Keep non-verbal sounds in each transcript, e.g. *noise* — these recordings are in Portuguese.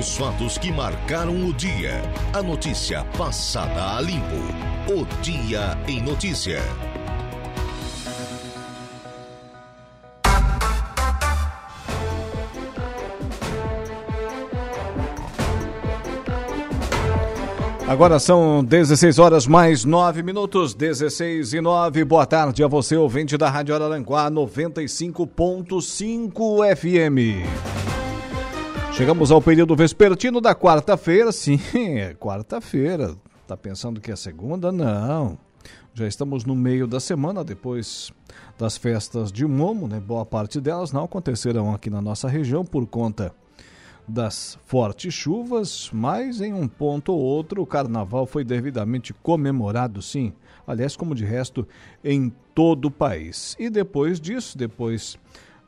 Os fatos que marcaram o dia. A notícia passada a limpo. O Dia em Notícia. Agora são 16 horas mais 9 minutos, 16 e 9. Boa tarde a você, ouvinte da Rádio Araranguá 95.5 FM. Chegamos ao período vespertino da quarta-feira. Sim, é quarta-feira. Tá pensando que é segunda? Não. Já estamos no meio da semana, depois das festas de Momo, né? Boa parte delas não acontecerão aqui na nossa região por conta das fortes chuvas, mas em um ponto ou outro o carnaval foi devidamente comemorado, sim. Aliás, como de resto, em todo o país. E depois disso, depois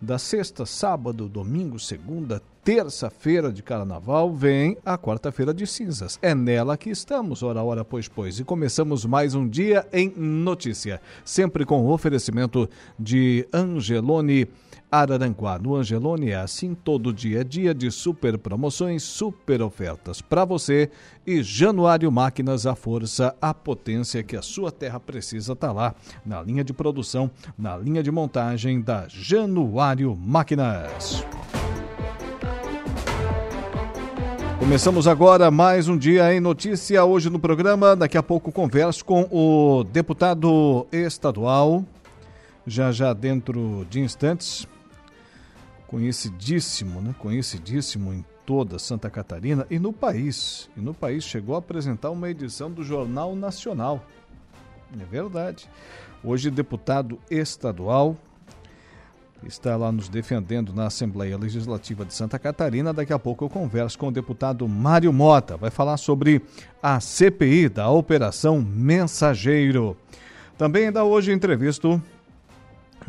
da sexta, sábado, domingo, segunda, terça-feira de carnaval, vem a quarta-feira de cinzas. É nela que estamos, ora, ora, pois, pois. E começamos mais um dia em notícia, sempre com o oferecimento de Angelone Araranguá. No Angelone é assim, todo dia dia de super promoções, super ofertas para você e Januário Máquinas, a força, a potência que a sua terra precisa tá lá, na linha de produção, na linha de montagem da Januário Máquinas. Começamos agora mais um dia em notícia hoje no programa. Daqui a pouco converso com o deputado estadual, já já dentro de instantes, conhecidíssimo, né? Conhecidíssimo em toda Santa Catarina e no país. E no país chegou a apresentar uma edição do Jornal Nacional. É verdade. Hoje deputado estadual está lá nos defendendo na Assembleia Legislativa de Santa Catarina. Daqui a pouco eu converso com o deputado Mário Mota. Vai falar sobre a CPI da Operação Mensageiro. Também ainda hoje entrevisto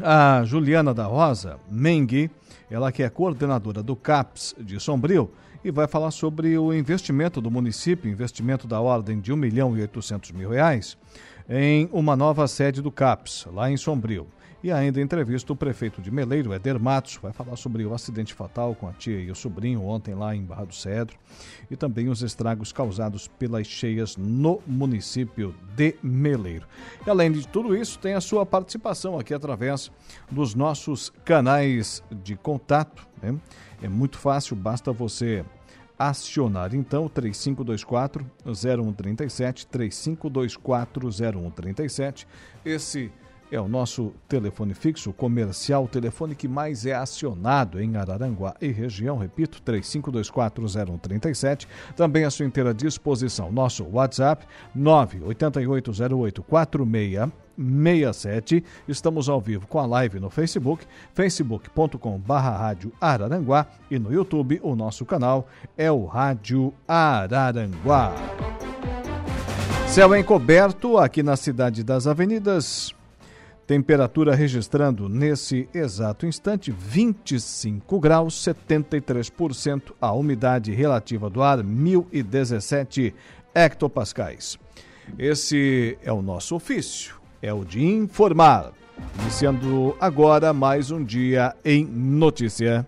a Juliana da Rosa Mengue, ela que é coordenadora do CAPS de Sombrio, e vai falar sobre o investimento do município, investimento da ordem de 1 milhão e 800 mil reais, em uma nova sede do CAPS, lá em Sombrio. E ainda entrevista o prefeito de Meleiro, Eder Matos, vai falar sobre o acidente fatal com a tia e o sobrinho ontem lá em Barra do Cedro e também os estragos causados pelas cheias no município de Meleiro. E além de tudo isso, tem a sua participação aqui através dos nossos canais de contato. Né? É muito fácil, basta você acionar então 3524 0137 3524 0137 esse é o nosso telefone fixo comercial, telefone que mais é acionado em Araranguá e região, repito, 35240137. Também à sua inteira disposição, nosso WhatsApp 988084667. Estamos ao vivo com a live no Facebook, facebook.com Araranguá e no YouTube o nosso canal é o Rádio Araranguá. Céu encoberto aqui na cidade das avenidas. Temperatura registrando nesse exato instante 25 graus, 73%. A umidade relativa do ar, 1017 hectopascais. Esse é o nosso ofício, é o de informar. Iniciando agora mais um dia em notícia.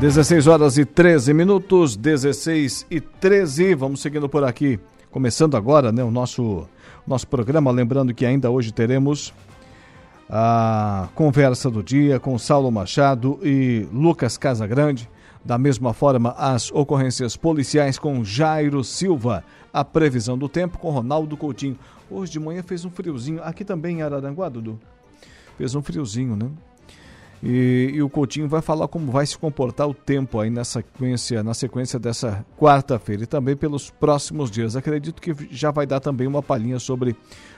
16 horas e 13 minutos, 16 e 13. Vamos seguindo por aqui. Começando agora, né, o nosso nosso programa. Lembrando que ainda hoje teremos a conversa do dia com Saulo Machado e Lucas Casagrande. Da mesma forma, as ocorrências policiais com Jairo Silva. A previsão do tempo com Ronaldo Coutinho. Hoje de manhã fez um friozinho. Aqui também em Araranguá, Dudu. Fez um friozinho, né? E, e, o Coutinho vai falar como vai se comportar o tempo aí na sequência, na sequência dessa quarta-feira e também pelos próximos dias. Acredito que já vai dar também uma palhinha sobre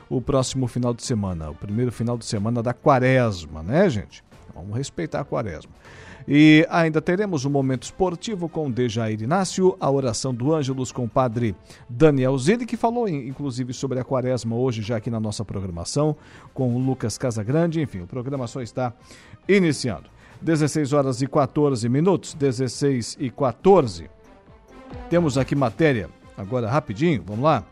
o próximo final de semana, o primeiro final de semana da quaresma, né, gente? Vamos respeitar a quaresma. E ainda teremos um momento esportivo com Dejair Inácio, a oração do Ângelus com o padre Daniel Zilli, que falou inclusive sobre a quaresma hoje, já aqui na nossa programação, com o Lucas Casagrande. Enfim, o programa só está iniciando. 16 horas e 14 minutos, 16 e 14. Temos aqui matéria, agora rapidinho, vamos lá.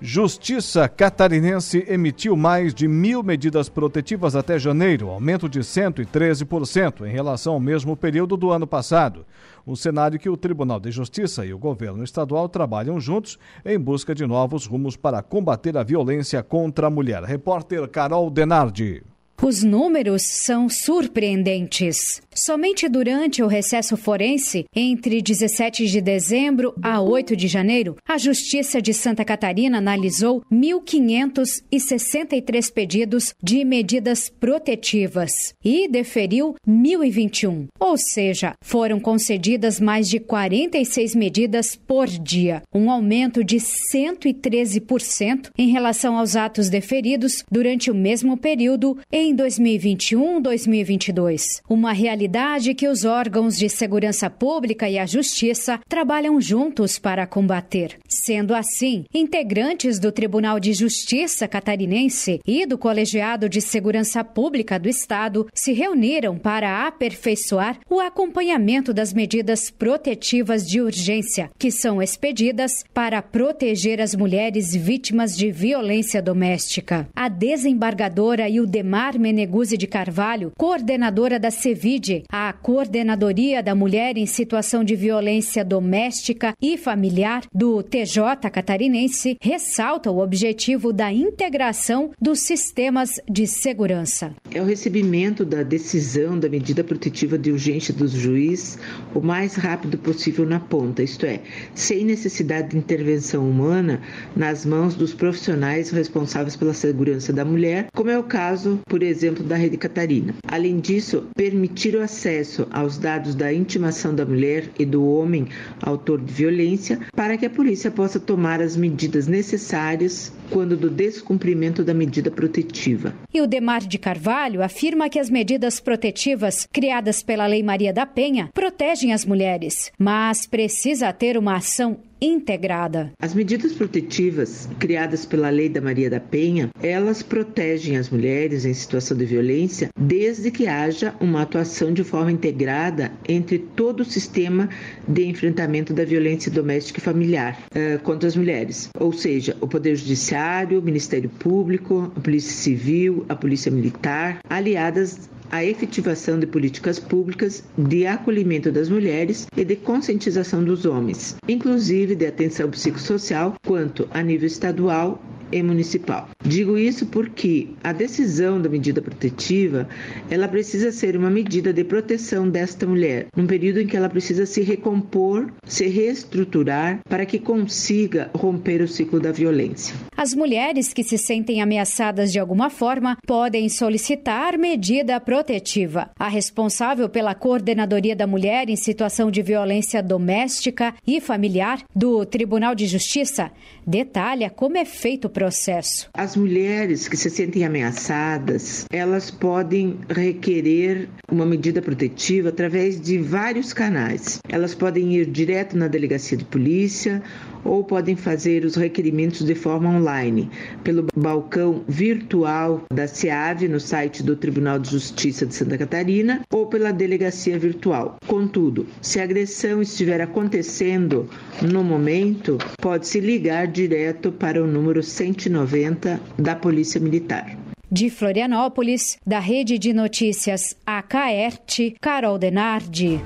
Justiça catarinense emitiu mais de mil medidas protetivas até janeiro, aumento de 113% em relação ao mesmo período do ano passado. Um cenário que o Tribunal de Justiça e o governo estadual trabalham juntos em busca de novos rumos para combater a violência contra a mulher. Repórter Carol Denardi. Os números são surpreendentes. Somente durante o recesso forense, entre 17 de dezembro a 8 de janeiro, a Justiça de Santa Catarina analisou 1.563 pedidos de medidas protetivas e deferiu 1.021, ou seja, foram concedidas mais de 46 medidas por dia, um aumento de 113% em relação aos atos deferidos durante o mesmo período em em 2021-2022. Uma realidade que os órgãos de segurança pública e a justiça trabalham juntos para combater. Sendo assim, integrantes do Tribunal de Justiça catarinense e do Colegiado de Segurança Pública do Estado se reuniram para aperfeiçoar o acompanhamento das medidas protetivas de urgência que são expedidas para proteger as mulheres vítimas de violência doméstica. A desembargadora Ildemar Meneguzzi de Carvalho, coordenadora da CEVID, a Coordenadoria da Mulher em Situação de Violência Doméstica e Familiar do TJ Catarinense, ressalta o objetivo da integração dos sistemas de segurança. É o recebimento da decisão da medida protetiva de urgência do juiz o mais rápido possível na ponta, isto é, sem necessidade de intervenção humana nas mãos dos profissionais responsáveis pela segurança da mulher, como é o caso, por exemplo, da Rede Catarina. Além disso, permitir o acesso aos dados da intimação da mulher e do homem autor de violência para que a polícia possa tomar as medidas necessárias quando do descumprimento da medida protetiva. E o Demar de Carvalho afirma que as medidas protetivas criadas pela Lei Maria da Penha protegem as mulheres, mas precisa ter uma ação integrada. As medidas protetivas criadas pela Lei da Maria da Penha, elas protegem as mulheres em situação de violência desde que haja uma atuação de forma integrada entre todo o sistema de enfrentamento da violência doméstica e familiar uh, contra as mulheres, ou seja, o Poder Judiciário, o Ministério Público, a Polícia Civil, a Polícia Militar, aliadas a efetivação de políticas públicas de acolhimento das mulheres e de conscientização dos homens, inclusive de atenção psicossocial, quanto a nível estadual e municipal. Digo isso porque a decisão da medida protetiva, ela precisa ser uma medida de proteção desta mulher, num período em que ela precisa se recompor, se reestruturar para que consiga romper o ciclo da violência. As mulheres que se sentem ameaçadas de alguma forma podem solicitar medida protetiva. A responsável pela Coordenadoria da Mulher em Situação de Violência Doméstica e Familiar do Tribunal de Justiça detalha como é feito processo. As mulheres que se sentem ameaçadas, elas podem requerer uma medida protetiva através de vários canais. Elas podem ir direto na delegacia de polícia ou podem fazer os requerimentos de forma online, pelo balcão virtual da SEAV no site do Tribunal de Justiça de Santa Catarina ou pela delegacia virtual. Contudo, se a agressão estiver acontecendo no momento, pode-se ligar direto para o número 190 da Polícia Militar. De Florianópolis, da Rede de Notícias AKERT, Carol Denardi.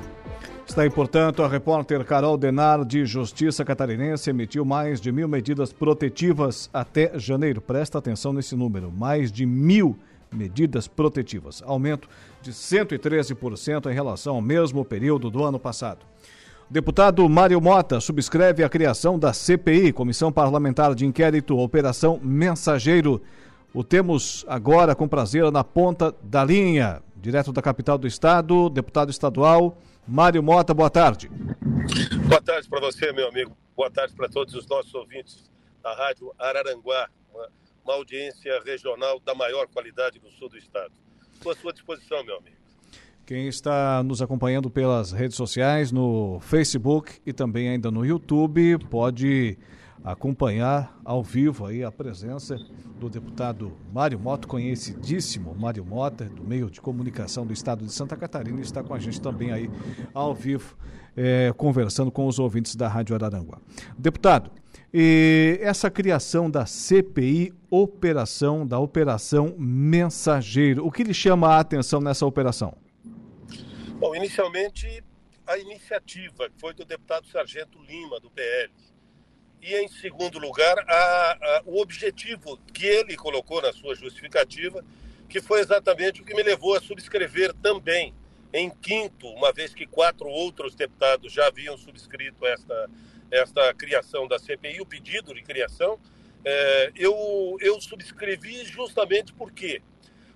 Está aí, portanto, a repórter Carol Denar, de Justiça Catarinense, emitiu mais de mil medidas protetivas até janeiro. Presta atenção nesse número: mais de mil medidas protetivas. Aumento de 113% em relação ao mesmo período do ano passado. Deputado Mário Mota subscreve a criação da CPI, Comissão Parlamentar de Inquérito Operação Mensageiro. O temos agora com prazer na ponta da linha, direto da capital do estado, deputado estadual. Mário Mota, boa tarde. Boa tarde para você, meu amigo. Boa tarde para todos os nossos ouvintes da Rádio Araranguá, uma, uma audiência regional da maior qualidade do sul do estado. Estou à sua disposição, meu amigo. Quem está nos acompanhando pelas redes sociais, no Facebook e também ainda no YouTube, pode acompanhar ao vivo aí a presença do deputado Mário Mota, conhecidíssimo Mário Mota, do meio de comunicação do estado de Santa Catarina, está com a gente também aí ao vivo, é, conversando com os ouvintes da Rádio Araranguá. Deputado, e essa criação da CPI Operação, da Operação Mensageiro. O que lhe chama a atenção nessa operação? Bom, inicialmente a iniciativa foi do deputado Sargento Lima, do PL. E, em segundo lugar, a, a, o objetivo que ele colocou na sua justificativa, que foi exatamente o que me levou a subscrever também em quinto, uma vez que quatro outros deputados já haviam subscrito esta, esta criação da CPI, o pedido de criação, é, eu, eu subscrevi justamente por quê?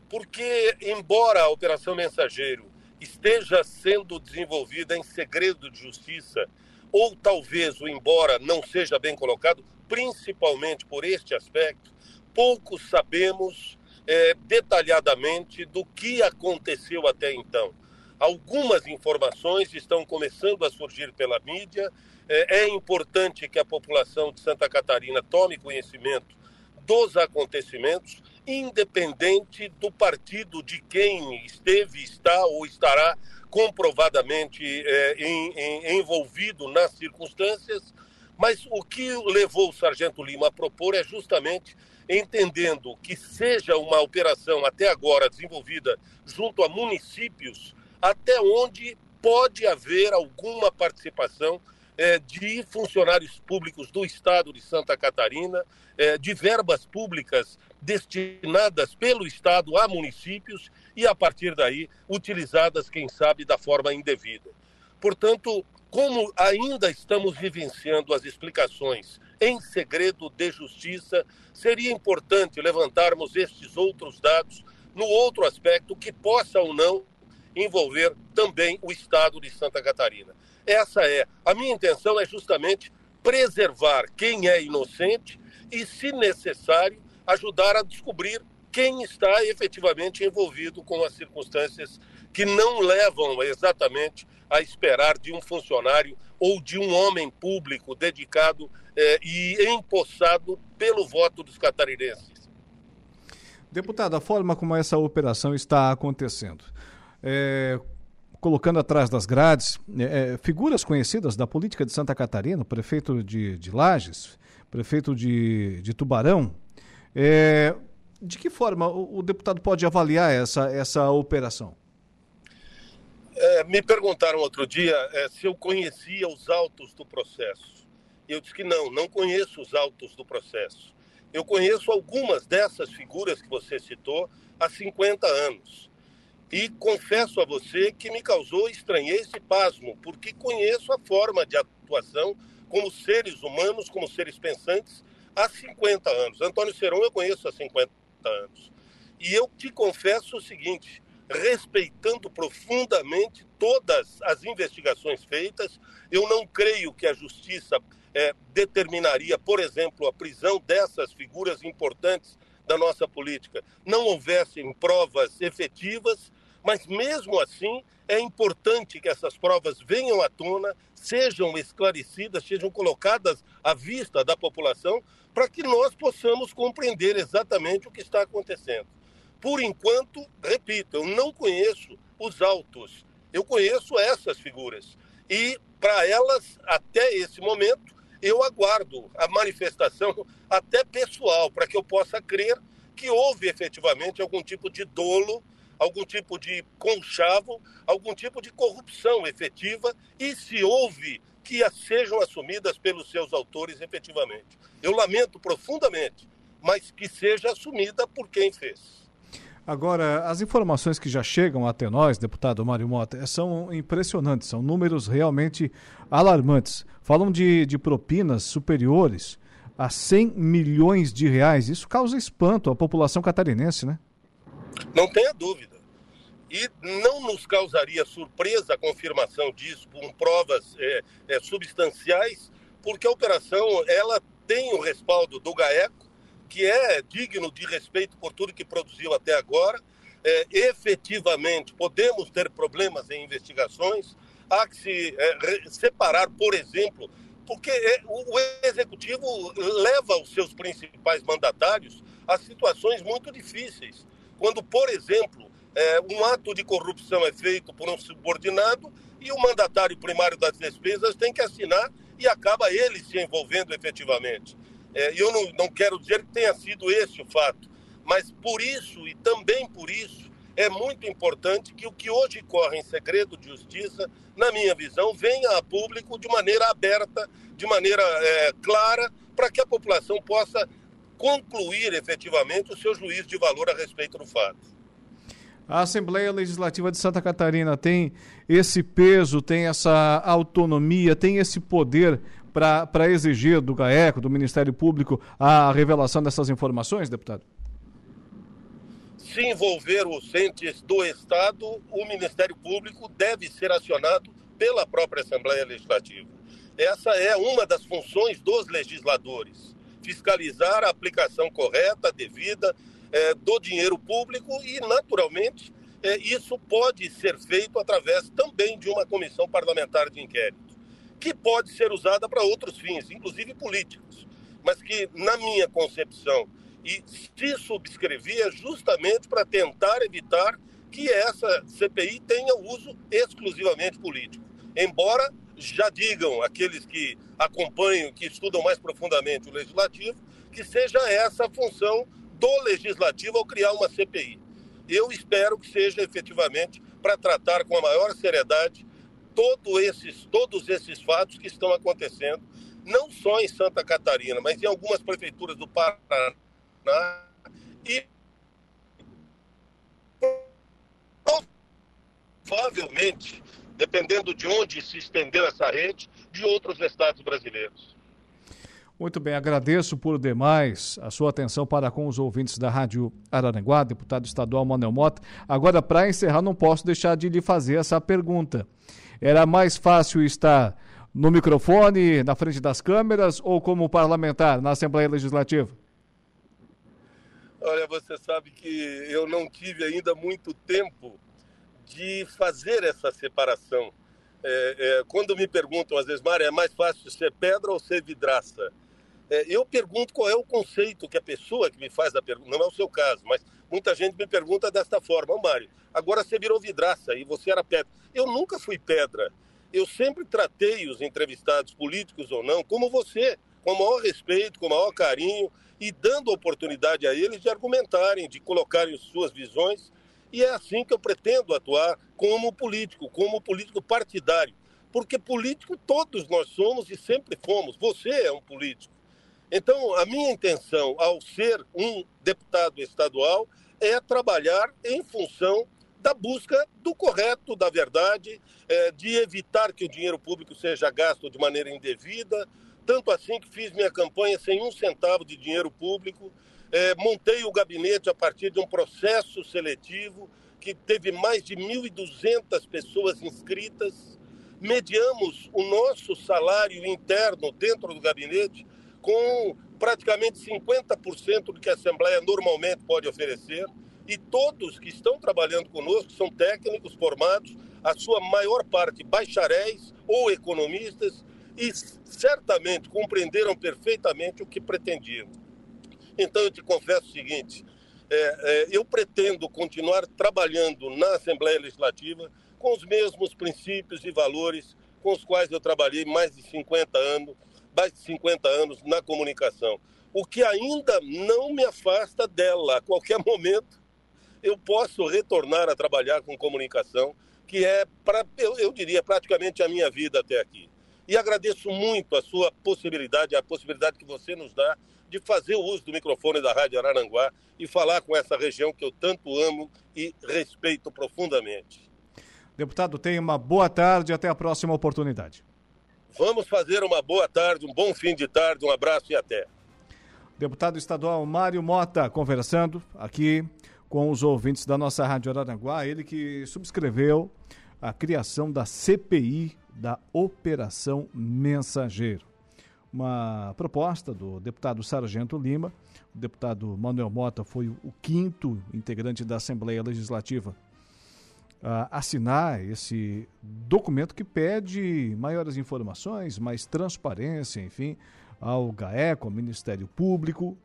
Porque, embora a Operação Mensageiro esteja sendo desenvolvida em segredo de justiça, ou talvez o embora não seja bem colocado, principalmente por este aspecto, pouco sabemos é, detalhadamente do que aconteceu até então. Algumas informações estão começando a surgir pela mídia. É, é importante que a população de Santa Catarina tome conhecimento dos acontecimentos, independente do partido de quem esteve, está ou estará comprovadamente é, em, em, envolvido nas circunstâncias. Mas o que levou o Sargento Lima a propor é justamente entendendo que seja uma operação até agora desenvolvida junto a municípios até onde pode haver alguma participação é, de funcionários públicos do Estado de Santa Catarina, é, de verbas públicas destinadas pelo Estado a municípios e, a partir daí, utilizadas, quem sabe, da forma indevida. Portanto, como ainda estamos vivenciando as explicações em segredo de justiça, seria importante levantarmos estes outros dados no outro aspecto que possa ou não envolver também o estado de Santa Catarina. Essa é a minha intenção é justamente preservar quem é inocente e, se necessário, ajudar a descobrir quem está efetivamente envolvido com as circunstâncias que não levam exatamente a esperar de um funcionário ou de um homem público dedicado eh, e empossado pelo voto dos catarinenses. Deputado, a forma como essa operação está acontecendo, é, colocando atrás das grades é, é, figuras conhecidas da política de Santa Catarina, prefeito de, de Lages, prefeito de, de Tubarão. É, de que forma o, o, deputado pode avaliar essa, essa operação? É, me perguntaram outro dia é, se eu conhecia os autos do processo. Eu disse que não, não conheço os autos do processo. Eu conheço algumas dessas figuras que você citou há 50 anos. E confesso a você que me causou estranheza e pasmo, porque conheço a forma de atuação como seres humanos, como seres pensantes, há 50 anos. Antônio Seron eu conheço há 50 anos. E eu te confesso o seguinte: respeitando profundamente todas as investigações feitas, eu não creio que a justiça é, determinaria, por exemplo, a prisão dessas figuras importantes da nossa política. Não houvessem provas efetivas mas mesmo assim, é importante que essas provas venham à tona, sejam esclarecidas, sejam colocadas à vista da população, para que nós possamos compreender exatamente o que está acontecendo. Por enquanto, repito, eu não conheço os autos, eu conheço essas figuras. E para elas, até esse momento, eu aguardo a manifestação até pessoal, para que eu possa crer que houve efetivamente algum tipo de dolo algum tipo de conchavo, algum tipo de corrupção efetiva e se houve que sejam assumidas pelos seus autores efetivamente. Eu lamento profundamente, mas que seja assumida por quem fez. Agora, as informações que já chegam até nós, deputado Mário Mota, são impressionantes, são números realmente alarmantes. Falam de, de propinas superiores a 100 milhões de reais. Isso causa espanto à população catarinense, né? Não tenha dúvida. E não nos causaria surpresa a confirmação disso com provas é, é, substanciais, porque a operação ela tem o respaldo do GAECO, que é digno de respeito por tudo que produziu até agora. É, efetivamente, podemos ter problemas em investigações. Há que se é, separar, por exemplo, porque é, o executivo leva os seus principais mandatários a situações muito difíceis quando, por exemplo, é, um ato de corrupção é feito por um subordinado e o mandatário primário das despesas tem que assinar e acaba ele se envolvendo efetivamente. É, eu não, não quero dizer que tenha sido esse o fato, mas por isso e também por isso é muito importante que o que hoje corre em segredo de justiça, na minha visão, venha a público de maneira aberta, de maneira é, clara, para que a população possa concluir efetivamente o seu juízo de valor a respeito do fato. A Assembleia Legislativa de Santa Catarina tem esse peso, tem essa autonomia, tem esse poder para exigir do GAECO, do Ministério Público, a revelação dessas informações, deputado? Se envolver os entes do Estado, o Ministério Público deve ser acionado pela própria Assembleia Legislativa. Essa é uma das funções dos legisladores: fiscalizar a aplicação correta, devida é, do dinheiro público e, naturalmente, é, isso pode ser feito através também de uma comissão parlamentar de inquérito, que pode ser usada para outros fins, inclusive políticos, mas que, na minha concepção, e se subscrevia justamente para tentar evitar que essa CPI tenha uso exclusivamente político. Embora já digam aqueles que acompanham, que estudam mais profundamente o legislativo, que seja essa a função do legislativo ao criar uma CPI. Eu espero que seja efetivamente para tratar com a maior seriedade todo esses, todos esses fatos que estão acontecendo, não só em Santa Catarina, mas em algumas prefeituras do Paraná e provavelmente, dependendo de onde se estendeu essa rede, de outros estados brasileiros. Muito bem, agradeço por demais a sua atenção para com os ouvintes da Rádio Araranguá, deputado estadual Manuel Mota. Agora, para encerrar, não posso deixar de lhe fazer essa pergunta. Era mais fácil estar no microfone, na frente das câmeras ou como parlamentar na Assembleia Legislativa? Olha, você sabe que eu não tive ainda muito tempo de fazer essa separação. É, é, quando me perguntam, às vezes, Mário, é mais fácil ser pedra ou ser vidraça? É, eu pergunto qual é o conceito que a pessoa que me faz a pergunta, não é o seu caso, mas muita gente me pergunta desta forma, oh, Mário, agora você virou vidraça e você era pedra. Eu nunca fui pedra. Eu sempre tratei os entrevistados, políticos ou não, como você, com o maior respeito, com o maior carinho e dando oportunidade a eles de argumentarem, de colocarem suas visões. E é assim que eu pretendo atuar como político, como político partidário. Porque político todos nós somos e sempre fomos. Você é um político. Então, a minha intenção ao ser um deputado estadual é trabalhar em função da busca do correto, da verdade, é, de evitar que o dinheiro público seja gasto de maneira indevida. Tanto assim que fiz minha campanha sem um centavo de dinheiro público. É, montei o gabinete a partir de um processo seletivo que teve mais de 1.200 pessoas inscritas. Mediamos o nosso salário interno dentro do gabinete com praticamente 50% do que a Assembleia normalmente pode oferecer. E todos que estão trabalhando conosco são técnicos formados, a sua maior parte bacharéis ou economistas, e certamente compreenderam perfeitamente o que pretendiam. Então eu te confesso o seguinte: é, é, eu pretendo continuar trabalhando na Assembleia Legislativa com os mesmos princípios e valores com os quais eu trabalhei mais de 50 anos mais de 50 anos na comunicação, o que ainda não me afasta dela. A qualquer momento eu posso retornar a trabalhar com comunicação, que é, pra, eu, eu diria, praticamente a minha vida até aqui. E agradeço muito a sua possibilidade, a possibilidade que você nos dá de fazer o uso do microfone da Rádio Araranguá e falar com essa região que eu tanto amo e respeito profundamente. Deputado, tenha uma boa tarde e até a próxima oportunidade. Vamos fazer uma boa tarde, um bom fim de tarde, um abraço e até. Deputado estadual Mário Mota conversando aqui com os ouvintes da nossa Rádio Araranguá, ele que subscreveu a criação da CPI da Operação Mensageiro. Uma proposta do deputado Sargento Lima. O deputado Manuel Mota foi o quinto integrante da Assembleia Legislativa uh, assinar esse documento que pede maiores informações, mais transparência, enfim, ao GAECO, ao Ministério Público,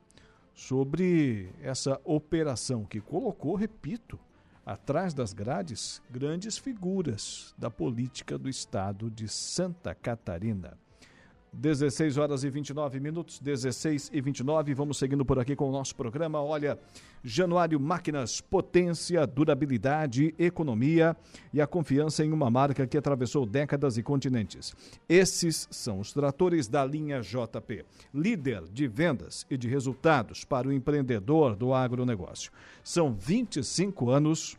sobre essa operação que colocou, repito, atrás das grades grandes figuras da política do estado de Santa Catarina. 16 horas e 29 minutos, 16 e 29. Vamos seguindo por aqui com o nosso programa. Olha, Januário Máquinas, potência, durabilidade, economia e a confiança em uma marca que atravessou décadas e continentes. Esses são os tratores da linha JP, líder de vendas e de resultados para o empreendedor do agronegócio. São 25 anos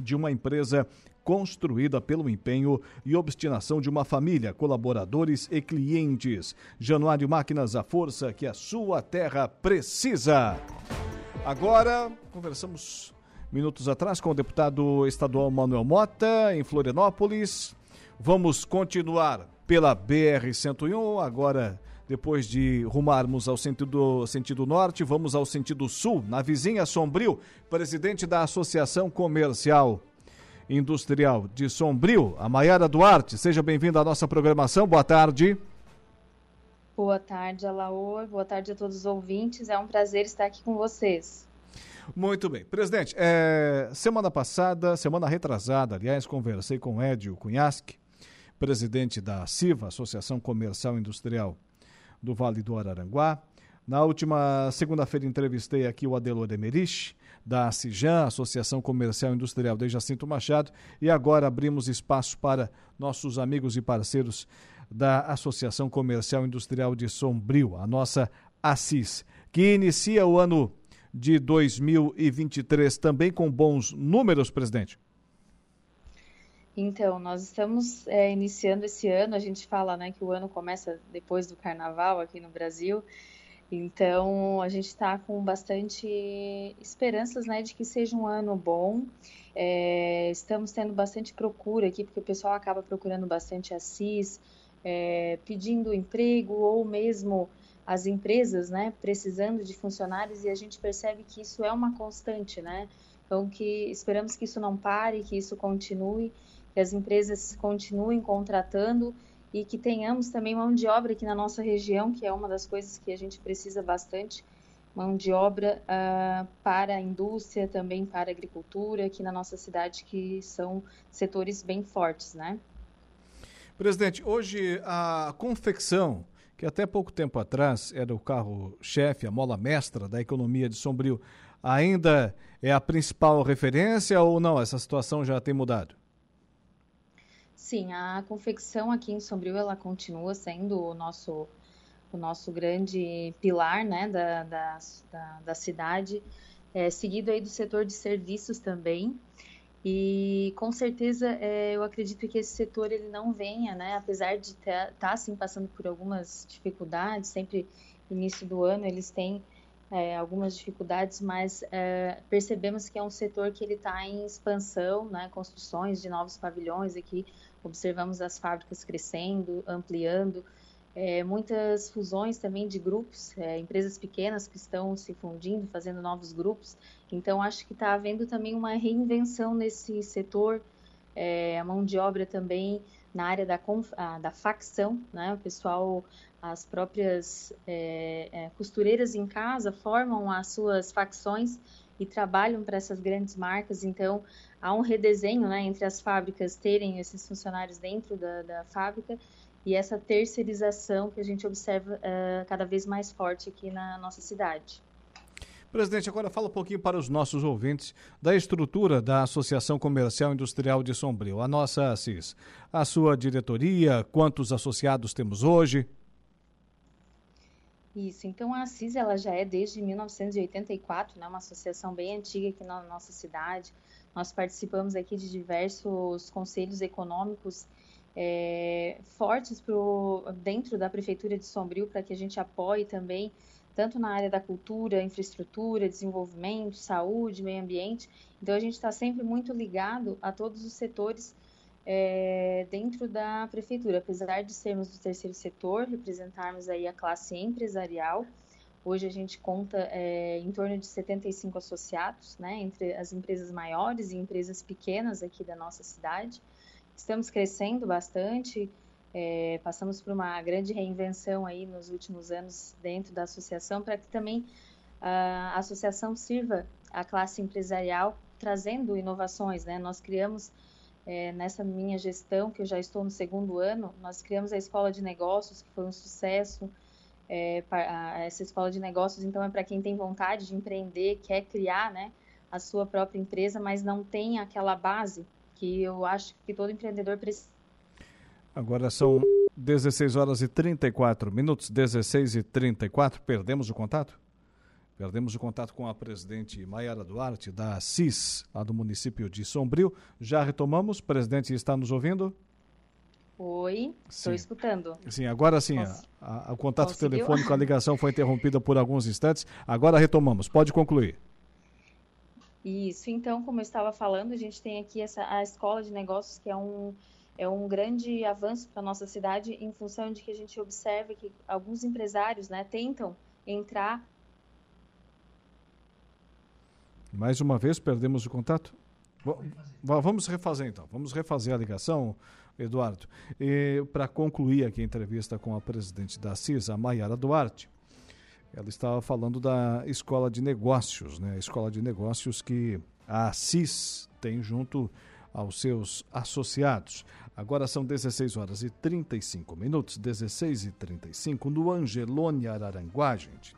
de uma empresa construída pelo empenho e obstinação de uma família, colaboradores e clientes. Januário Máquinas, a força que a sua terra precisa. Agora, conversamos minutos atrás com o deputado estadual Manuel Mota, em Florianópolis. Vamos continuar pela BR-101, agora depois de rumarmos ao sentido, sentido norte, vamos ao sentido sul, na vizinha Sombrio, presidente da Associação Comercial Industrial de Sombrio, a Maiara Duarte. Seja bem-vinda à nossa programação. Boa tarde. Boa tarde, Alaor. Boa tarde a todos os ouvintes. É um prazer estar aqui com vocês. Muito bem. Presidente, é, semana passada, semana retrasada, aliás, conversei com Edio Cunhasque, presidente da CIVA, Associação Comercial Industrial do Vale do Araranguá. Na última segunda-feira entrevistei aqui o Adelor Emerich, da CIJAN, Associação Comercial Industrial de Jacinto Machado, e agora abrimos espaço para nossos amigos e parceiros da Associação Comercial Industrial de Sombrio, a nossa ACIS, que inicia o ano de 2023 também com bons números, presidente. Então, nós estamos é, iniciando esse ano, a gente fala né, que o ano começa depois do carnaval aqui no Brasil, então, a gente está com bastante esperanças né, de que seja um ano bom. É, estamos tendo bastante procura aqui, porque o pessoal acaba procurando bastante assis, é, pedindo emprego ou mesmo as empresas né, precisando de funcionários e a gente percebe que isso é uma constante, né? Então, que esperamos que isso não pare, que isso continue, que as empresas continuem contratando e que tenhamos também mão de obra aqui na nossa região, que é uma das coisas que a gente precisa bastante, mão de obra uh, para a indústria, também para a agricultura, aqui na nossa cidade, que são setores bem fortes, né? Presidente, hoje a confecção, que até pouco tempo atrás era o carro-chefe, a mola mestra da economia de Sombrio, ainda é a principal referência ou não? Essa situação já tem mudado? Sim, a confecção aqui em Sombrio ela continua sendo o nosso o nosso grande pilar né, da, da, da, da cidade, é, seguido aí do setor de serviços também. E com certeza é, eu acredito que esse setor ele não venha, né, apesar de estar tá, assim passando por algumas dificuldades, sempre início do ano eles têm é, algumas dificuldades, mas é, percebemos que é um setor que ele está em expansão, né, construções de novos pavilhões aqui observamos as fábricas crescendo, ampliando, é, muitas fusões também de grupos, é, empresas pequenas que estão se fundindo, fazendo novos grupos. Então, acho que está havendo também uma reinvenção nesse setor, é, a mão de obra também na área da, da facção, né? O pessoal, as próprias é, é, costureiras em casa formam as suas facções e trabalham para essas grandes marcas. Então, há um redesenho né, entre as fábricas terem esses funcionários dentro da, da fábrica e essa terceirização que a gente observa uh, cada vez mais forte aqui na nossa cidade. Presidente, agora fala um pouquinho para os nossos ouvintes da estrutura da Associação Comercial Industrial de Sombrio, a nossa ACIS. A sua diretoria, quantos associados temos hoje? Isso, então a ACIS ela já é desde 1984, né, uma associação bem antiga aqui na nossa cidade. Nós participamos aqui de diversos conselhos econômicos é, fortes pro, dentro da Prefeitura de Sombrio para que a gente apoie também, tanto na área da cultura, infraestrutura, desenvolvimento, saúde, meio ambiente. Então a gente está sempre muito ligado a todos os setores é, dentro da Prefeitura. Apesar de sermos do terceiro setor, representarmos aí a classe empresarial, Hoje a gente conta é, em torno de 75 associados, né, entre as empresas maiores e empresas pequenas aqui da nossa cidade. Estamos crescendo bastante, é, passamos por uma grande reinvenção aí nos últimos anos dentro da associação, para que também a associação sirva a classe empresarial trazendo inovações, né? Nós criamos é, nessa minha gestão, que eu já estou no segundo ano, nós criamos a Escola de Negócios, que foi um sucesso. É, essa escola de negócios, então, é para quem tem vontade de empreender, quer criar né, a sua própria empresa, mas não tem aquela base que eu acho que todo empreendedor precisa. Agora são 16 horas e 34 minutos, 16 e 34. Perdemos o contato? Perdemos o contato com a presidente Maiara Duarte, da CIS, lá do município de Sombrio. Já retomamos. Presidente, está nos ouvindo? Oi, estou escutando. Sim, agora sim. A, a, o contato Conseguiu? telefônico, a *laughs* ligação foi interrompida por alguns instantes. Agora retomamos. Pode concluir. Isso, então, como eu estava falando, a gente tem aqui essa, a Escola de Negócios, que é um, é um grande avanço para a nossa cidade, em função de que a gente observa que alguns empresários né, tentam entrar mais uma vez perdemos o contato? Vamos refazer então. Vamos refazer a ligação, Eduardo. Para concluir aqui a entrevista com a presidente da CIS, a Maiara Duarte, ela estava falando da escola de negócios, né? A escola de negócios que a CIS tem junto aos seus associados. Agora são 16 horas e 35 minutos, 16 e 35 no Angelone Araranguá, gente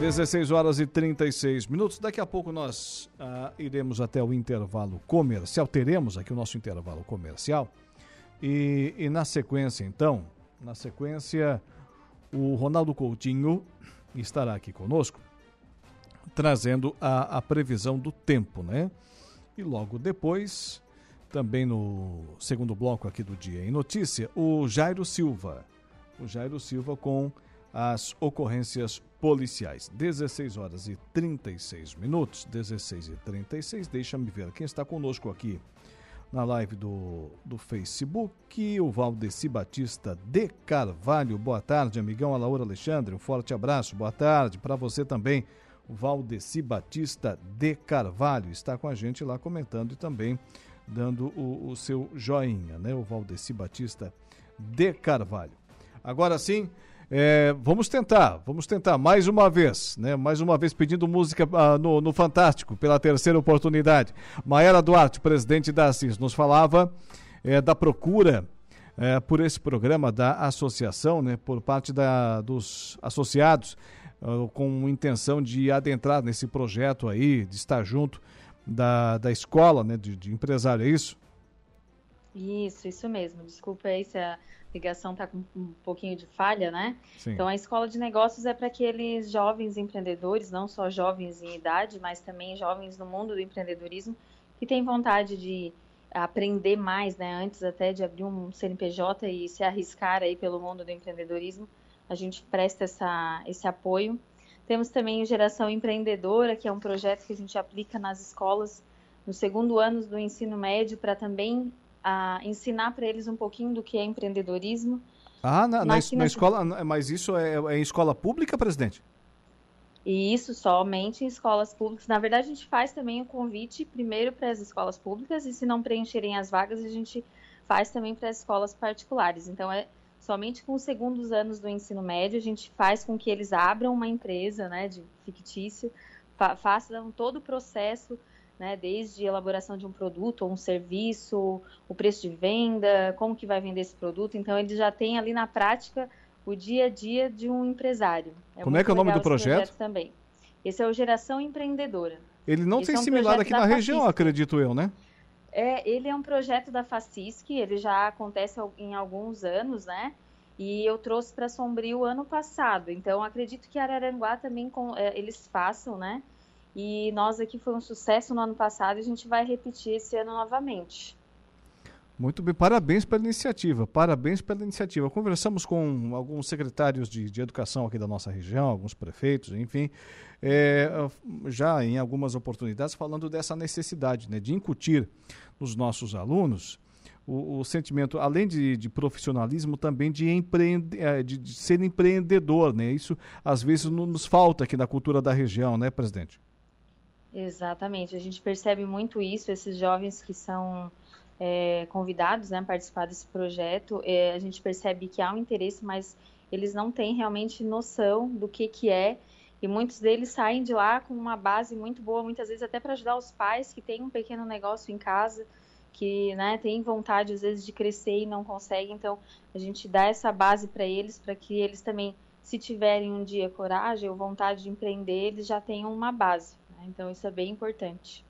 16 horas e 36 minutos. Daqui a pouco nós ah, iremos até o intervalo comercial. Teremos aqui o nosso intervalo comercial. E, e na sequência, então, na sequência, o Ronaldo Coutinho estará aqui conosco, trazendo a, a previsão do tempo, né? E logo depois, também no segundo bloco aqui do Dia em Notícia, o Jairo Silva. O Jairo Silva com as ocorrências policiais. 16 horas e 36 minutos, 16 e 36. Deixa-me ver quem está conosco aqui na live do, do Facebook. O Valdeci Batista de Carvalho. Boa tarde, amigão. A Laura Alexandre, um forte abraço. Boa tarde para você também. O Valdeci Batista de Carvalho está com a gente lá comentando e também dando o, o seu joinha, né? O Valdeci Batista de Carvalho. Agora sim. É, vamos tentar, vamos tentar mais uma vez, né? Mais uma vez pedindo música ah, no, no, Fantástico pela terceira oportunidade. Maera Duarte, presidente da Assis, nos falava é, da procura é, por esse programa da associação, né? Por parte da, dos associados, ah, com intenção de adentrar nesse projeto aí, de estar junto da, da escola, né? De, de empresário, é isso? Isso, isso mesmo. Desculpa aí se a ligação está com um pouquinho de falha, né? Sim. Então, a escola de negócios é para aqueles jovens empreendedores, não só jovens em idade, mas também jovens no mundo do empreendedorismo, que têm vontade de aprender mais, né? Antes até de abrir um CNPJ e se arriscar aí pelo mundo do empreendedorismo, a gente presta essa, esse apoio. Temos também o Geração Empreendedora, que é um projeto que a gente aplica nas escolas no segundo ano do ensino médio para também a ensinar para eles um pouquinho do que é empreendedorismo. Ah, na, na, na escola, mas isso é, é em escola pública, presidente? E isso somente em escolas públicas. Na verdade, a gente faz também o convite primeiro para as escolas públicas e se não preencherem as vagas, a gente faz também para as escolas particulares. Então, é somente com os segundos anos do ensino médio, a gente faz com que eles abram uma empresa né, de fictício, fa façam todo o processo né, desde elaboração de um produto ou um serviço, o preço de venda, como que vai vender esse produto. Então, ele já tem ali na prática o dia a dia de um empresário. É como é que é o nome do projeto? projeto? Também. Esse é o Geração Empreendedora. Ele não esse tem é um similar aqui na região, acredito eu, né? É, ele é um projeto da FACISC, ele já acontece em alguns anos, né? E eu trouxe para Sombrio ano passado. Então, acredito que Araranguá também com, é, eles façam, né? E nós aqui foi um sucesso no ano passado e a gente vai repetir esse ano novamente. Muito bem, parabéns pela iniciativa, parabéns pela iniciativa. Conversamos com alguns secretários de, de educação aqui da nossa região, alguns prefeitos, enfim, é, já em algumas oportunidades falando dessa necessidade né, de incutir nos nossos alunos o, o sentimento, além de, de, profissionalismo, também de, empreende, é, de, de, ser empreendedor, né? Isso às vezes nos falta aqui na cultura da região, né, presidente? Exatamente, a gente percebe muito isso, esses jovens que são é, convidados né, a participar desse projeto, é, a gente percebe que há um interesse, mas eles não têm realmente noção do que, que é, e muitos deles saem de lá com uma base muito boa, muitas vezes até para ajudar os pais que têm um pequeno negócio em casa, que né, têm vontade às vezes de crescer e não conseguem, então a gente dá essa base para eles, para que eles também, se tiverem um dia coragem ou vontade de empreender, eles já tenham uma base. Então isso é bem importante.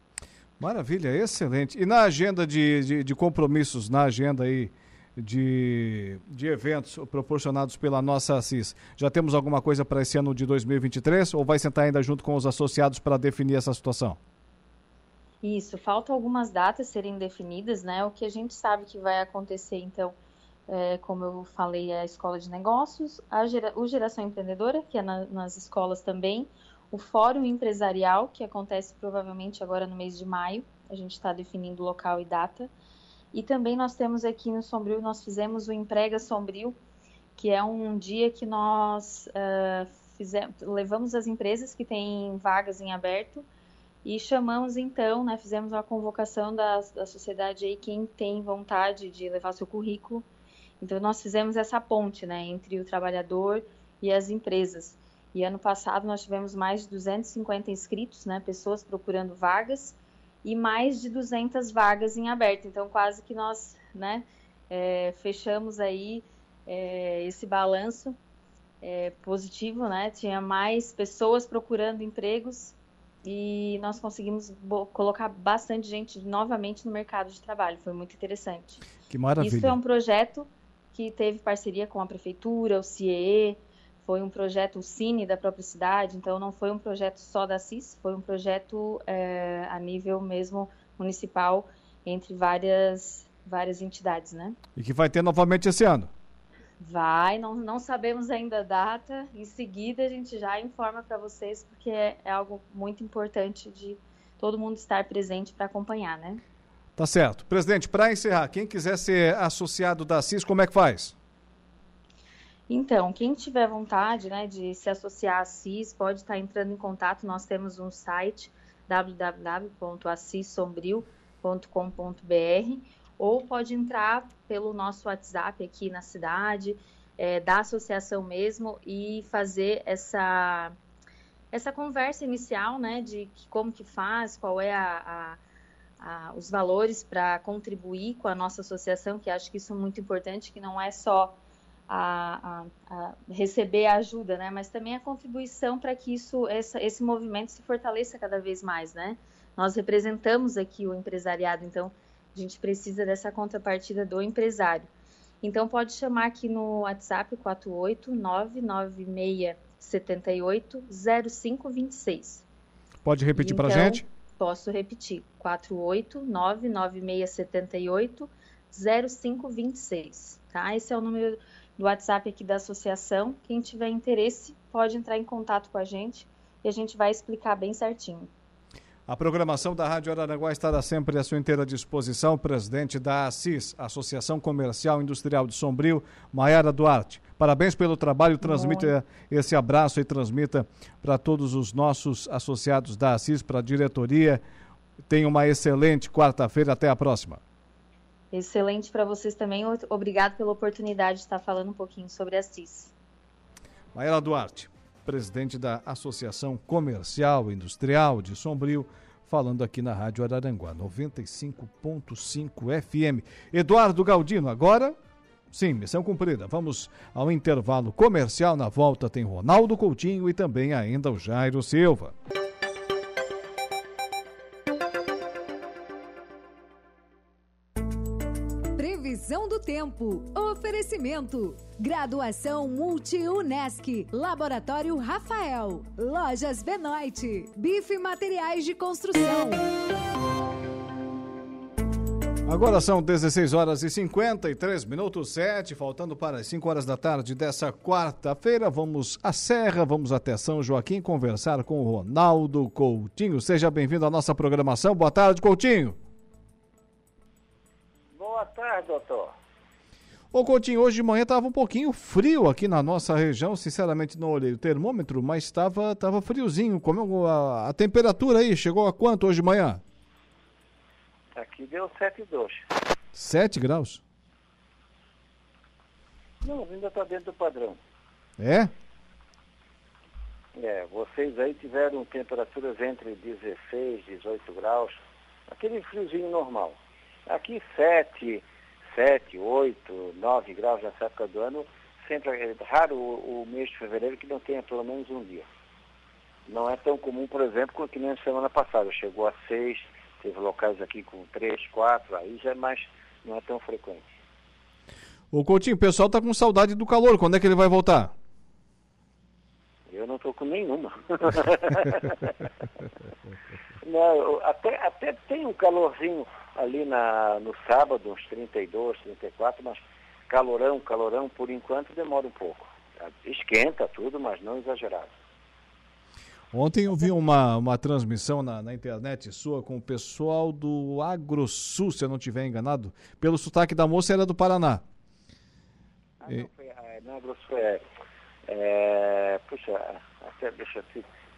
Maravilha, excelente. E na agenda de, de, de compromissos, na agenda aí de, de eventos proporcionados pela nossa Assis, já temos alguma coisa para esse ano de 2023 ou vai sentar ainda junto com os associados para definir essa situação? Isso, faltam algumas datas serem definidas, né? O que a gente sabe que vai acontecer, então, é, como eu falei, é a escola de negócios, a gera, o Geração Empreendedora, que é na, nas escolas também, o Fórum Empresarial, que acontece provavelmente agora no mês de maio, a gente está definindo local e data. E também nós temos aqui no Sombrio, nós fizemos o Emprega Sombrio, que é um dia que nós uh, fizemos, levamos as empresas que têm vagas em aberto e chamamos então, né, fizemos uma convocação da, da sociedade aí, quem tem vontade de levar seu currículo. Então nós fizemos essa ponte, né, entre o trabalhador e as empresas. E ano passado nós tivemos mais de 250 inscritos, né, pessoas procurando vagas e mais de 200 vagas em aberto. Então quase que nós, né, é, fechamos aí é, esse balanço é, positivo, né? Tinha mais pessoas procurando empregos e nós conseguimos colocar bastante gente novamente no mercado de trabalho. Foi muito interessante. Que maravilha! Isso é um projeto que teve parceria com a prefeitura, o CIE, foi um projeto, o Cine da própria cidade, então não foi um projeto só da CIS, foi um projeto é, a nível mesmo municipal entre várias, várias entidades, né? E que vai ter novamente esse ano? Vai, não, não sabemos ainda a data, em seguida a gente já informa para vocês, porque é, é algo muito importante de todo mundo estar presente para acompanhar, né? Tá certo. Presidente, para encerrar, quem quiser ser associado da CIS, como é que faz? Então, quem tiver vontade né, de se associar à CIS, pode estar entrando em contato. Nós temos um site www.assissombril.com.br ou pode entrar pelo nosso WhatsApp aqui na cidade, é, da associação mesmo, e fazer essa, essa conversa inicial, né, de como que faz, qual é a, a os valores para contribuir com a nossa associação, que acho que isso é muito importante, que não é só a, a, a, receber a ajuda, né? Mas também a contribuição para que isso, essa, esse movimento se fortaleça cada vez mais, né? Nós representamos aqui o empresariado, então a gente precisa dessa contrapartida do empresário. Então pode chamar aqui no WhatsApp 48996780526. Pode repetir então, para a gente? Posso repetir. 48996780526, tá? Esse é o número do WhatsApp aqui da associação. Quem tiver interesse pode entrar em contato com a gente e a gente vai explicar bem certinho. A programação da Rádio Araranguá estará sempre à sua inteira disposição. Presidente da ASSIS, Associação Comercial Industrial de Sombrio, Maiara Duarte. Parabéns pelo trabalho, transmita esse abraço e transmita para todos os nossos associados da ASSIS, para a diretoria. Tenha uma excelente quarta-feira. Até a próxima. Excelente para vocês também. Obrigado pela oportunidade de estar falando um pouquinho sobre a CIS. Maela Duarte, presidente da Associação Comercial Industrial de Sombrio, falando aqui na Rádio Araranguá, 95.5 FM. Eduardo Galdino, agora sim, missão cumprida. Vamos ao intervalo comercial. Na volta tem Ronaldo Coutinho e também ainda o Jairo Silva. Tempo. Oferecimento. Graduação Multi-UNESC. Laboratório Rafael. Lojas Benoit. Bife Materiais de Construção. Agora são 16 horas e 53 minutos, 7, faltando para as 5 horas da tarde dessa quarta-feira. Vamos à Serra, vamos até São Joaquim conversar com o Ronaldo Coutinho. Seja bem-vindo à nossa programação. Boa tarde, Coutinho. Boa tarde, doutor. Ô Coutinho, hoje de manhã estava um pouquinho frio aqui na nossa região, sinceramente não olhei o termômetro, mas estava tava friozinho. Como a, a temperatura aí chegou a quanto hoje de manhã? Aqui deu 7,2. 7 graus? Não, ainda está dentro do padrão. É? É, vocês aí tiveram temperaturas entre 16 e 18 graus, aquele friozinho normal. Aqui 7, 7, 8, 9 graus nessa época do ano, sempre é raro o, o, mês de fevereiro que não tenha pelo menos um dia. Não é tão comum, por exemplo, que nem a semana passada, chegou a 6, teve locais aqui com 3, 4, aí já é mais, não é tão frequente. O Coutinho, o pessoal tá com saudade do calor, quando é que ele vai voltar? Eu não estou com nenhuma. *laughs* não, até, até tem um calorzinho ali na, no sábado, uns 32, 34, mas calorão, calorão, por enquanto demora um pouco. Esquenta tudo, mas não exagerado. Ontem eu vi uma, uma transmissão na, na internet sua com o pessoal do AgroSul, se eu não estiver enganado. Pelo sotaque da moça, era do Paraná. Ah, não, foi, é, não, AgroSul é, é, puxa, até deixa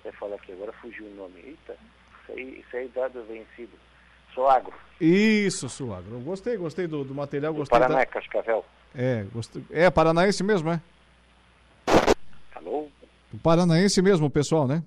eu falar aqui, agora fugiu o nome. Eita, isso aí, isso aí dado vencido. Suagro. Isso, Suagro. Eu gostei, gostei do, do material. Do gostei Paraná, da... Cascavel. É, gostei. É, paranaense mesmo, é? Alô? O paranaense mesmo, pessoal, né?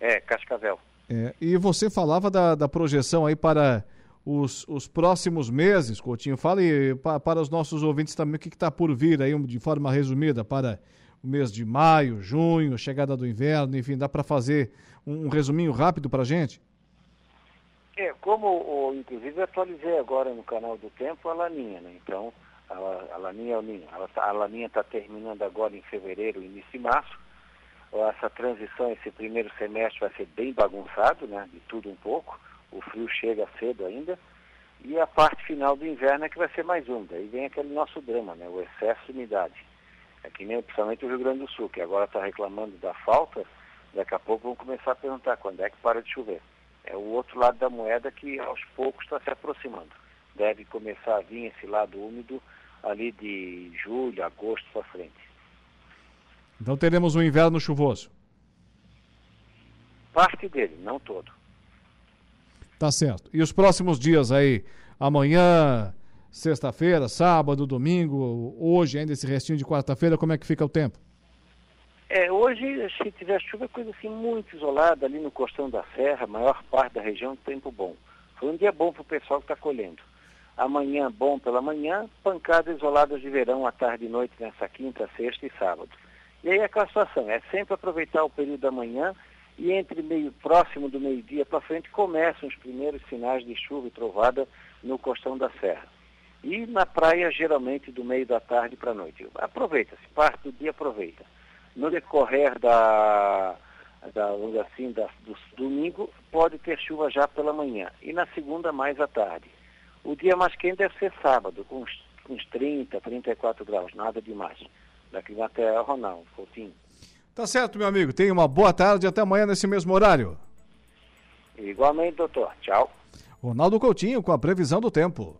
É, Cascavel. É, e você falava da, da projeção aí para os, os próximos meses, Coutinho. Fale para, para os nossos ouvintes também o que está por vir aí, de forma resumida, para o mês de maio, junho, chegada do inverno, enfim, dá para fazer um, um resuminho rápido para a gente? É, como o, inclusive atualizei agora no canal do Tempo a Laninha, né? Então, a, a Laninha a Laninha está terminando agora em fevereiro, início de março. Essa transição, esse primeiro semestre vai ser bem bagunçado, né? De tudo um pouco. O frio chega cedo ainda. E a parte final do inverno é que vai ser mais úmida. Aí vem aquele nosso drama, né? O excesso de umidade. É que nem principalmente o Rio Grande do Sul, que agora está reclamando da falta. Daqui a pouco vão começar a perguntar quando é que para de chover é o outro lado da moeda que aos poucos está se aproximando. Deve começar a vir esse lado úmido ali de julho, agosto para frente. Então teremos um inverno chuvoso. Parte dele, não todo. Tá certo. E os próximos dias aí, amanhã, sexta-feira, sábado, domingo, hoje ainda esse restinho de quarta-feira, como é que fica o tempo? É, hoje, se tiver chuva, é coisa assim muito isolada ali no costão da serra, maior parte da região, tempo bom. Foi um dia bom para o pessoal que está colhendo. Amanhã, bom pela manhã, pancadas isoladas de verão à tarde e noite nessa quinta, sexta e sábado. E aí aquela situação, é sempre aproveitar o período da manhã e entre meio próximo do meio-dia para frente começam os primeiros sinais de chuva e trovada no costão da serra. E na praia, geralmente, do meio da tarde para a noite. Aproveita-se, parte do dia aproveita no decorrer da, da assim, da, do domingo, pode ter chuva já pela manhã e na segunda mais à tarde. O dia mais quente deve ser sábado, com uns, uns 30, 34 graus, nada demais. Daqui até Ronaldo, Coutinho. Tá certo, meu amigo. Tenha uma boa tarde e até amanhã nesse mesmo horário. Igualmente, doutor. Tchau. Ronaldo Coutinho com a previsão do tempo.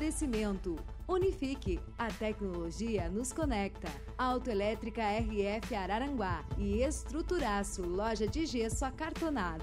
Oferecimento. Unifique. A tecnologia nos conecta. Autoelétrica RF Araranguá. E Estruturaço. Loja de gesso acartonado.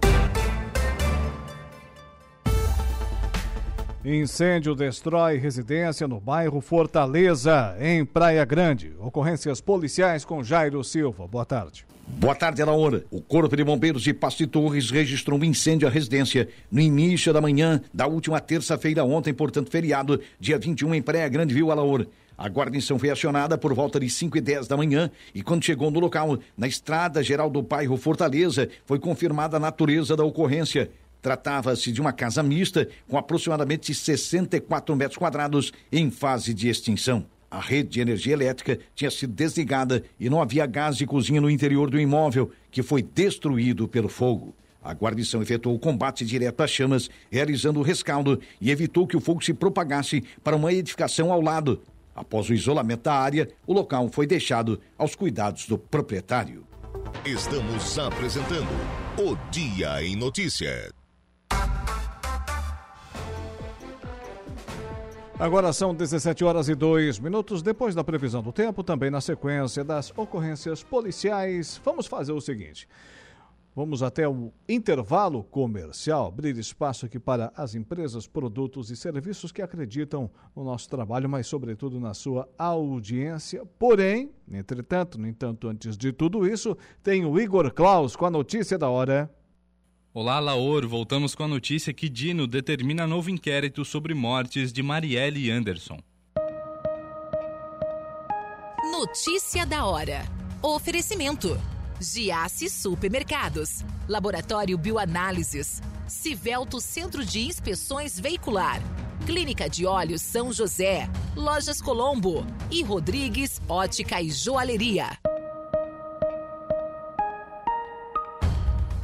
Incêndio destrói residência no bairro Fortaleza, em Praia Grande. Ocorrências policiais com Jairo Silva. Boa tarde. Boa tarde, Alaor. O Corpo de Bombeiros de Pasto Torres registrou um incêndio à residência no início da manhã da última terça-feira, ontem, portanto, feriado, dia 21, em Praia Grande, viu, Alaor? A guarnição foi acionada por volta de 5 e 10 da manhã e, quando chegou no local, na estrada geral do bairro Fortaleza, foi confirmada a natureza da ocorrência. Tratava-se de uma casa mista com aproximadamente 64 metros quadrados em fase de extinção. A rede de energia elétrica tinha sido desligada e não havia gás de cozinha no interior do imóvel, que foi destruído pelo fogo. A guarnição efetuou o combate direto às chamas, realizando o rescaldo e evitou que o fogo se propagasse para uma edificação ao lado. Após o isolamento da área, o local foi deixado aos cuidados do proprietário. Estamos apresentando o Dia em Notícia. Agora são 17 horas e 2 minutos. Depois da previsão do tempo, também na sequência das ocorrências policiais, vamos fazer o seguinte. Vamos até o intervalo comercial, abrir espaço aqui para as empresas, produtos e serviços que acreditam no nosso trabalho, mas sobretudo na sua audiência. Porém, entretanto, no entanto, antes de tudo isso, tem o Igor Klaus com a notícia da hora. Olá, Laor. Voltamos com a notícia que Dino determina novo inquérito sobre mortes de Marielle Anderson. Notícia da hora. Oferecimento. Giasse Supermercados, Laboratório Bioanálises, Civelto Centro de Inspeções Veicular, Clínica de Olhos São José, Lojas Colombo e Rodrigues Ótica e Joalheria.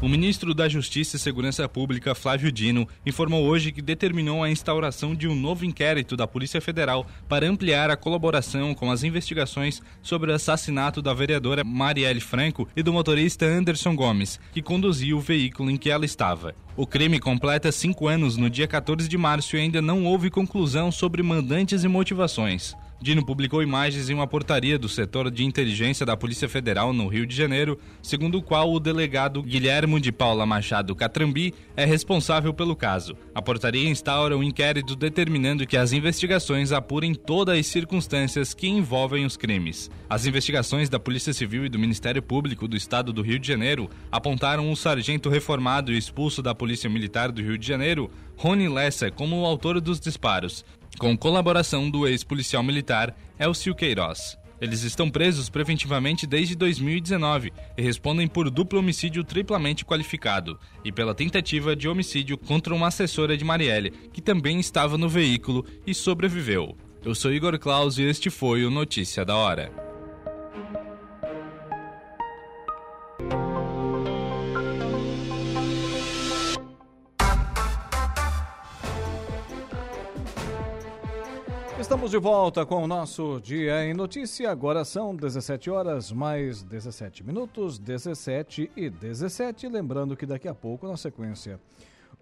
O ministro da Justiça e Segurança Pública, Flávio Dino, informou hoje que determinou a instauração de um novo inquérito da Polícia Federal para ampliar a colaboração com as investigações sobre o assassinato da vereadora Marielle Franco e do motorista Anderson Gomes, que conduzia o veículo em que ela estava. O crime completa cinco anos no dia 14 de março e ainda não houve conclusão sobre mandantes e motivações. Dino publicou imagens em uma portaria do setor de inteligência da Polícia Federal no Rio de Janeiro, segundo o qual o delegado Guilhermo de Paula Machado Catrambi é responsável pelo caso. A portaria instaura um inquérito determinando que as investigações apurem todas as circunstâncias que envolvem os crimes. As investigações da Polícia Civil e do Ministério Público do Estado do Rio de Janeiro apontaram um sargento reformado e expulso da Polícia Militar do Rio de Janeiro, Rony Lessa, como o autor dos disparos, com colaboração do ex-policial militar Elcio Queiroz. Eles estão presos preventivamente desde 2019 e respondem por duplo homicídio triplamente qualificado e pela tentativa de homicídio contra uma assessora de Marielle, que também estava no veículo e sobreviveu. Eu sou Igor Claus e este foi o Notícia da Hora. Estamos de volta com o nosso Dia em Notícia. Agora são 17 horas mais 17 minutos, 17 e 17. Lembrando que daqui a pouco, na sequência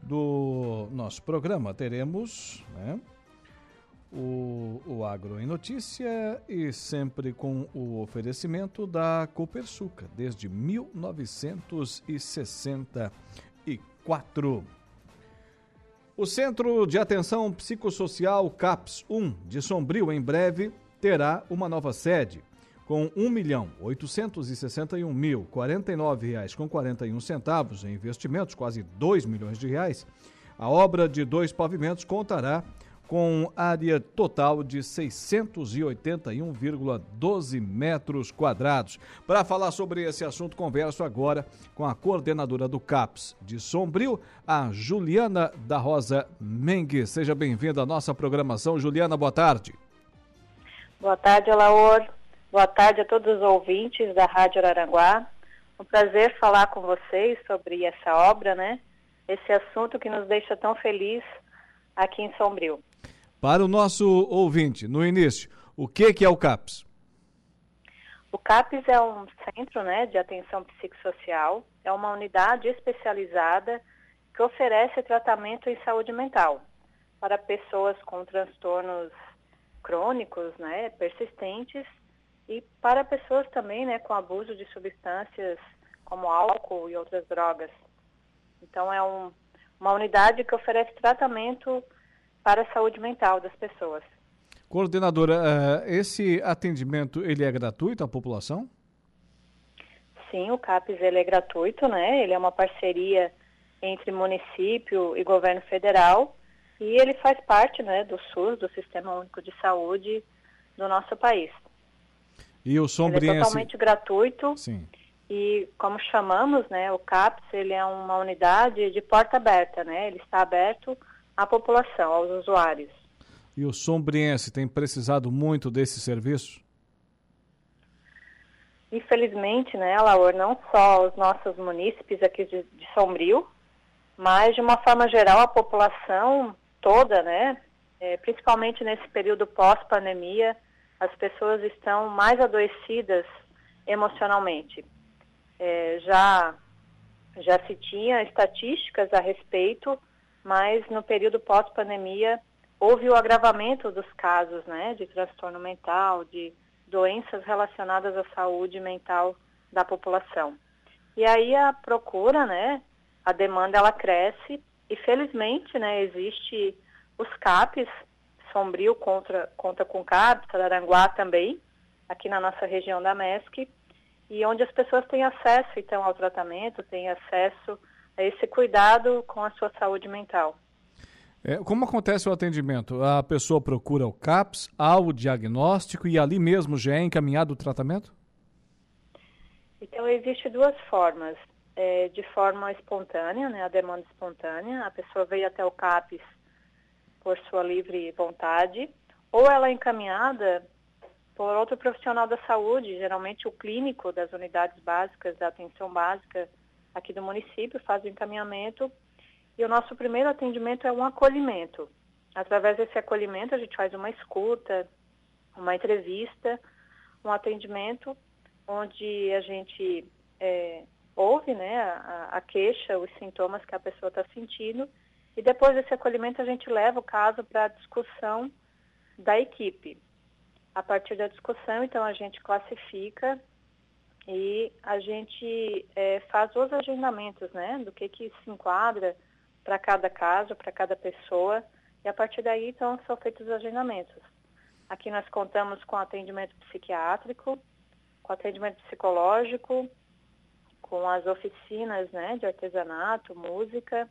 do nosso programa, teremos né, o, o Agro em Notícia e sempre com o oferecimento da Copersuca, desde 1964. O Centro de Atenção Psicossocial CAPS 1 de Sombrio, em breve, terá uma nova sede, com R$ 1.861.049,41 em investimentos, quase 2 milhões de reais. A obra de dois pavimentos contará com área total de 681,12 metros quadrados. Para falar sobre esse assunto, converso agora com a coordenadora do CAPS de Sombrio, a Juliana da Rosa Mengue. Seja bem-vinda à nossa programação. Juliana, boa tarde. Boa tarde, Alaor. Boa tarde a todos os ouvintes da Rádio Araranguá. Um prazer falar com vocês sobre essa obra, né? Esse assunto que nos deixa tão feliz aqui em Sombrio. Para o nosso ouvinte, no início, o que, que é o CAPS? O CAPS é um centro né, de atenção psicossocial, é uma unidade especializada que oferece tratamento em saúde mental para pessoas com transtornos crônicos, né, persistentes, e para pessoas também né, com abuso de substâncias como álcool e outras drogas. Então, é um, uma unidade que oferece tratamento para a saúde mental das pessoas. Coordenadora, eh, esse atendimento ele é gratuito à população? Sim, o CAPES ele é gratuito, né? Ele é uma parceria entre município e governo federal e ele faz parte, né, do SUS, do Sistema Único de Saúde do nosso país. E o sombriense... Ele é totalmente gratuito. Sim. E como chamamos, né, o CAPS, ele é uma unidade de porta aberta, né? Ele está aberto à população, aos usuários. E o sombriense tem precisado muito desse serviço? Infelizmente, né, Laura, não só os nossos munícipes aqui de, de Sombrio, mas de uma forma geral a população toda, né, é, principalmente nesse período pós-pandemia, as pessoas estão mais adoecidas emocionalmente. É, já, já se tinha estatísticas a respeito, mas no período pós-pandemia houve o agravamento dos casos né, de transtorno mental, de doenças relacionadas à saúde mental da população. E aí a procura, né, a demanda ela cresce e felizmente, né, existe os CAPs, Sombrio contra, conta com CAPs, Araranguá também, aqui na nossa região da MESC, e onde as pessoas têm acesso então ao tratamento, têm acesso a esse cuidado com a sua saúde mental. É, como acontece o atendimento? A pessoa procura o CAPS, há o diagnóstico e ali mesmo já é encaminhado o tratamento? Então, existe duas formas. É, de forma espontânea, né, a demanda espontânea, a pessoa veio até o CAPS por sua livre vontade, ou ela é encaminhada por outro profissional da saúde, geralmente o clínico das unidades básicas da atenção básica aqui do município, faz o encaminhamento e o nosso primeiro atendimento é um acolhimento. Através desse acolhimento, a gente faz uma escuta, uma entrevista, um atendimento onde a gente é, ouve né, a, a, queixa, os sintomas que a pessoa está sentindo, e depois desse acolhimento a gente leva o caso para a discussão da equipe. A partir da discussão, então, a gente classifica e a gente é, faz os agendamentos, né, do que, que se enquadra para cada caso, para cada pessoa, e a partir daí, então, são feitos os agendamentos. Aqui nós contamos com atendimento psiquiátrico, com atendimento psicológico, com as oficinas né, de artesanato, música,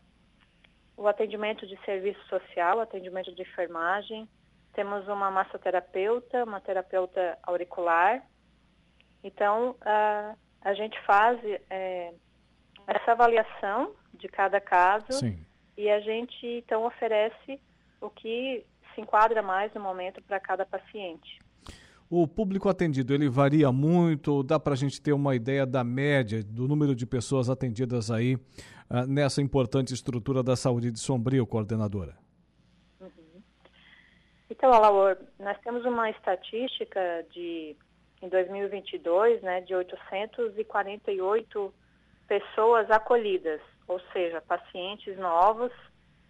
o atendimento de serviço social, atendimento de enfermagem, temos uma massoterapeuta, uma terapeuta auricular. Então, a, a gente faz é, essa avaliação de cada caso Sim. e a gente então oferece o que se enquadra mais no momento para cada paciente. O público atendido, ele varia muito? Dá para a gente ter uma ideia da média do número de pessoas atendidas aí uh, nessa importante estrutura da saúde de Sombrio, coordenadora? Uhum. Então, Alaor, nós temos uma estatística de, em 2022, né, de 848 pessoas acolhidas, ou seja, pacientes novos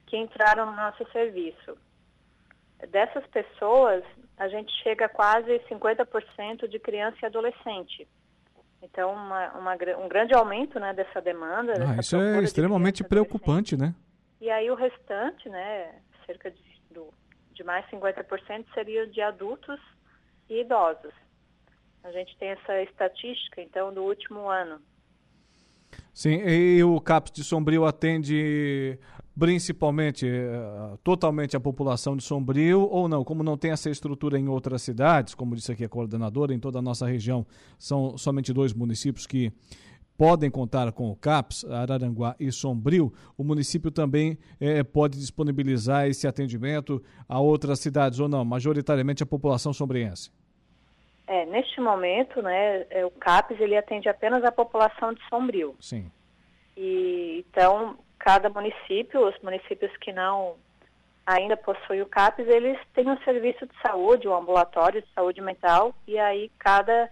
que entraram no nosso serviço. Dessas pessoas, a gente chega a quase 50% de criança e adolescente. Então, uma, uma, um grande aumento né, dessa demanda. Ah, dessa isso é extremamente preocupante, né? E aí o restante, né, cerca de, do, de mais 50% seria de adultos e idosos. A gente tem essa estatística, então, do último ano. Sim, e o CAPS de Sombrio atende principalmente, uh, totalmente a população de Sombrio ou não? Como não tem essa estrutura em outras cidades, como disse aqui a coordenadora, em toda a nossa região são somente dois municípios que podem contar com o CAPS, Araranguá e Sombrio, o município também eh, pode disponibilizar esse atendimento a outras cidades ou não, majoritariamente a população sombriense? É, neste momento, né, é, o CAPES ele atende apenas a população de Sombrio. Sim. E então cada município, os municípios que não ainda possuem o CAPES, eles têm um serviço de saúde, um ambulatório de saúde mental, e aí cada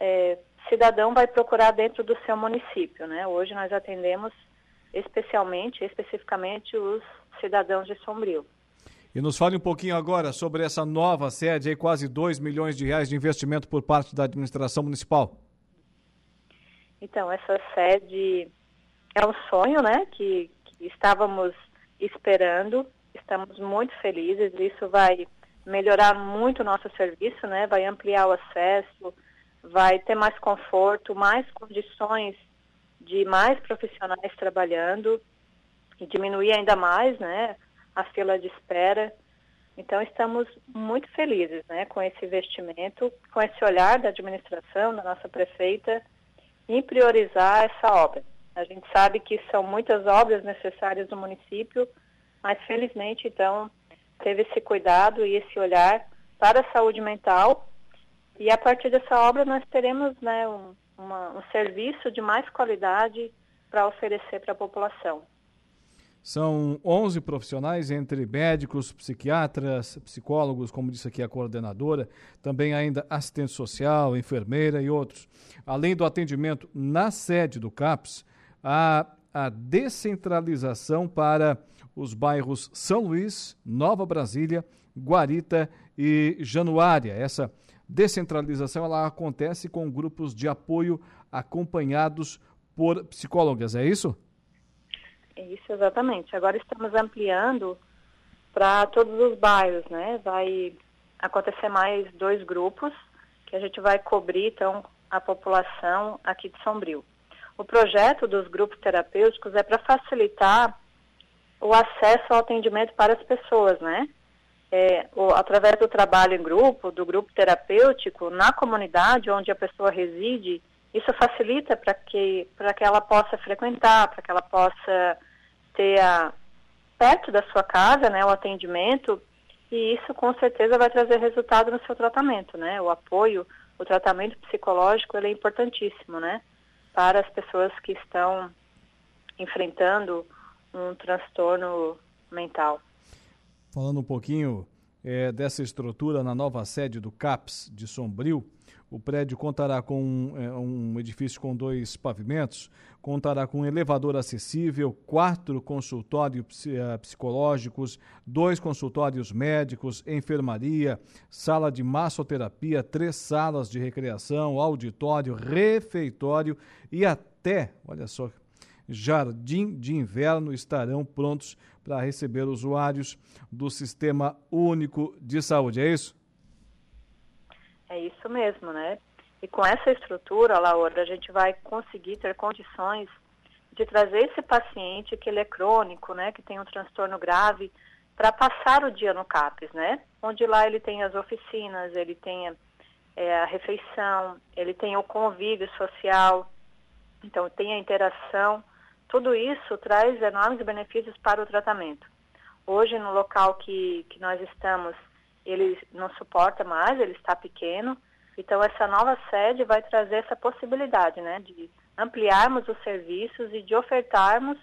é, cidadão vai procurar dentro do seu município, né? Hoje nós atendemos especialmente, especificamente os cidadãos de Sombrio. E nos fale um pouquinho agora sobre essa nova sede, aí quase 2 milhões de reais de investimento por parte da administração municipal. Então, essa sede é um sonho, né, que, que estávamos esperando, estamos muito felizes, isso vai melhorar muito o nosso serviço, né, vai ampliar o acesso, vai ter mais conforto, mais condições de mais profissionais trabalhando e diminuir ainda mais, né, a fila de espera. Então, estamos muito felizes né, com esse investimento, com esse olhar da administração, da nossa prefeita, em priorizar essa obra. A gente sabe que são muitas obras necessárias no município, mas felizmente, então, teve esse cuidado e esse olhar para a saúde mental. E a partir dessa obra, nós teremos né, um, uma, um serviço de mais qualidade para oferecer para a população. São 11 profissionais, entre médicos, psiquiatras, psicólogos, como disse aqui a coordenadora, também ainda assistente social, enfermeira e outros. Além do atendimento na sede do CAPS, há a descentralização para os bairros São Luís, Nova Brasília, Guarita e Januária. Essa descentralização ela acontece com grupos de apoio acompanhados por psicólogas, é isso? Isso, exatamente. Agora estamos ampliando para todos os bairros, né? Vai acontecer mais dois grupos que a gente vai cobrir, então, a população aqui de Sombrio. O projeto dos grupos terapêuticos é para facilitar o acesso ao atendimento para as pessoas, né? É, o, através do trabalho em grupo, do grupo terapêutico, na comunidade onde a pessoa reside, isso facilita para que, que ela possa frequentar, para que ela possa ter a, perto da sua casa né, o atendimento e isso com certeza vai trazer resultado no seu tratamento, né? O apoio, o tratamento psicológico ele é importantíssimo, né? Para as pessoas que estão enfrentando um transtorno mental. Falando um pouquinho é, dessa estrutura na nova sede do CAPS de Sombrio, o prédio contará com um, é, um edifício com dois pavimentos, contará com um elevador acessível, quatro consultórios é, psicológicos, dois consultórios médicos, enfermaria, sala de massoterapia, três salas de recreação, auditório, refeitório e até, olha só, jardim de inverno estarão prontos para receber usuários do Sistema Único de Saúde. É isso? É isso mesmo, né? E com essa estrutura, Laura, a gente vai conseguir ter condições de trazer esse paciente que ele é crônico, né, que tem um transtorno grave, para passar o dia no CAPES, né? Onde lá ele tem as oficinas, ele tem é, a refeição, ele tem o convívio social, então tem a interação. Tudo isso traz enormes benefícios para o tratamento. Hoje, no local que, que nós estamos, ele não suporta mais, ele está pequeno. Então, essa nova sede vai trazer essa possibilidade, né, de ampliarmos os serviços e de ofertarmos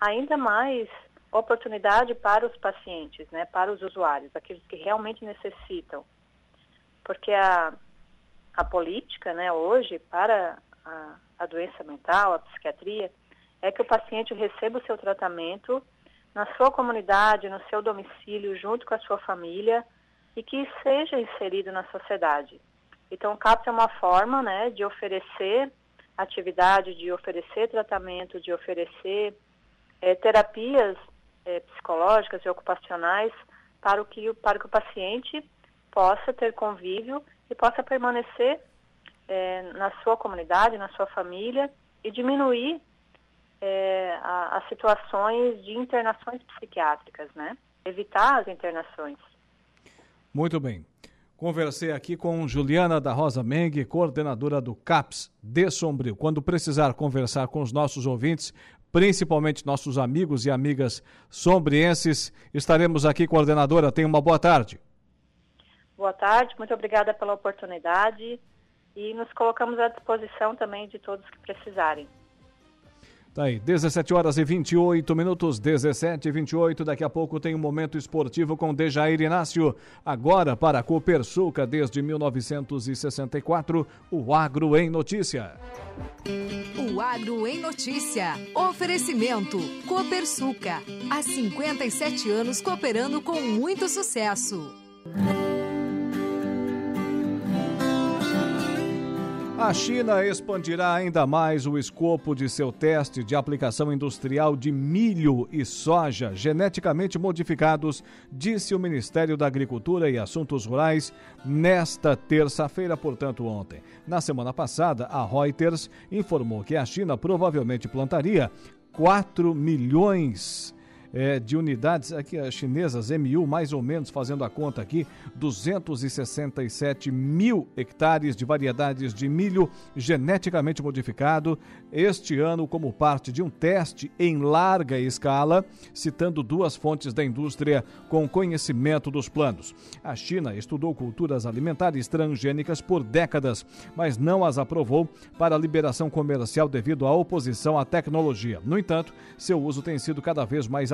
ainda mais oportunidade para os pacientes, né, para os usuários, aqueles que realmente necessitam. Porque a, a política, né, hoje, para a, a doença mental, a psiquiatria, é que o paciente receba o seu tratamento na sua comunidade, no seu domicílio, junto com a sua família, e que seja inserido na sociedade. Então, o CAPS é uma forma né, de oferecer atividade, de oferecer tratamento, de oferecer é, terapias é, psicológicas e ocupacionais para, o que, para que o paciente possa ter convívio e possa permanecer é, na sua comunidade, na sua família e diminuir as situações de internações psiquiátricas, né? Evitar as internações. Muito bem. Conversei aqui com Juliana da Rosa Mengue, coordenadora do CAPS de Sombrio. Quando precisar conversar com os nossos ouvintes, principalmente nossos amigos e amigas sombrienses, estaremos aqui, coordenadora. Tenha uma boa tarde. Boa tarde, muito obrigada pela oportunidade e nos colocamos à disposição também de todos que precisarem. Tá aí, 17 horas e 28 minutos, 17 e 28. Daqui a pouco tem um momento esportivo com Dejair Inácio. Agora para a Copersuca, desde 1964, o Agro em Notícia. O Agro em Notícia. Oferecimento. Copersuca. Há 57 anos cooperando com muito sucesso. A China expandirá ainda mais o escopo de seu teste de aplicação industrial de milho e soja geneticamente modificados, disse o Ministério da Agricultura e Assuntos Rurais nesta terça-feira, portanto, ontem. Na semana passada, a Reuters informou que a China provavelmente plantaria 4 milhões é, de unidades, aqui as chinesas, MU, mais ou menos, fazendo a conta aqui, 267 mil hectares de variedades de milho geneticamente modificado este ano como parte de um teste em larga escala, citando duas fontes da indústria com conhecimento dos planos. A China estudou culturas alimentares transgênicas por décadas, mas não as aprovou para liberação comercial devido à oposição à tecnologia. No entanto, seu uso tem sido cada vez mais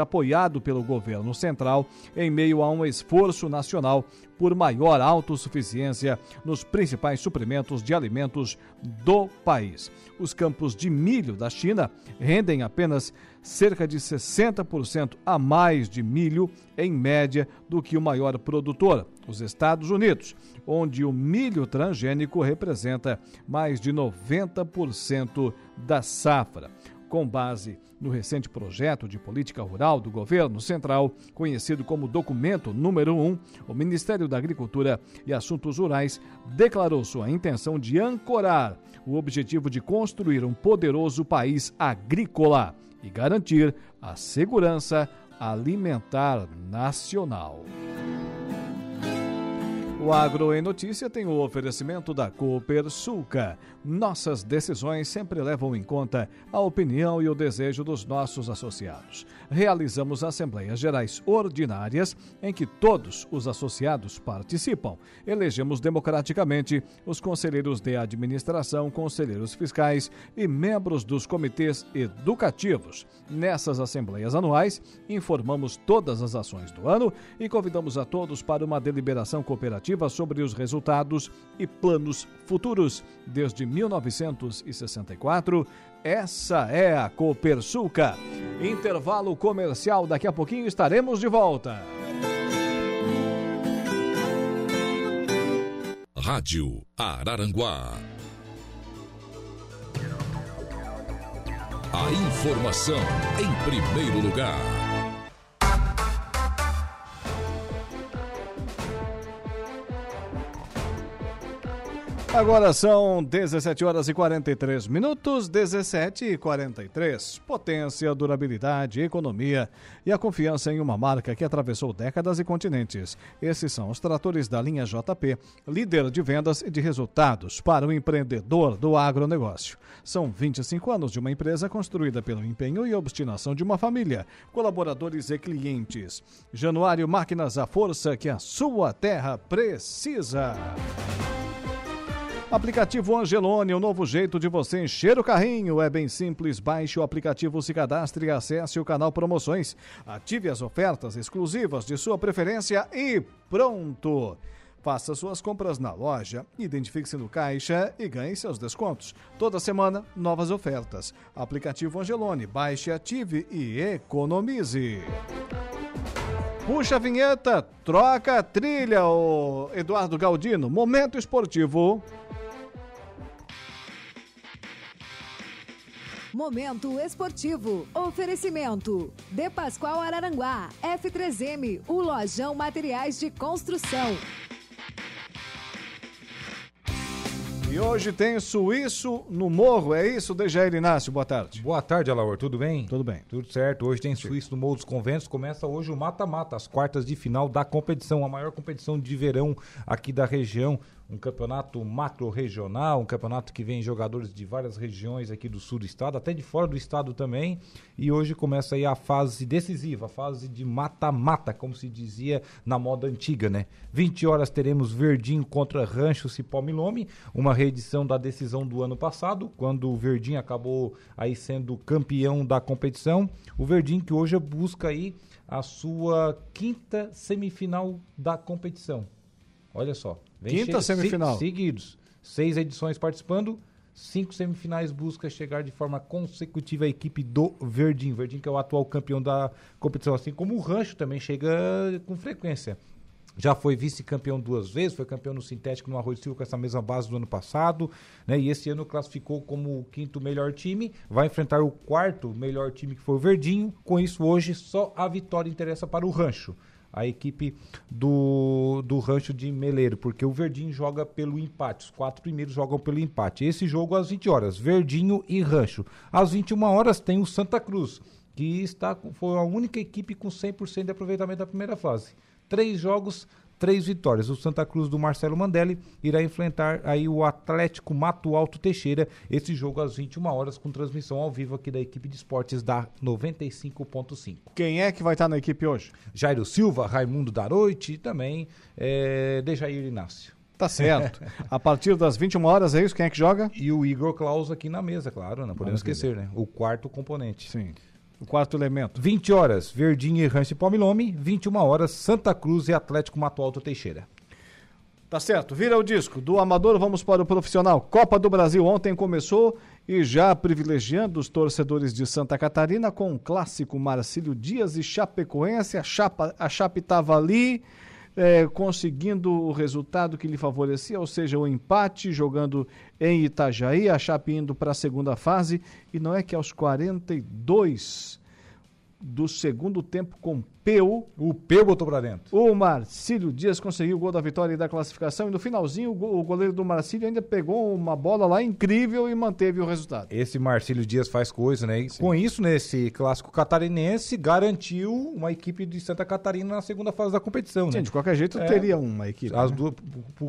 pelo governo central em meio a um esforço nacional por maior autossuficiência nos principais suprimentos de alimentos do país. Os campos de milho da China rendem apenas cerca de 60% a mais de milho, em média, do que o maior produtor, os Estados Unidos, onde o milho transgênico representa mais de 90% da safra. Com base no recente projeto de política rural do governo central, conhecido como Documento Número 1, o Ministério da Agricultura e Assuntos Rurais declarou sua intenção de ancorar o objetivo de construir um poderoso país agrícola e garantir a segurança alimentar nacional. O Agro em Notícia tem o oferecimento da Copersuca. Nossas decisões sempre levam em conta a opinião e o desejo dos nossos associados. Realizamos assembleias gerais ordinárias em que todos os associados participam. Elegemos democraticamente os conselheiros de administração, conselheiros fiscais e membros dos comitês educativos. Nessas assembleias anuais, informamos todas as ações do ano e convidamos a todos para uma deliberação cooperativa sobre os resultados e planos futuros. Desde 1964, essa é a Copersuca. Intervalo comercial, daqui a pouquinho estaremos de volta. Rádio Araranguá. A informação em primeiro lugar. Agora são 17 horas e 43 minutos, 17 e 43. Potência, durabilidade, economia e a confiança em uma marca que atravessou décadas e continentes. Esses são os tratores da linha JP, líder de vendas e de resultados para o empreendedor do agronegócio. São 25 anos de uma empresa construída pelo empenho e obstinação de uma família, colaboradores e clientes. Januário Máquinas, a força que a sua terra precisa. Aplicativo Angelone, o novo jeito de você encher o carrinho. É bem simples. Baixe o aplicativo, se cadastre e acesse o canal Promoções. Ative as ofertas exclusivas de sua preferência e pronto! Faça suas compras na loja, identifique-se no caixa e ganhe seus descontos. Toda semana, novas ofertas. Aplicativo Angelone. Baixe, ative e economize. Puxa a vinheta, troca a trilha, o Eduardo Galdino. Momento esportivo. Momento esportivo. Oferecimento. De Pascoal Araranguá. F3M. O Lojão Materiais de Construção. E hoje tem Suíço no Morro, é isso, Dejair Inácio? Boa tarde. Boa tarde, Alaor, tudo bem? Tudo bem. Tudo certo. Hoje tem Suíço no Morro dos Conventos. Começa hoje o mata-mata, as quartas de final da competição, a maior competição de verão aqui da região um campeonato macro-regional, um campeonato que vem jogadores de várias regiões aqui do sul do estado, até de fora do estado também. E hoje começa aí a fase decisiva, a fase de mata-mata, como se dizia na moda antiga, né? 20 horas teremos Verdinho contra Rancho Cipó Milome, uma reedição da decisão do ano passado, quando o Verdinho acabou aí sendo campeão da competição. O Verdinho que hoje busca aí a sua quinta semifinal da competição. Olha só. Quinta semifinal. Seguidos. Seis edições participando, cinco semifinais busca chegar de forma consecutiva a equipe do Verdinho. Verdinho que é o atual campeão da competição, assim como o Rancho também chega com frequência. Já foi vice-campeão duas vezes, foi campeão no sintético no Arroio Silva com essa mesma base do ano passado, né? E esse ano classificou como o quinto melhor time, vai enfrentar o quarto melhor time que foi o Verdinho. Com isso, hoje só a vitória interessa para o Rancho a equipe do, do Rancho de Meleiro, porque o Verdinho joga pelo empate. Os quatro primeiros jogam pelo empate. Esse jogo às 20 horas, Verdinho e Rancho. Às 21 horas tem o Santa Cruz que está, foi a única equipe com 100% de aproveitamento da primeira fase. Três jogos, três vitórias. O Santa Cruz do Marcelo Mandelli irá enfrentar aí o Atlético Mato Alto Teixeira. Esse jogo às 21 horas com transmissão ao vivo aqui da equipe de esportes da 95.5. Quem é que vai estar na equipe hoje? Jairo Silva, Raimundo Daroite e também é, Dejair Inácio. Tá certo. A partir das 21 horas, é isso? Quem é que joga? E o Igor Klaus aqui na mesa, claro, não podemos Maravilha. esquecer, né? O quarto componente. Sim. O quarto elemento. 20 horas, Verdinha e Rance Palmilome. 21 horas, Santa Cruz e Atlético Mato Alto Teixeira. Tá certo. Vira o disco. Do amador, vamos para o profissional. Copa do Brasil ontem começou e já privilegiando os torcedores de Santa Catarina com o clássico Marcílio Dias e Chapecoense. A, chapa, a Chape estava ali é, conseguindo o resultado que lhe favorecia, ou seja, o empate, jogando em Itajaí, a Chape indo para a segunda fase, e não é que aos 42 do segundo tempo com Peu. O Peu botou pra dentro. O Marcílio Dias conseguiu o gol da vitória e da classificação. E no finalzinho, o goleiro do Marcílio ainda pegou uma bola lá incrível e manteve o resultado. Esse Marcílio Dias faz coisa, né? E com isso, nesse clássico catarinense, garantiu uma equipe de Santa Catarina na segunda fase da competição. Sim, né? de qualquer jeito é, teria uma equipe. As né? duas,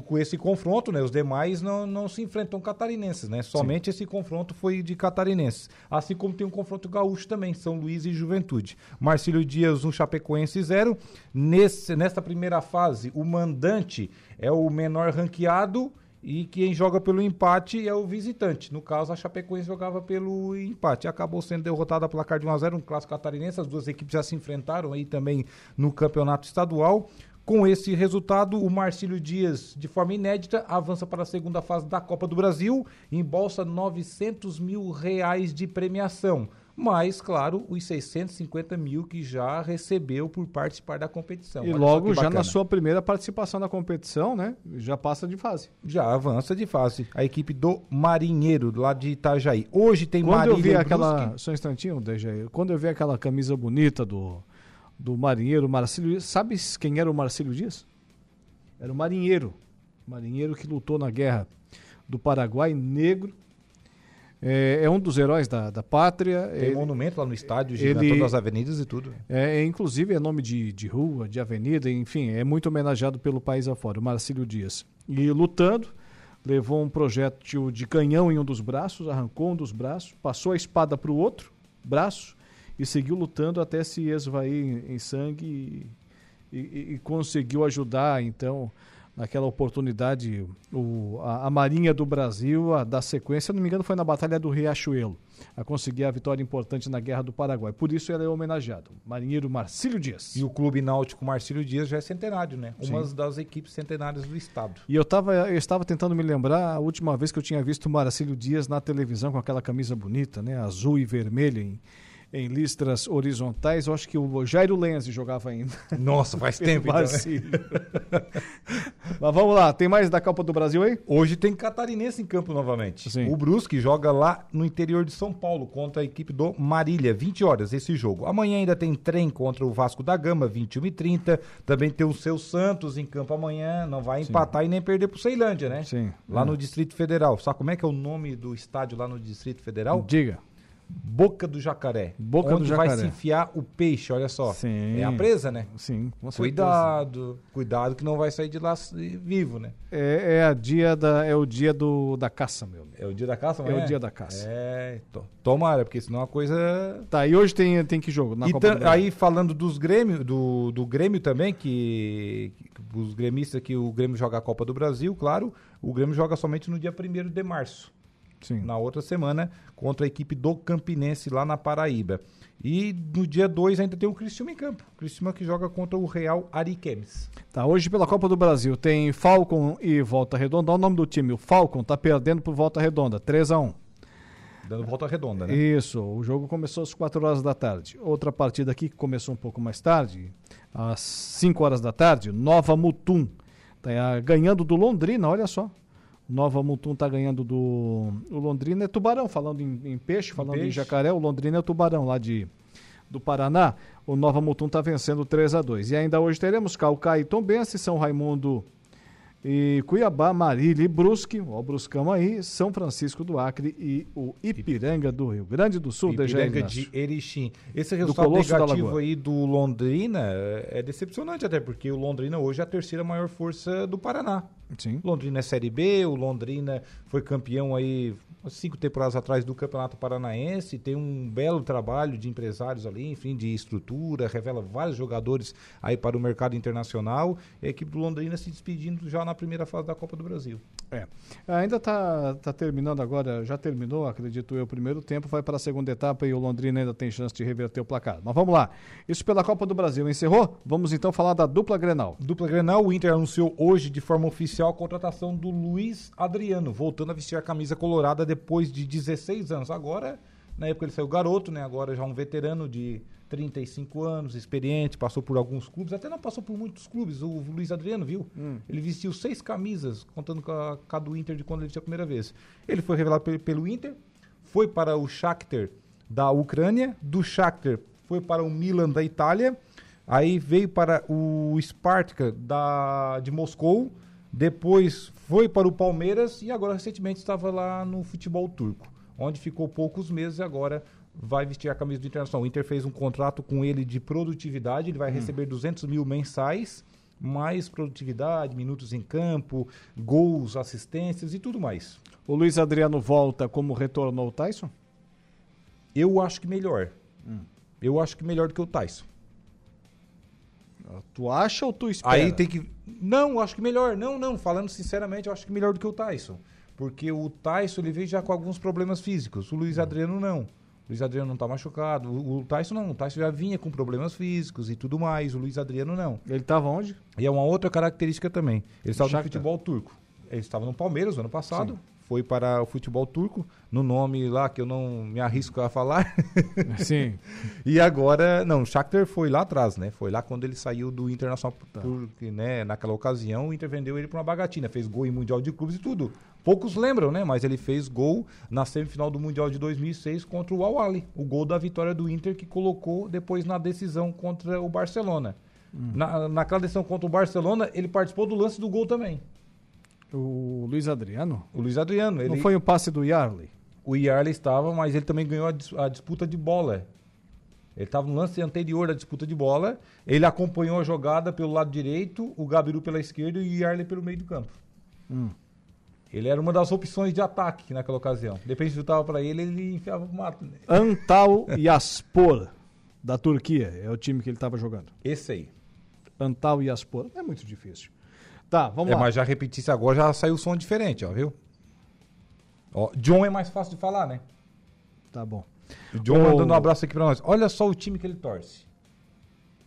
com esse confronto, né? Os demais não, não se enfrentam catarinenses, né? Somente Sim. esse confronto foi de catarinenses. Assim como tem um confronto gaúcho também, São Luís e Juventude. Marcílio Dias, um Chapecoense Chapecoense 0. Nesse, nesta primeira fase, o mandante é o menor ranqueado e quem joga pelo empate é o visitante. No caso, a Chapecoense jogava pelo empate. Acabou sendo derrotada a placar de 1 a 0 um clássico catarinense. As duas equipes já se enfrentaram aí também no campeonato estadual. Com esse resultado, o Marcílio Dias, de forma inédita, avança para a segunda fase da Copa do Brasil, embolsa 900 mil reais de premiação mais, claro, os 650 mil que já recebeu por participar da competição. E Olha logo, já na sua primeira participação na competição, né? Já passa de fase. Já avança de fase. A equipe do Marinheiro, lá de Itajaí. Hoje tem Quando eu vi aquela. Só um instantinho, Dejaí. Quando eu vi aquela camisa bonita do, do Marinheiro, Marcílio Dias, sabe quem era o Marcílio Dias? Era o Marinheiro. Marinheiro que lutou na guerra do Paraguai, negro é, é, um dos heróis da, da pátria. Tem ele, monumento lá no estádio, ele, todas as avenidas e tudo. É, é, inclusive é nome de, de rua, de avenida, enfim, é muito homenageado pelo país afora, o Marcílio Dias. E lutando, levou um projétil de canhão em um dos braços, arrancou um dos braços, passou a espada para o outro braço e seguiu lutando até se esvair em, em sangue e, e, e conseguiu ajudar, então, naquela oportunidade o, a, a, Marinha do Brasil a dar sequência, se não me engano, foi na Batalha do Riachuelo, a conseguir a vitória importante na Guerra do Paraguai. Por isso ele é homenageado. Marinheiro Marcílio Dias. E o Clube Náutico Marcílio Dias já é centenário, né? Sim. Uma das equipes centenárias do estado. E eu, tava, eu estava tentando me lembrar a última vez que eu tinha visto o Marcílio Dias na televisão com aquela camisa bonita, né? Azul e vermelha em em listras horizontais. Eu acho que o Jairo Lenzi jogava ainda. Nossa, faz *laughs* tempo. então, né? Mas vamos lá, tem mais da Copa do Brasil aí? Hoje tem catarinense em campo novamente. Sim. O Brusque joga lá no interior de São Paulo contra a equipe do Marília, 20 horas esse jogo. Amanhã ainda tem trem contra o Vasco da Gama, 21 e 30 Também tem o seu Santos em campo amanhã. Não vai empatar Sim. e nem perder pro Ceilândia, né? Sim. Lá é. no Distrito Federal. Sabe como é que é o nome do estádio lá no Distrito Federal? Diga. Boca do Jacaré. Boca onde do Jacaré. vai se enfiar o peixe, olha só. Sim. É a presa, né? Sim, com Cuidado, cuidado que não vai sair de lá vivo, né? É, é, a dia da, é o dia do, da caça, meu. É o dia da caça, É o dia da caça. É, to, tomara, porque senão a coisa... Tá, e hoje tem, tem que jogo na Copa do Aí falando dos Grêmio, do, do Grêmio também, que, que os gremistas que o Grêmio joga a Copa do Brasil, claro, o Grêmio joga somente no dia 1 de março. Sim. na outra semana contra a equipe do Campinense lá na Paraíba. E no dia 2 ainda tem o Cristiúma em campo. O Cristiúma que joga contra o Real Ariquemes. Tá, hoje pela Copa do Brasil tem Falcon e Volta Redonda. Olha o nome do time. O Falcon tá perdendo por Volta Redonda, 3 a 1 Dando volta redonda, né? Isso, o jogo começou às 4 horas da tarde. Outra partida aqui que começou um pouco mais tarde, às 5 horas da tarde, Nova Mutum. Tá ganhando do Londrina, olha só. Nova Mutum está ganhando do o Londrina é Tubarão, falando em, em peixe, falando peixe. em jacaré, o Londrina é o Tubarão lá de do Paraná. O Nova Mutum está vencendo 3 a 2 E ainda hoje teremos Calcaia e Tombense, São Raimundo E Cuiabá, Marília e Brusque, ó, o Bruscão aí, São Francisco do Acre e o Ipiranga do Rio Grande do Sul, Ipiranga de Erechim. Esse Do resultado negativo aí do Londrina é é decepcionante até, porque o Londrina hoje é a terceira maior força do Paraná. Sim. Londrina é Série B, o Londrina foi campeão aí cinco temporadas atrás do Campeonato Paranaense, tem um belo trabalho de empresários ali, enfim, de estrutura, revela vários jogadores aí para o mercado internacional, e a equipe do Londrina se despedindo já na primeira fase da Copa do Brasil. É. Ainda está tá terminando agora, já terminou, acredito eu, o primeiro tempo, vai para a segunda etapa e o Londrina ainda tem chance de reverter o placar. Mas vamos lá. Isso pela Copa do Brasil encerrou? Vamos então falar da dupla Grenal. Dupla Grenal, o Inter anunciou hoje de forma oficial a contratação do Luiz Adriano, voltando a vestir a camisa colorada depois de 16 anos. Agora, na época ele saiu garoto, né? Agora já um veterano de 35 anos, experiente, passou por alguns clubes, até não passou por muitos clubes, o Luiz Adriano, viu? Ele vestiu seis camisas, contando com a, com a do Inter de quando ele vestiu a primeira vez. Ele foi revelado pelo, pelo Inter, foi para o Shakhtar da Ucrânia, do Shakhtar foi para o Milan da Itália, aí veio para o Spartak da, de Moscou, depois foi para o Palmeiras e agora recentemente estava lá no futebol turco, onde ficou poucos meses e agora vai vestir a camisa do Internacional. O Inter fez um contrato com ele de produtividade, ele vai receber 200 mil mensais, mais produtividade, minutos em campo, gols, assistências e tudo mais. O Luiz Adriano volta como retornou o Tyson? Eu acho que melhor. Eu acho que melhor do que o Tyson. Tu acha ou tu espera? Aí tem que. Não, acho que melhor. Não, não. Falando sinceramente, eu acho que melhor do que o Tyson. Porque o Tyson ele veio já com alguns problemas físicos. O Luiz Adriano não. O Luiz Adriano não tá machucado. O, o Tyson não. O Tyson já vinha com problemas físicos e tudo mais. O Luiz Adriano não. Ele estava onde? E é uma outra característica também. Ele estava no futebol turco. Ele estava no Palmeiras no ano passado. Foi para o futebol turco, no nome lá que eu não me arrisco a falar. *laughs* Sim. *laughs* E agora, não, o Shakhtar foi lá atrás, né? Foi lá quando ele saiu do Internacional, Tá. porque, né, naquela ocasião o Inter vendeu ele para uma bagatina, fez gol em Mundial de Clubes e tudo. Poucos lembram, né? Mas ele fez gol na semifinal do Mundial de 2006 contra o Al-Ahly, o gol da vitória do Inter que colocou depois na decisão contra o Barcelona. Hum. Na, naquela decisão contra o Barcelona, ele participou do lance do gol também. O Luiz Adriano? O Luiz Adriano. Ele, Não foi o passe do Yarley? O Yarley estava, mas ele também ganhou a, a disputa de bola. Ele estava no lance anterior da disputa de bola. Ele acompanhou a jogada pelo lado direito, o Gabiru pela esquerda e o Yarley pelo meio do campo. Hum. Ele era uma das opções de ataque naquela ocasião. Depende se chutava para ele, ele enfiava pro mato. né? Antal Yaspor, da Turquia, é o time que ele estava jogando. Esse aí. Antal Yaspor. É muito difícil. Tá, vamos É, lá. mas já repetisse agora, já saiu o som diferente, ó, viu? Ó, John é mais fácil de falar, né? Tá bom. O John Ô- mandando um abraço aqui pra nós. Olha só o time que ele torce.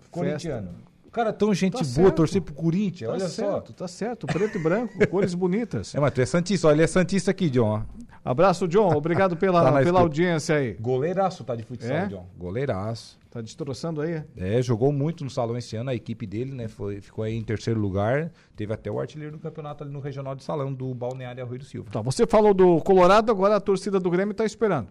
Corintiano. O cara é tão gente Tá boa, torcer pro Corinthians, Tá olha certo, só. tá certo. Preto e branco, *laughs* cores bonitas. É, mas tu é Santista, olha, ele é Santista aqui, John. Abraço, John. Obrigado pela, Tá pela escuta. audiência aí. Goleiraço tá de futsal, É? John. Goleiraço. Tá destroçando aí? É, jogou muito no salão esse ano, a equipe dele, né? Foi, ficou aí em terceiro lugar. Teve até o artilheiro do campeonato ali no regional de salão do Balneário Arroio do Silva. Tá, você falou do Colorado, agora a torcida do Grêmio tá esperando.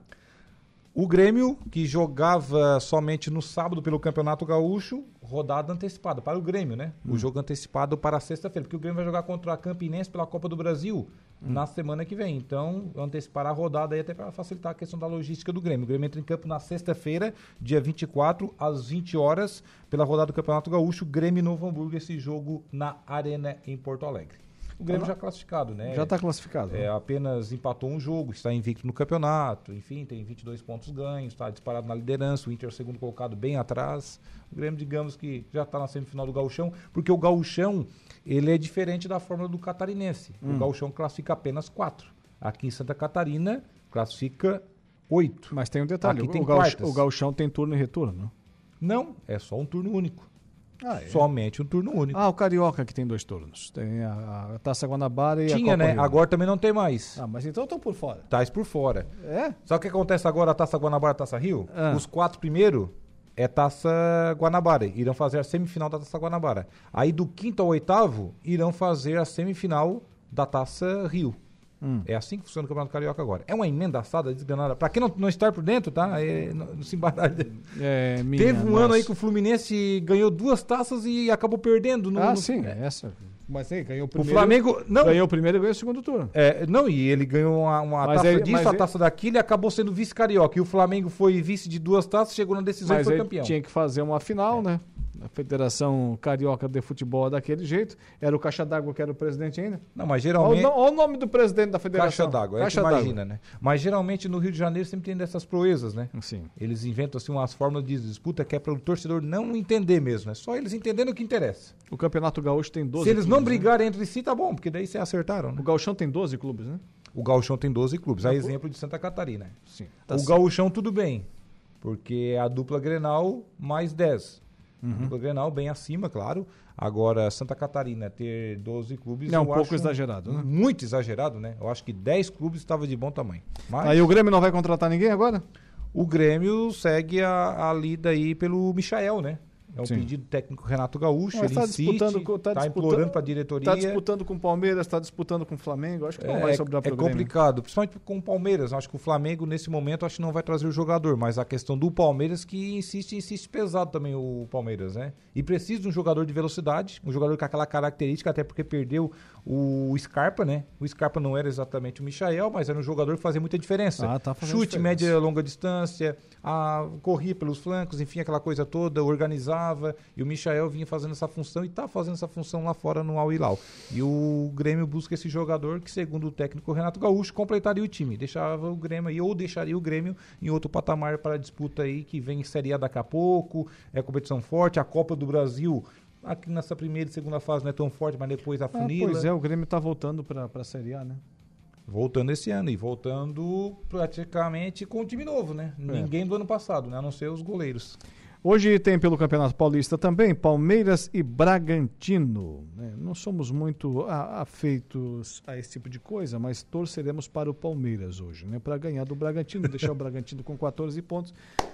O Grêmio, que jogava somente no sábado pelo Campeonato Gaúcho, rodada antecipada para o Grêmio, né? O jogo antecipado para sexta-feira, porque o Grêmio vai jogar contra a Campinense pela Copa do Brasil na semana que vem. Então, antecipar a rodada aí até para facilitar a questão da logística do Grêmio. O Grêmio entra em campo na sexta-feira, dia 24, às 20 horas, pela rodada do Campeonato Gaúcho, Grêmio Novo Hamburgo, esse jogo na Arena em Porto Alegre. O Grêmio já classificado, né? Já está classificado. É, né? apenas empatou um jogo, está invicto no campeonato, enfim, tem 22 pontos ganhos, está disparado na liderança, o Inter é segundo colocado bem atrás. O Grêmio, digamos que já está na semifinal do Gauchão, porque o Gauchão, ele é diferente da fórmula do catarinense. Hum. O Gauchão classifica apenas quatro. Aqui em Santa Catarina, classifica oito. Mas tem um detalhe, Aqui o, tem o, gauch- o Gauchão tem turno e retorno. Não, é só um turno único. Ah, é? Somente um turno único. Ah, o Carioca que tem dois turnos. Tem a, a Taça Guanabara e a Tinha, Copa né? Rio. Agora também não tem mais. Ah, mas então estão por fora. Tais por fora. É? Sabe o que acontece agora, a Taça Guanabara e a Taça Rio? Ah. Os quatro primeiros é Taça Guanabara, irão fazer a semifinal da Taça Guanabara. Aí do quinto ao oitavo, irão fazer a semifinal da Taça Rio. Hum. É assim que funciona o Campeonato Carioca agora. É uma emenda assada, desganada. Pra quem não, não estar por dentro, tá? É, não, não se embaralhe. É, minha Teve um nossa. ano aí que o Fluminense ganhou duas taças e acabou perdendo. No, Ah, no- sim, essa. Mas aí, ganhou o O primeiro. Flamengo. Não, Ganhou o primeiro e ganhou o segundo turno. É, não, e ele ganhou uma, uma Mas taça ele- disso, mas a ele- taça daquilo e acabou sendo vice-carioca. E o Flamengo foi vice de duas taças, chegou na decisão Mas e foi ele campeão. tinha que fazer uma final, né? A Federação Carioca de Futebol é daquele jeito. Era o Caixa d'Água que era o presidente ainda. Não, mas geralmente. olha o nome do presidente da Caixa federação. d'água, é Caixa d'Água. imagina, né? Mas geralmente no Rio de Janeiro sempre tem dessas proezas, né? Sim. Eles inventam assim umas fórmulas de disputa que é para o torcedor não entender mesmo, é só eles entendendo o que interessa. O Campeonato Gaúcho tem 12 Se eles não né? brigarem entre si, tá bom, porque daí vocês acertaram, né? O Gauchão tem 12 clubes, né? O Gauchão tem 12 clubes, a exemplo de Santa Catarina. Sim. o Gauchão tudo bem, porque é a dupla Grenal mais 10. Uhum. Dupla Grenal bem acima, claro. Agora, Santa Catarina ter 12 clubes... É um pouco exagerado, né? Muito exagerado, né? Eu acho que 10 clubes estava de bom tamanho. Mas Aí o Grêmio não vai contratar ninguém agora? o Grêmio segue a, a lida aí pelo Michael, né? É um Sim. pedido do técnico Renato Gaúcho, Mas ele tá insiste, disputando, com- tá tá disputando, implorando para a diretoria. Tá disputando com o Palmeiras, tá disputando com o Flamengo. Acho que não vai sobrar é pro Grêmio. complicado, principalmente com o Palmeiras. Acho que o Flamengo, nesse momento, acho que não vai trazer o jogador, mas a questão do Palmeiras que insiste, insiste pesado também o Palmeiras, né? E precisa de um jogador de velocidade, um jogador com aquela característica, até porque perdeu o Scarpa, né? O Scarpa não era exatamente o Michael, mas era um jogador que fazia muita diferença. Ah, tá fazendo Chute, diferença. média, longa distância, a, corria pelos flancos, enfim, aquela coisa toda, E o Michael vinha fazendo essa função e tá fazendo essa função lá fora no Al Hilal. E o Grêmio busca esse jogador que, segundo o técnico Renato Gaúcho, completaria o time. Deixava o Grêmio aí, ou deixaria o Grêmio em outro patamar para a disputa aí que vem Série A daqui a pouco, é competição forte, a Copa do Brasil. Aqui nessa primeira e segunda fase não é tão forte, mas depois a Ah, funila. pois é, o Grêmio tá voltando pra, pra Série A, né? Voltando esse ano e voltando praticamente com o time novo, né? É. Ninguém do ano passado, né? A não ser os goleiros. Hoje tem pelo Campeonato Paulista também Palmeiras e Bragantino. né? Não somos muito afeitos a esse tipo de coisa, mas torceremos para o Palmeiras hoje, né? Para ganhar do Bragantino, deixar o *laughs* Bragantino com 14 pontos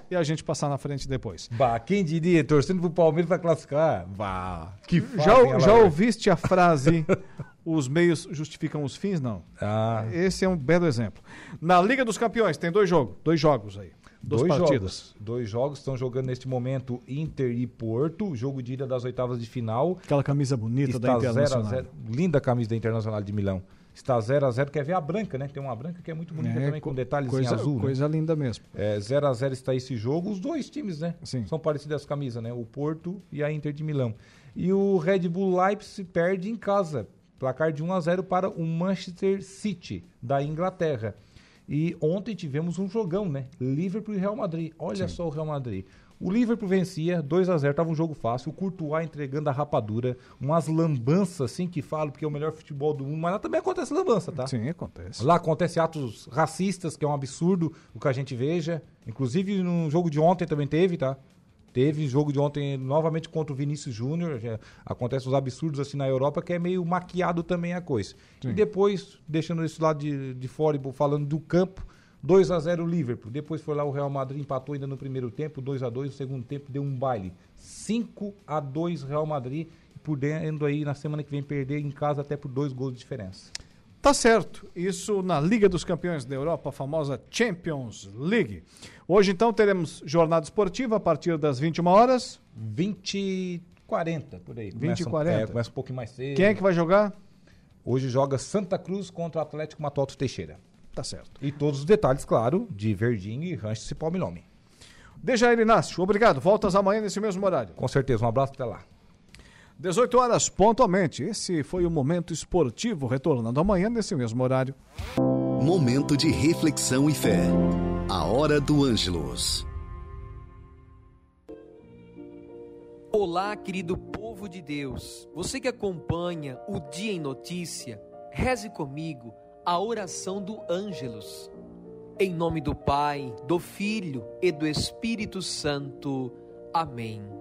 e a gente passar na frente depois. Bah, quem diria? Torcendo pro Palmeiras pra classificar? Bah, que Já, já ouviste a frase *laughs* os meios justificam os fins? Não. Ah, Esse é um belo exemplo. Na Liga dos Campeões tem dois jogos, dois jogos aí. Duas dois partidas. jogos. Dois jogos estão jogando neste momento Inter e Porto, jogo de ida das oitavas de final. Aquela camisa bonita da Está 0 a Internacional. 0 Linda camisa da Internacional de Milão. Está 0 a 0 Quer ver a branca, né? Tem uma branca que é muito bonita É, também, com co- detalhes coisa, em azul. né? Coisa linda mesmo. É, 0 a 0 está esse jogo. Os dois times, né? Sim. São parecidas as camisas, né? O Porto e a Inter de Milão. E o Red Bull Leipzig perde em casa. Placar de 1 a 0 para o Manchester City, da Inglaterra. E ontem tivemos um jogão, né? Liverpool e Real Madrid. Olha só o Real Madrid. O Liverpool vencia 2 a 0 tava um jogo fácil. O Courtois entregando a rapadura. Umas lambanças, assim que falo, porque é o melhor futebol do mundo. Mas lá também acontece lambança, tá? Sim, acontece. Lá acontece atos racistas, que é um absurdo o que a gente veja. Inclusive no jogo de ontem também teve, tá? Teve jogo de ontem novamente contra o Vinícius Júnior. Acontece os absurdos assim na Europa, que é meio maquiado também a coisa. E depois, deixando esse lado de, de fora e falando do campo, 2 a 0 o Liverpool. Depois foi lá o Real Madrid, empatou ainda no primeiro tempo, 2 a 2 No segundo tempo deu um baile. 5 a 2 Real Madrid, podendo aí na semana que vem perder em casa até por dois gols de diferença. Tá certo. Isso na Liga dos Campeões da Europa, a famosa Champions League. Hoje, então, teremos jornada esportiva a partir das 21 horas. 20 e 40, por aí. 20 e Começa- 40. É, começa um pouquinho mais cedo. Quem é que vai jogar? Hoje joga Santa Cruz contra o Atlético Matoto Teixeira. Tá certo. E todos os detalhes, claro, de Verdinho e Rancho e Palmilome. Dejair Inácio, obrigado. Voltas amanhã nesse mesmo horário. Com certeza, um abraço até lá. 18 horas pontualmente. Esse foi o Momento Esportivo, retornando amanhã nesse mesmo horário. Momento de reflexão e fé. A hora do Ângelos. Olá, querido povo de Deus. Você que acompanha o Dia em Notícia, reze comigo a oração do Ângelos. Em nome do Pai, do Filho e do Espírito Santo. Amém.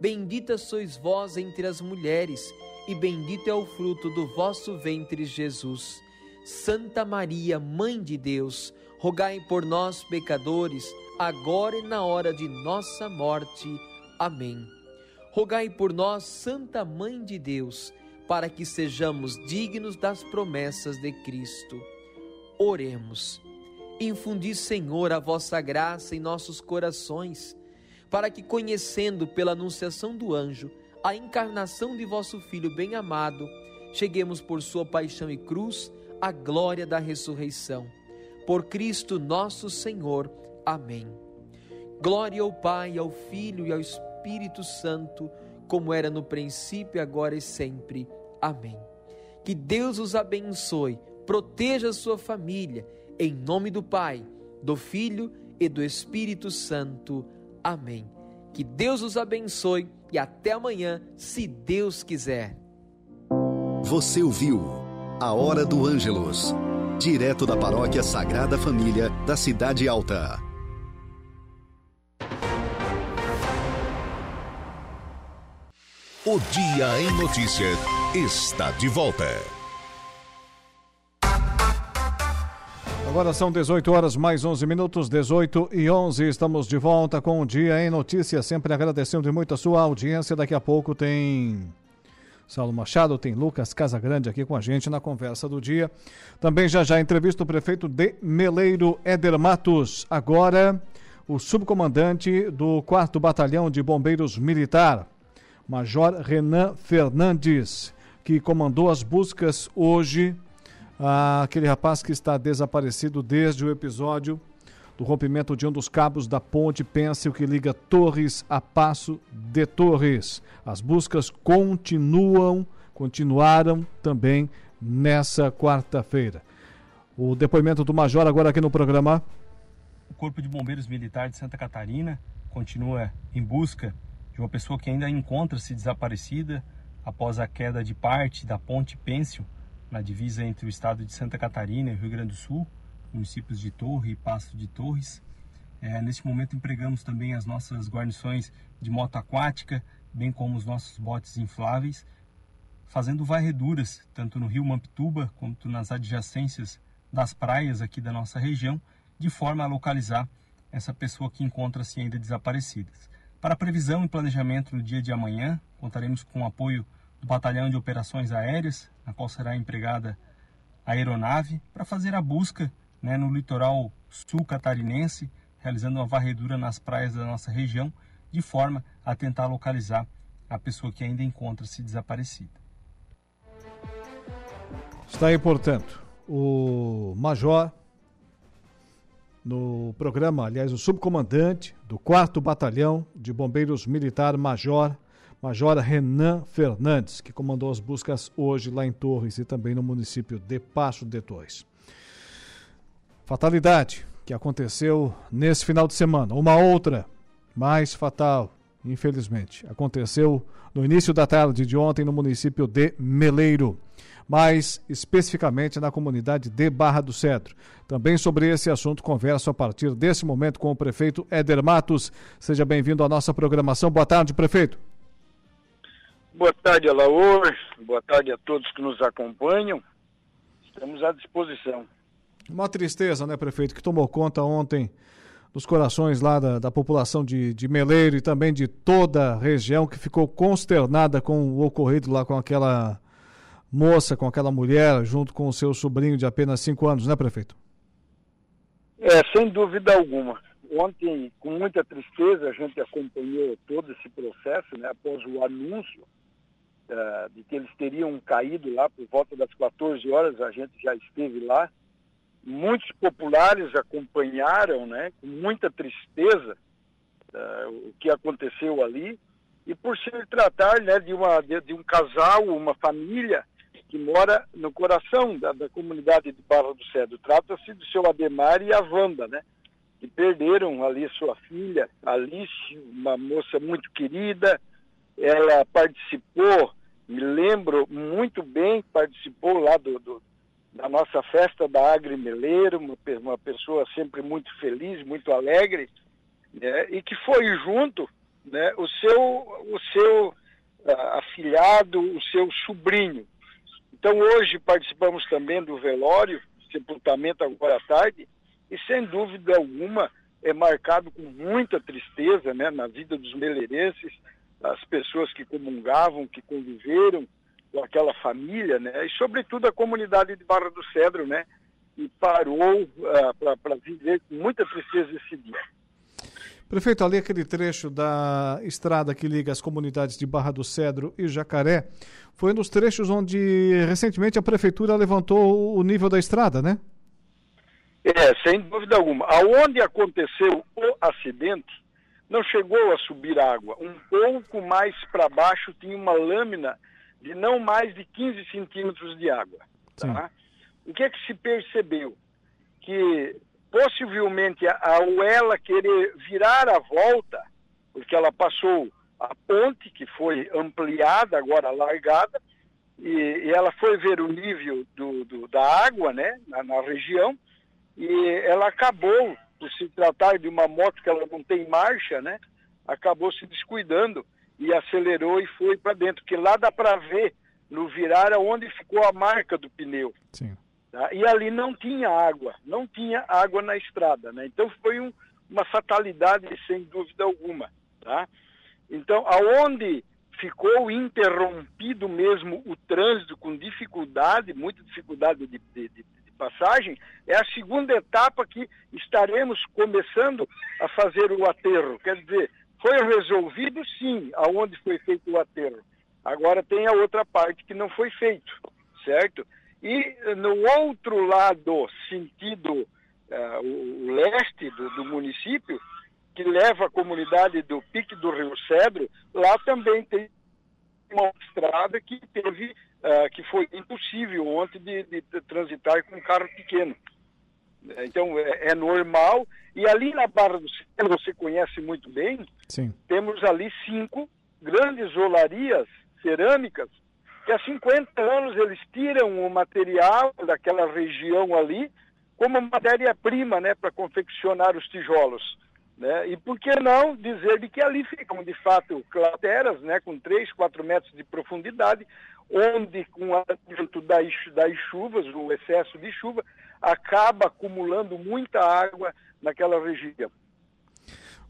Bendita sois vós entre as mulheres, e bendito é o fruto do vosso ventre, Jesus. Santa Maria, Mãe de Deus, rogai por nós, pecadores, agora e na hora de nossa morte. Amém. Rogai por nós, Santa Mãe de Deus, para que sejamos dignos das promessas de Cristo. Oremos. Infundi, Senhor, a vossa graça em nossos corações, para que, conhecendo pela anunciação do anjo a encarnação de vosso Filho bem-amado, cheguemos por sua paixão e cruz a glória da ressurreição. Por Cristo nosso Senhor. Amém. Glória ao Pai, ao Filho e ao Espírito Santo, como era no princípio, agora e sempre. Amém. Que Deus os abençoe, proteja a sua família, em nome do Pai, do Filho e do Espírito Santo. Amém. Que Deus os abençoe e até amanhã, se Deus quiser. Você ouviu a Hora do Ângelos. Direto da Paróquia Sagrada Família, da Cidade Alta. O Dia em Notícias está de volta. Agora são 18 horas mais 11 minutos, 18 e 11. Estamos de volta com o Dia em Notícias. Sempre agradecendo muito a sua audiência. Daqui a pouco tem Saulo Machado, tem Lucas Casagrande aqui com a gente na conversa do dia. Também já já entrevista o prefeito de Meleiro, Éder Matos. Agora, o subcomandante do 4 Batalhão de Bombeiros Militar, Major Renan Fernandes, que comandou as buscas hoje aquele rapaz que está desaparecido desde o episódio do rompimento de um dos cabos da ponte Pêncil que liga Torres a Passo de Torres. As buscas continuam, continuaram também nessa quarta-feira. O depoimento do Major agora aqui no programa. O Corpo de Bombeiros Militar de Santa Catarina continua em busca de uma pessoa que ainda encontra-se desaparecida após a queda de parte da ponte Pêncil na divisa entre o estado de Santa Catarina e o Rio Grande do Sul, municípios de Torre e Passo de Torres. É, neste momento empregamos também as nossas guarnições de moto aquática bem como os nossos botes infláveis, fazendo varreduras tanto no rio Mampituba quanto nas adjacências das praias aqui da nossa região, de forma a localizar essa pessoa que encontra-se ainda desaparecida. Para previsão e planejamento no dia de amanhã, contaremos com o apoio do Batalhão de Operações Aéreas, na qual será empregada a aeronave, para fazer a busca né, no litoral sul catarinense, realizando uma varredura nas praias da nossa região de forma a tentar localizar a pessoa que ainda encontra-se desaparecida. Está aí, portanto, o Major no programa, aliás, o subcomandante do 4 Batalhão de Bombeiros Militar Major, Major Renan Fernandes, que comandou as buscas hoje lá em Torres e também no município de Passo de Torres. Fatalidade que aconteceu nesse final de semana. Uma outra mais fatal, infelizmente, aconteceu no início da tarde de ontem no município de Meleiro, mais especificamente na comunidade de Barra do Cedro. Também sobre esse assunto converso a partir desse momento com o prefeito Éder Matos. Seja bem-vindo à nossa programação. Boa tarde, prefeito. Boa tarde, Alaor. Boa tarde a todos que nos acompanham. Estamos à disposição. Uma tristeza, né, prefeito, que tomou conta ontem dos corações lá da, da população de, de Meleiro e também de toda a região que ficou consternada com o ocorrido lá com aquela moça, com aquela mulher, junto com o seu sobrinho de apenas cinco anos, né, prefeito? É, sem dúvida alguma. Ontem, com muita tristeza, a gente acompanhou todo esse processo, né, após o anúncio de que eles teriam caído lá por volta das 14 horas, a gente já esteve lá muitos populares acompanharam, né, com muita tristeza, uh, o que aconteceu ali, e por se tratar, né, de, uma, de, de, um casal, uma família que mora no coração da, da comunidade de Barra do Cedro. Trata-se do seu Ademar e a Wanda, né? Que perderam ali sua filha, Alice, uma moça muito querida. Ela participou, me lembro muito bem, participou lá do, do da nossa festa da Agri Meleiro, uma, uma pessoa sempre muito feliz, muito alegre, né? e que foi junto né, o seu, o seu uh, afilhado, o seu sobrinho. Então hoje participamos também do velório, sepultamento agora à tarde, e sem dúvida alguma é marcado com muita tristeza né, na vida dos meleirenses, as pessoas que comungavam, que conviveram, com aquela família, né? E sobretudo a comunidade de Barra do Cedro, né? E parou uh, para viver com muita tristeza esse dia. Prefeito, ali aquele trecho da estrada que liga as comunidades de Barra do Cedro e Jacaré, foi um dos trechos onde recentemente a prefeitura levantou o nível da estrada, né? É, sem dúvida alguma. Aonde aconteceu o acidente, não chegou a subir água. Um pouco mais para baixo tinha uma lâmina de não mais de 15 centímetros de água. Tá? O que é que se percebeu? Que possivelmente ao ela querer virar a volta, porque ela passou a ponte que foi ampliada, agora largada, e, e ela foi ver o nível do, do da água né, na, na, região, e ela acabou, por se tratar de uma moto que ela não tem marcha, né, acabou se descuidando e acelerou e foi para dentro, porque lá dá para ver no virar aonde ficou a marca do pneu. Sim. Tá? E ali não tinha água, não tinha água na estrada, né? Então foi um, uma fatalidade sem dúvida alguma, tá? Então, aonde ficou interrompido mesmo o trânsito com dificuldade, muita dificuldade de, de, de, de passagem, é a segunda etapa que estaremos começando a fazer o aterro. Quer dizer, foi resolvido sim, aonde foi feito o aterro. Agora tem a outra parte que não foi feito, certo? E no outro lado, sentido uh, o, leste do, do, município, que leva a comunidade do Pique do Rio Cedro, lá também tem uma estrada que teve, uh, que foi impossível ontem de, de, de transitar com um carro pequeno. Então é, é, normal. E ali na Barra do Cedro, você conhece muito bem, Sim. temos ali cinco grandes olarias cerâmicas que há 50 anos eles tiram o material daquela região ali como matéria-prima né, para confeccionar os tijolos. Né? E por que não dizer de que ali ficam, de fato, crateras né, com 3, 4 metros de profundidade, onde, com o advento das, das chuvas, o excesso de chuva, acaba acumulando muita água naquela região.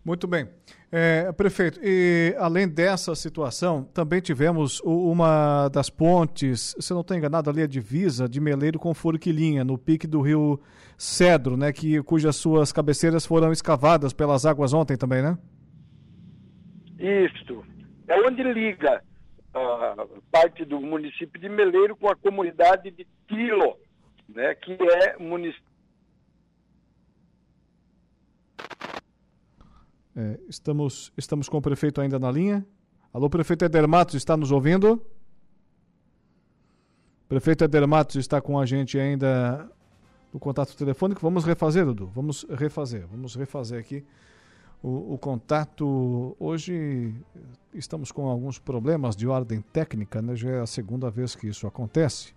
Muito bem. É, prefeito, e além dessa situação, também tivemos uma das pontes, se não estou enganado, ali a divisa de Meleiro com Forquilinha, no pique do rio Cedro, né, que, cujas suas cabeceiras foram escavadas pelas águas ontem também, né? Isso. É onde liga a parte do município de Meleiro com a comunidade de Tilo, né, que é município. É, estamos, estamos com o prefeito ainda na linha. Alô, prefeito Eder Matos, está nos ouvindo? Prefeito Eder Matos está com a gente ainda no contato telefônico. Vamos refazer, Dudu. Vamos refazer. Vamos refazer aqui o, o, contato. Hoje estamos com alguns problemas de ordem técnica, né? Já é a segunda vez que isso acontece.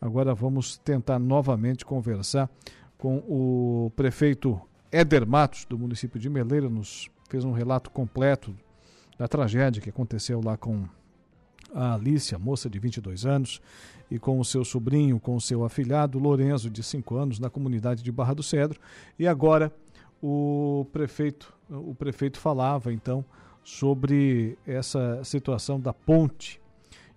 Agora vamos tentar novamente conversar com o prefeito Éder Matos, do município de Meleira, nos fez um relato completo da tragédia que aconteceu lá com a Alicia, moça de 22 anos, e com o seu sobrinho, com o seu afilhado Lorenzo, de 5 anos, na comunidade de Barra do Cedro. E agora o prefeito, o prefeito falava então sobre essa situação da ponte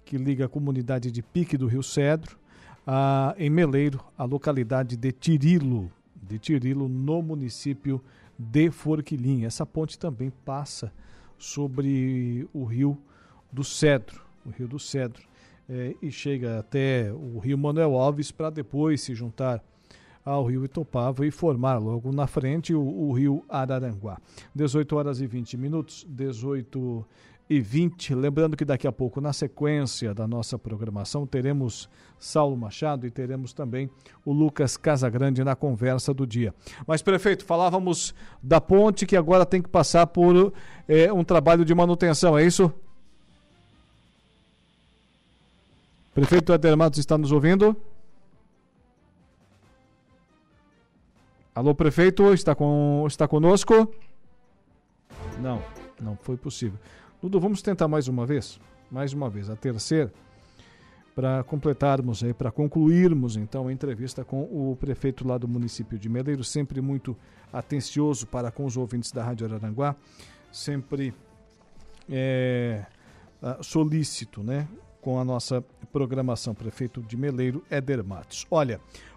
que liga a comunidade de Pique do Rio Cedro a, em Meleiro, a localidade de Tirilo, de Tirilo, no município de Forquilinha. Essa ponte também passa sobre o rio do Cedro, o rio do Cedro, é, e chega até o rio Manuel Alves para depois se juntar ao rio Itopava e formar logo na frente o, o rio Araranguá. 18 horas e 20 minutos, 18 e 20. Lembrando que daqui a pouco, na sequência da nossa programação, teremos Saulo Machado e teremos também o Lucas Casagrande na conversa do dia. Mas, prefeito, falávamos da ponte que agora tem que passar por é, um trabalho de manutenção, é isso? Prefeito Éder Matos está nos ouvindo? Alô, prefeito, está, com, está conosco? Não, não foi possível. Dudu, vamos tentar mais uma vez? Mais uma vez, a terceira, para completarmos aí, para concluirmos então a entrevista com o prefeito lá do município de Meleiro, sempre muito atencioso para com os ouvintes da Rádio Araranguá, sempre é, solícito, né? Com a nossa programação, prefeito de Meleiro, Éder Matos. Olha,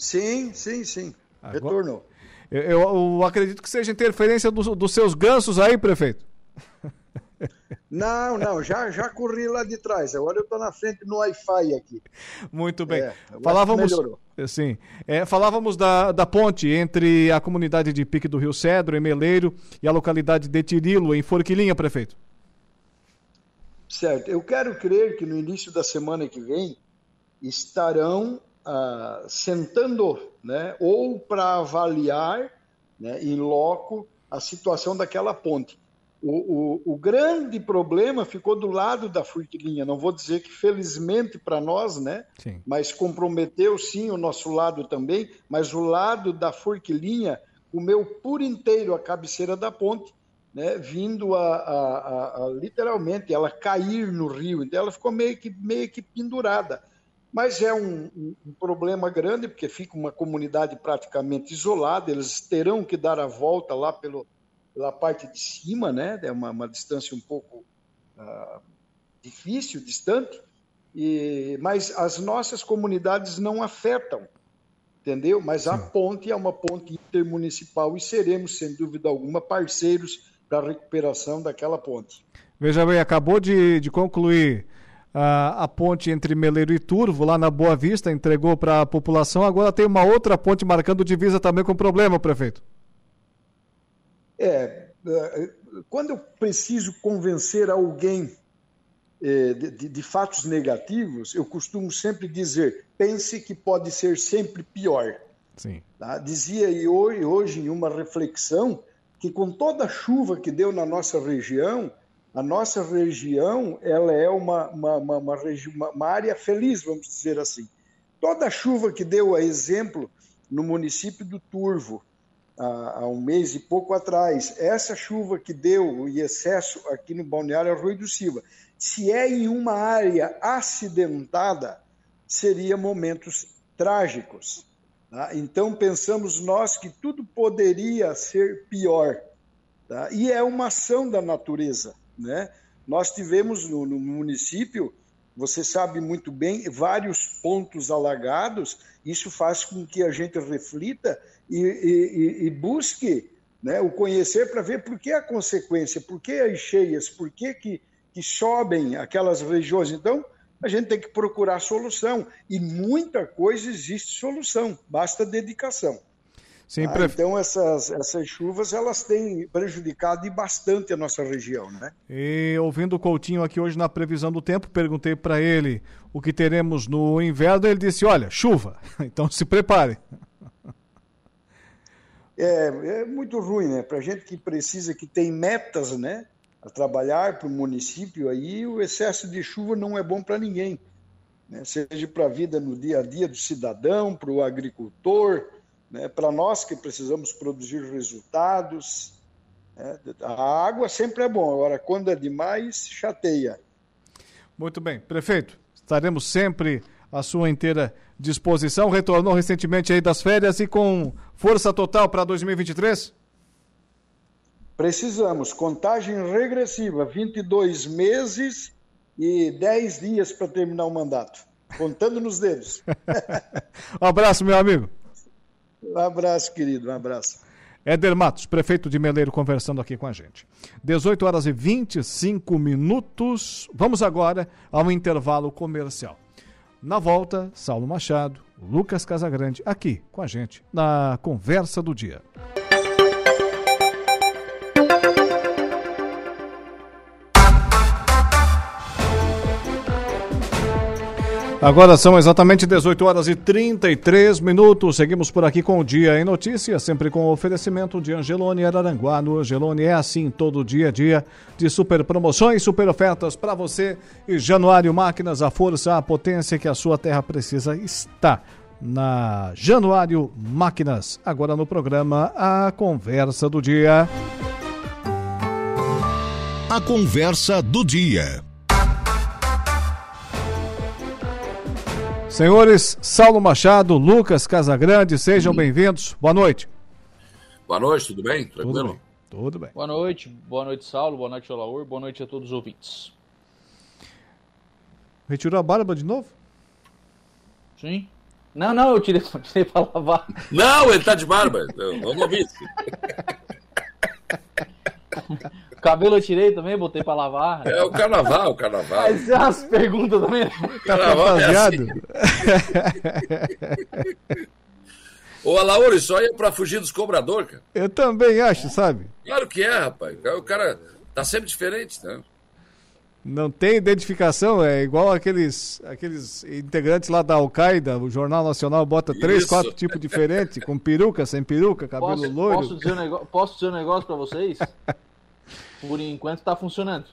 Sim, sim, sim. Agora, Retornou. Eu, eu, eu, acredito que seja interferência do, dos seus gansos aí, prefeito. Não, não, já, já corri lá de trás. Agora eu estou na frente no Wi-Fi aqui. Muito bem. É, falávamos, sim, é, falávamos da, da ponte entre a comunidade de Pique do Rio Cedro, em Meleiro, e a localidade de Tirilo, em Forquilinha, prefeito. Certo. Eu quero crer que no início da semana que vem estarão ah, sentando, né, ou para avaliar né, em loco a situação daquela ponte. O, o, o, grande problema ficou do lado da Furquilinha. Não vou dizer que felizmente para nós, né? Sim. Mas comprometeu sim o nosso lado também. Mas o lado da Furquilinha comeu por inteiro a cabeceira da ponte, né? Vindo a, a, a, a literalmente ela cair no rio. Então ela ficou meio que meio que pendurada. Mas é um, um, um, problema grande, porque fica uma comunidade praticamente isolada, eles terão que dar a volta lá pelo, pela parte de cima, né? é uma, uma distância um pouco uh, difícil, distante, e, mas as nossas comunidades não afetam, entendeu? Mas Sim. a ponte é uma ponte intermunicipal e seremos, sem dúvida alguma, parceiros para a recuperação daquela ponte. Veja bem, acabou de, de concluir a, a ponte entre Meleiro e Turvo, lá na Boa Vista, entregou para a população. Agora tem uma outra ponte marcando divisa também com problema, prefeito. É, é quando eu preciso convencer alguém é, de, de, fatos negativos, eu costumo sempre dizer: pense que pode ser sempre pior. Sim. Tá? Dizia e hoje, hoje em uma reflexão que com toda a chuva que deu na nossa região, a nossa região ela é uma, uma, uma, uma, uma área feliz, vamos dizer assim. Toda a chuva que deu a exemplo no município do Turvo, há, um mês e pouco atrás, essa chuva que deu e excesso aqui no Balneário Arroio do Silva, se é em uma área acidentada, seria momentos trágicos. Tá? Então pensamos nós que tudo poderia ser pior. Tá? E é uma ação da natureza. Né? Nós tivemos no, no município, você sabe muito bem, vários pontos alagados. Isso faz com que a gente reflita e, e, e busque né, o conhecer para ver por que a consequência, por que as cheias, por que, que, que sobem aquelas regiões. Então, a gente tem que procurar solução. E muita coisa existe solução, basta dedicação. Sim, ah, Então essas, essas chuvas elas têm prejudicado bastante a nossa região, né? E ouvindo o Coutinho aqui hoje na previsão do tempo, perguntei para ele o que teremos no inverno, ele disse: "Olha, chuva". *laughs* Então se prepare. É, é muito ruim, né? Para gente que precisa, que tem metas, né? A trabalhar para o município aí, o excesso de chuva não é bom para ninguém, né? Seja para a vida no dia a dia do cidadão, para o agricultor né, para nós que precisamos produzir resultados. Né, a água sempre é bom, agora quando é demais, chateia. Muito bem. Prefeito, estaremos sempre à sua inteira disposição. Retornou recentemente aí das férias e com força total para 2023? Precisamos. Contagem regressiva, 22 meses e 10 dias para terminar o mandato, contando nos dedos. *laughs* um abraço, meu amigo. Um abraço, querido, um abraço. Éder Matos, prefeito de Meleiro, conversando aqui com a gente. 18 horas e 25 minutos. Vamos agora ao intervalo comercial. Na volta, Saulo Machado, Lucas Casagrande, aqui com a gente na Conversa do Dia. Agora são exatamente 18 horas e 33 minutos. Seguimos por aqui com o Dia em Notícias, sempre com o oferecimento de Angelone Araranguá. No Angelone é assim todo dia a dia de super promoções, super ofertas para você. E Januário Máquinas, a força, a potência que a sua terra precisa está na Januário Máquinas. Agora no programa A Conversa do Dia. A Conversa do Dia. Senhores Saulo Machado, Lucas Casagrande, sejam bem-vindos. Boa noite. Boa noite, tudo bem? Tranquilo? Tudo bem. Tudo bem. Boa noite, boa noite, Saulo, boa noite, Olaur, boa noite a todos os ouvintes. Retirou a barba de novo? Sim. Não, não, eu tirei, tirei pra lavar. Não, ele tá de barba. Eu não vi isso. *laughs* Cabelo eu tirei também, botei pra lavar. É o carnaval, o carnaval. Mas é umas perguntas também. Tá fantasiado? *laughs* Ô, Alauro, isso aí é pra fugir dos cobradores, cara. Eu também acho, sabe? Claro que é, rapaz. O cara tá sempre diferente, né? Não tem identificação, é igual aqueles, aqueles integrantes lá da Al-Qaeda, o Jornal Nacional bota três, Isso. quatro tipos diferentes, com peruca, sem peruca, cabelo Posso, loiro. posso, dizer um negócio, posso dizer um negócio pra vocês? *laughs* Por enquanto tá funcionando.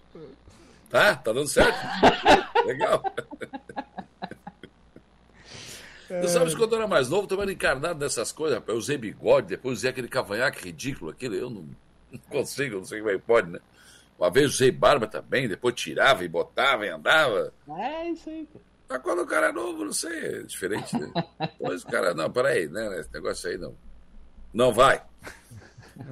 Tá, tá dando certo. *laughs* Legal. Tu sabes quando eu era mais novo, também era encarnado nessas coisas, rapaz. Eu usei bigode, depois usei aquele cavanhaque ridículo, aquele eu não, não consigo, não sei como é que pode, né? Uma vez usei barba também, depois tirava e botava e andava. É isso aí. pô. Mas quando o cara é novo, não sei, é diferente, né? Depois o cara, não, peraí, né? Esse negócio aí não. Não vai.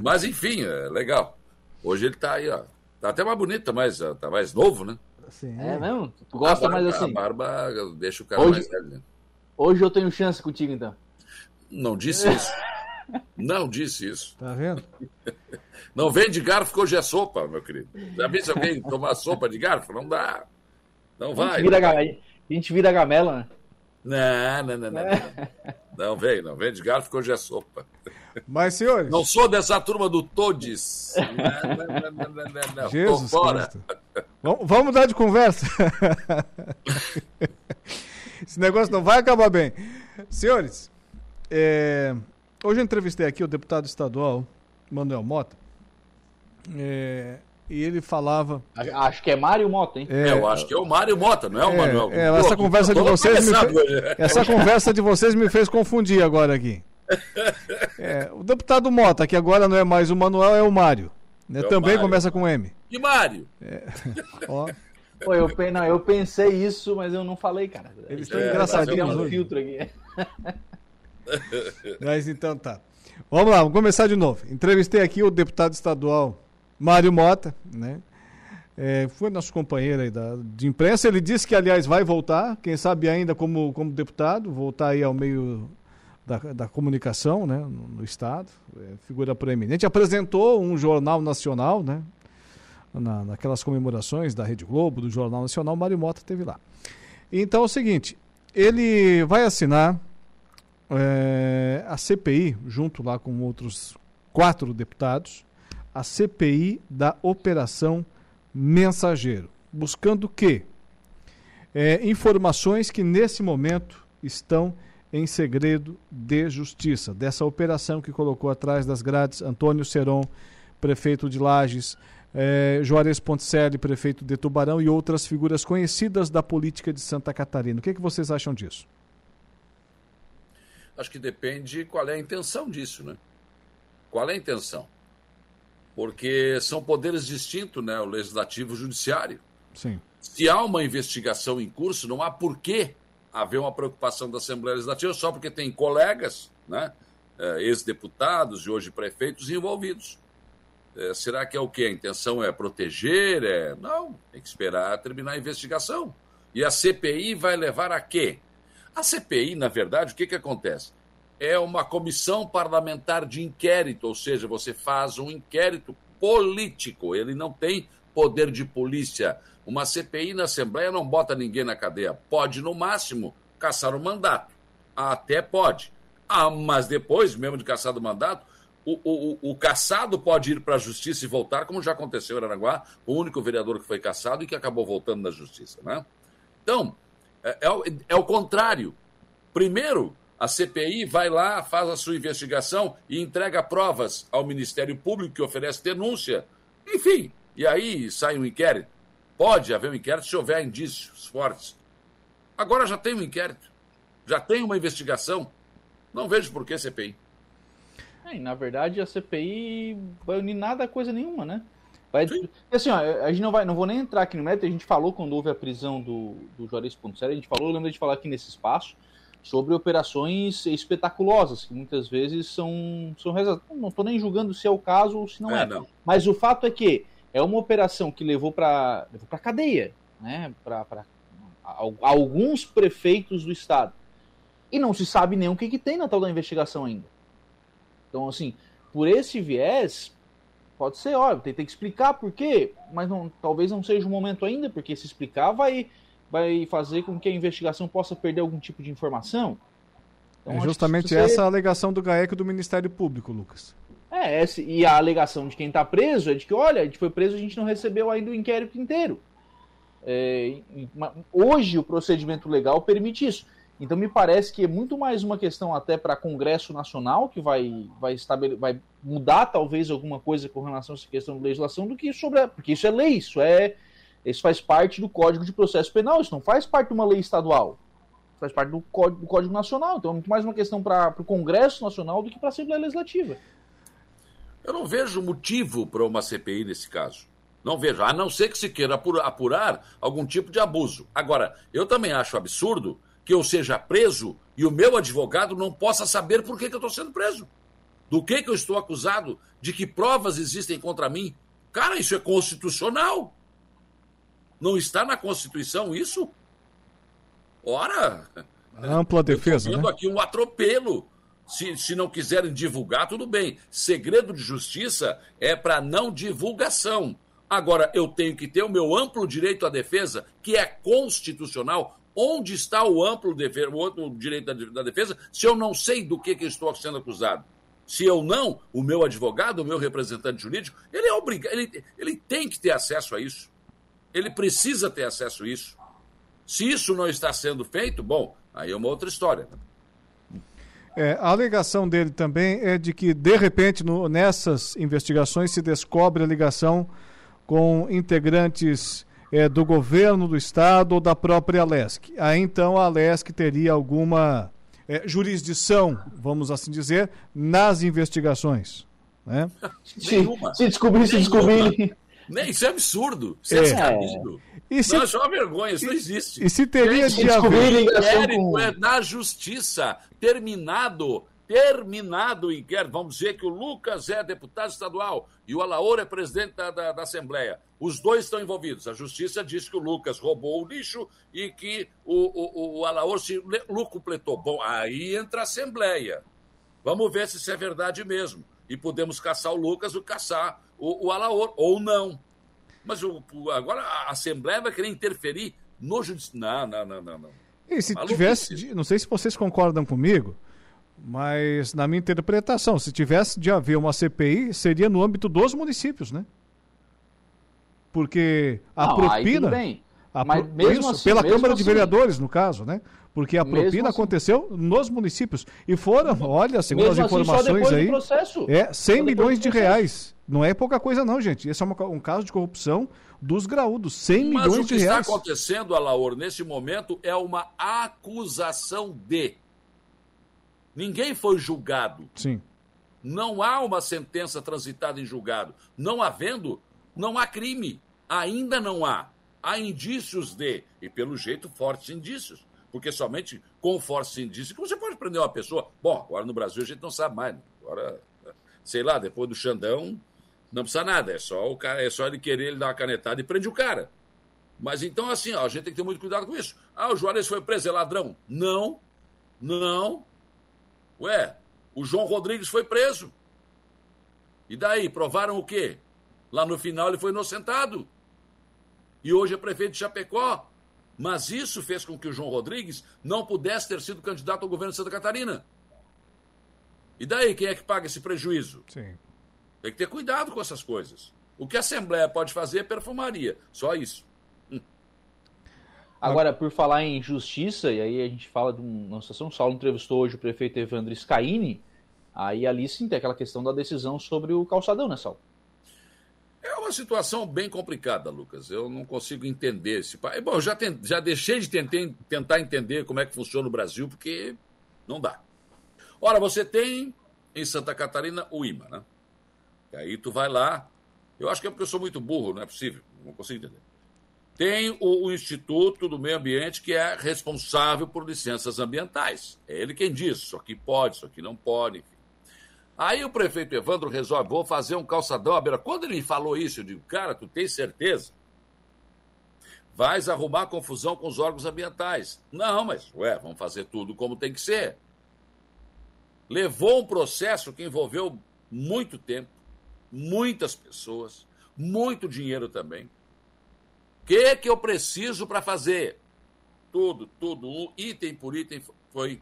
Mas enfim, é legal. Hoje ele tá aí, ó. Tá até mais bonito, tá mais, tá mais novo, né? Sim. É mesmo? Tu gosta a barba, mais assim? A barba deixa o cara Hoje- mais velho, né? Hoje eu tenho chance contigo, então. Não disse isso. *laughs* Não disse isso. Tá vendo? *laughs* Não vem de garfo que hoje é sopa, meu querido. Já viu se alguém tomar sopa de garfo? Não dá. Não A vai. gente vira, a gente vira gamela, né? Não, não, não, não. Não, não vem, não vem de garfo que hoje é sopa. Mas, senhores. Não sou dessa turma do Todes. Não, não, não, não, não. Jesus Tô fora. Vamos, vamos mudar de conversa. *laughs* Esse negócio não vai acabar bem. Senhores, é, hoje eu entrevistei aqui o deputado estadual Manuel Mota. é, e ele falava. Acho que é Mário Mota, hein? É, eu acho que é o Mário Mota, não é o É, Manuel. é, Pô, essa conversa de vocês me hoje. essa conversa de vocês me fez confundir agora aqui. *laughs* É, o deputado Mota, que agora não é mais o Manuel, é o Mário. né? É o Também Mário. começa com M. E Mário? *laughs* Ó, Pô, eu, pe- não, eu pensei isso, mas eu não falei, cara. Eles estão É, engraçadinhos um filtro aqui. *laughs* Mas então tá. Vamos lá, vamos começar de novo. Entrevistei aqui o deputado estadual Mário Mota, né? É, foi nosso companheiro aí da, de imprensa. Ele disse que, aliás, vai voltar, quem sabe ainda como, como deputado, voltar aí ao meio da, da comunicação, né? No, no Estado. É, figura proeminente. Apresentou um jornal nacional, né? Na, naquelas comemorações da Rede Globo, do Jornal Nacional, Mário Mota esteve lá. Então é o seguinte, ele vai assinar é, a CPI, junto lá com outros quatro deputados, a CPI da Operação Mensageiro, buscando o quê? É, informações que nesse momento estão em segredo de justiça, dessa operação que colocou atrás das grades Antônio Seron, prefeito de Lages, é, Juarez Ponticelli, prefeito de Tubarão e outras figuras conhecidas da política de Santa Catarina. O que, que vocês acham disso? Acho que depende qual é a intenção disso, né? Qual é a intenção? Porque são poderes distintos, né? O legislativo e o judiciário. Sim. Se há uma investigação em curso, não há por que haver uma preocupação da Assembleia Legislativa só porque tem colegas, né? eh, ex-deputados e hoje prefeitos envolvidos. É, será que é o quê? A intenção é proteger? É... Não, tem que esperar terminar a investigação. E a CPI vai levar a quê? A CPI, na verdade, o que, que acontece? É uma comissão parlamentar de inquérito, ou seja, você faz um inquérito político, ele não tem poder de polícia. Uma CPI na Assembleia não bota ninguém na cadeia. Pode, no máximo, caçar o mandato. Até pode. Ah, mas depois, mesmo de caçar o mandato, o, o, o caçado pode ir para a justiça e voltar, como já aconteceu em Aranaguá, o único vereador que foi caçado e que acabou voltando na justiça. Né? Então, é, é, é o contrário. Primeiro, a CPI vai lá, faz a sua investigação e entrega provas ao Ministério Público, que oferece denúncia. Enfim, e aí sai um inquérito. Pode haver um inquérito se houver indícios fortes. Agora já tem um inquérito, já tem uma investigação. Não vejo por que CPI. É, na verdade, a CPI vai unir nada a coisa nenhuma, né? Vai, assim, ó, a gente não vai, não vou nem entrar aqui no método, a gente falou quando houve a prisão do, do Juarez Ponticelli, a gente falou, lembra de falar aqui nesse espaço, sobre operações espetaculosas, que muitas vezes são, são Não estou nem julgando se é o caso ou se não é. é. Não. Mas o fato é que é uma operação que levou para levou a cadeia, né? Para alguns prefeitos do estado. E não se sabe nem o que, que tem na tal da investigação ainda. Então, assim, por esse viés, pode ser, ó, tem, tem que explicar por quê, mas não, talvez não seja o momento ainda, porque se explicar vai, vai fazer com que a investigação possa perder algum tipo de informação. Então, é justamente você... essa a alegação do GAEC do Ministério Público, Lucas. É, essa, e a alegação de quem está preso é de que, olha, a gente foi preso, a gente não recebeu ainda o inquérito inteiro. É, hoje o procedimento legal permite isso. Então me parece que é muito mais uma questão até para Congresso Nacional que vai vai, estabele... vai mudar talvez alguma coisa com relação a essa questão de legislação do que sobre a... porque isso é lei, isso é isso faz parte do Código de Processo Penal, isso não faz parte de uma lei estadual, faz parte do Código, do Código Nacional. Então é muito mais uma questão para o Congresso Nacional do que para a Assembleia Legislativa. Eu não vejo motivo para uma CPI nesse caso. Não vejo, a não ser que se queira apurar algum tipo de abuso. Agora, eu também acho absurdo que eu seja preso e o meu advogado não possa saber por que, que eu estou sendo preso. Do que, que eu estou acusado, de que provas existem contra mim. Cara, isso é constitucional. Não está na Constituição isso? Ora! Ampla defesa. Estou né? aqui um atropelo. Se, se não quiserem divulgar, tudo bem. Segredo de justiça é para não divulgação. Agora, eu tenho que ter o meu amplo direito à defesa, que é constitucional, Onde está o amplo dever, o direito da, defesa, se eu não sei do que, que estou sendo acusado? Se eu não, o meu advogado, o meu representante jurídico, ele é obrigado, ele, ele tem que ter acesso a isso. Ele precisa ter acesso a isso. Se isso não está sendo feito, bom, aí é uma outra história. É, a alegação dele também é de que, de repente, no, nessas investigações se descobre a ligação com integrantes é, do governo do estado ou da própria Alesc. Aí então a Alesc teria alguma é, jurisdição, vamos assim dizer, nas investigações. Né? Se, se descobrir, se descobrir. Nem, isso é absurdo. Isso é, é descabido. E se, não, isso é uma vergonha, isso não existe. E se teria de haver... inquérito é na justiça, terminado terminado o inquérito, vamos dizer que o Lucas é deputado estadual e o Alaor é presidente da, da, da, Assembleia. Os dois estão envolvidos. A justiça diz que o Lucas roubou o lixo e que o, o, o Alaor se lucupletou. Bom, aí entra a Assembleia. Vamos ver se isso é verdade mesmo. E podemos caçar o Lucas ou caçar o, o Alaor, ou não. Mas o, agora a Assembleia vai querer interferir no judiciário. Não, não, não, não. não. E se tivesse, não sei se vocês concordam comigo, mas, na minha interpretação, se tivesse de haver uma CPI, seria no âmbito dos municípios, né? Porque a Não, propina. A Mas pro... mesmo isso, assim, pela mesmo Câmara assim, de Vereadores, no caso, né? Porque a propina assim, aconteceu nos municípios. E foram, olha, segundo as assim, informações aí. É 100 milhões de reais. Não é pouca coisa, não, gente. Esse é uma, um caso de corrupção dos graúdos. 100 Mas milhões de reais. Mas o que está acontecendo, Alaor, nesse momento, é uma acusação de. Ninguém foi julgado. Sim. Não há uma sentença transitada em julgado. Não havendo, não há crime. Ainda não há. Há indícios de, e pelo jeito, fortes indícios. Porque somente com fortes indícios você pode prender uma pessoa. Bom, agora no Brasil a gente não sabe mais. Né? Agora, sei lá, depois do Xandão, Não precisa nada, é só, o cara, é só ele querer ele dar uma canetada e prende o cara. Mas então, assim, ó, a gente tem que ter muito cuidado com isso. Ah, o Juarez foi preso, é ladrão. Não, não. Ué, o João Rodrigues foi preso. E daí, provaram o quê? Lá no final ele foi inocentado. E hoje é prefeito de Chapecó. Mas isso fez com que o João Rodrigues não pudesse ter sido candidato ao governo de Santa Catarina. E daí, quem é que paga esse prejuízo? Sim. Tem que ter cuidado com essas coisas. O que a Assembleia pode fazer é perfumaria. Só isso. Agora, por falar em justiça, e aí a gente fala de uma situação, o Saulo entrevistou hoje o prefeito Evandro Scaini, aí ali sim tem aquela questão da decisão sobre o calçadão, né, Saulo? É uma situação bem complicada, Lucas. Eu não consigo entender esse. Bom, eu já, tem, já deixei de tentar, tentar entender como é que funciona o Brasil, porque não dá. Ora, você tem em Santa Catarina o IMA, né? E aí tu vai lá. Eu acho que é porque eu sou muito burro, não é possível. Não consigo entender. Tem o, o, Instituto do Meio Ambiente, que é responsável por licenças ambientais. É ele quem diz, isso aqui pode, isso aqui não pode. Enfim. Aí o prefeito Evandro resolve, vou fazer um calçadão à beira. Quando ele falou isso, eu digo, cara, tu tem certeza? Vais arrumar confusão com os órgãos ambientais. Não, mas, ué, vamos fazer tudo como tem que ser. Levou um processo que envolveu muito tempo, muitas pessoas, muito dinheiro também que que eu preciso para fazer? Tudo, tudo, um item por item foi,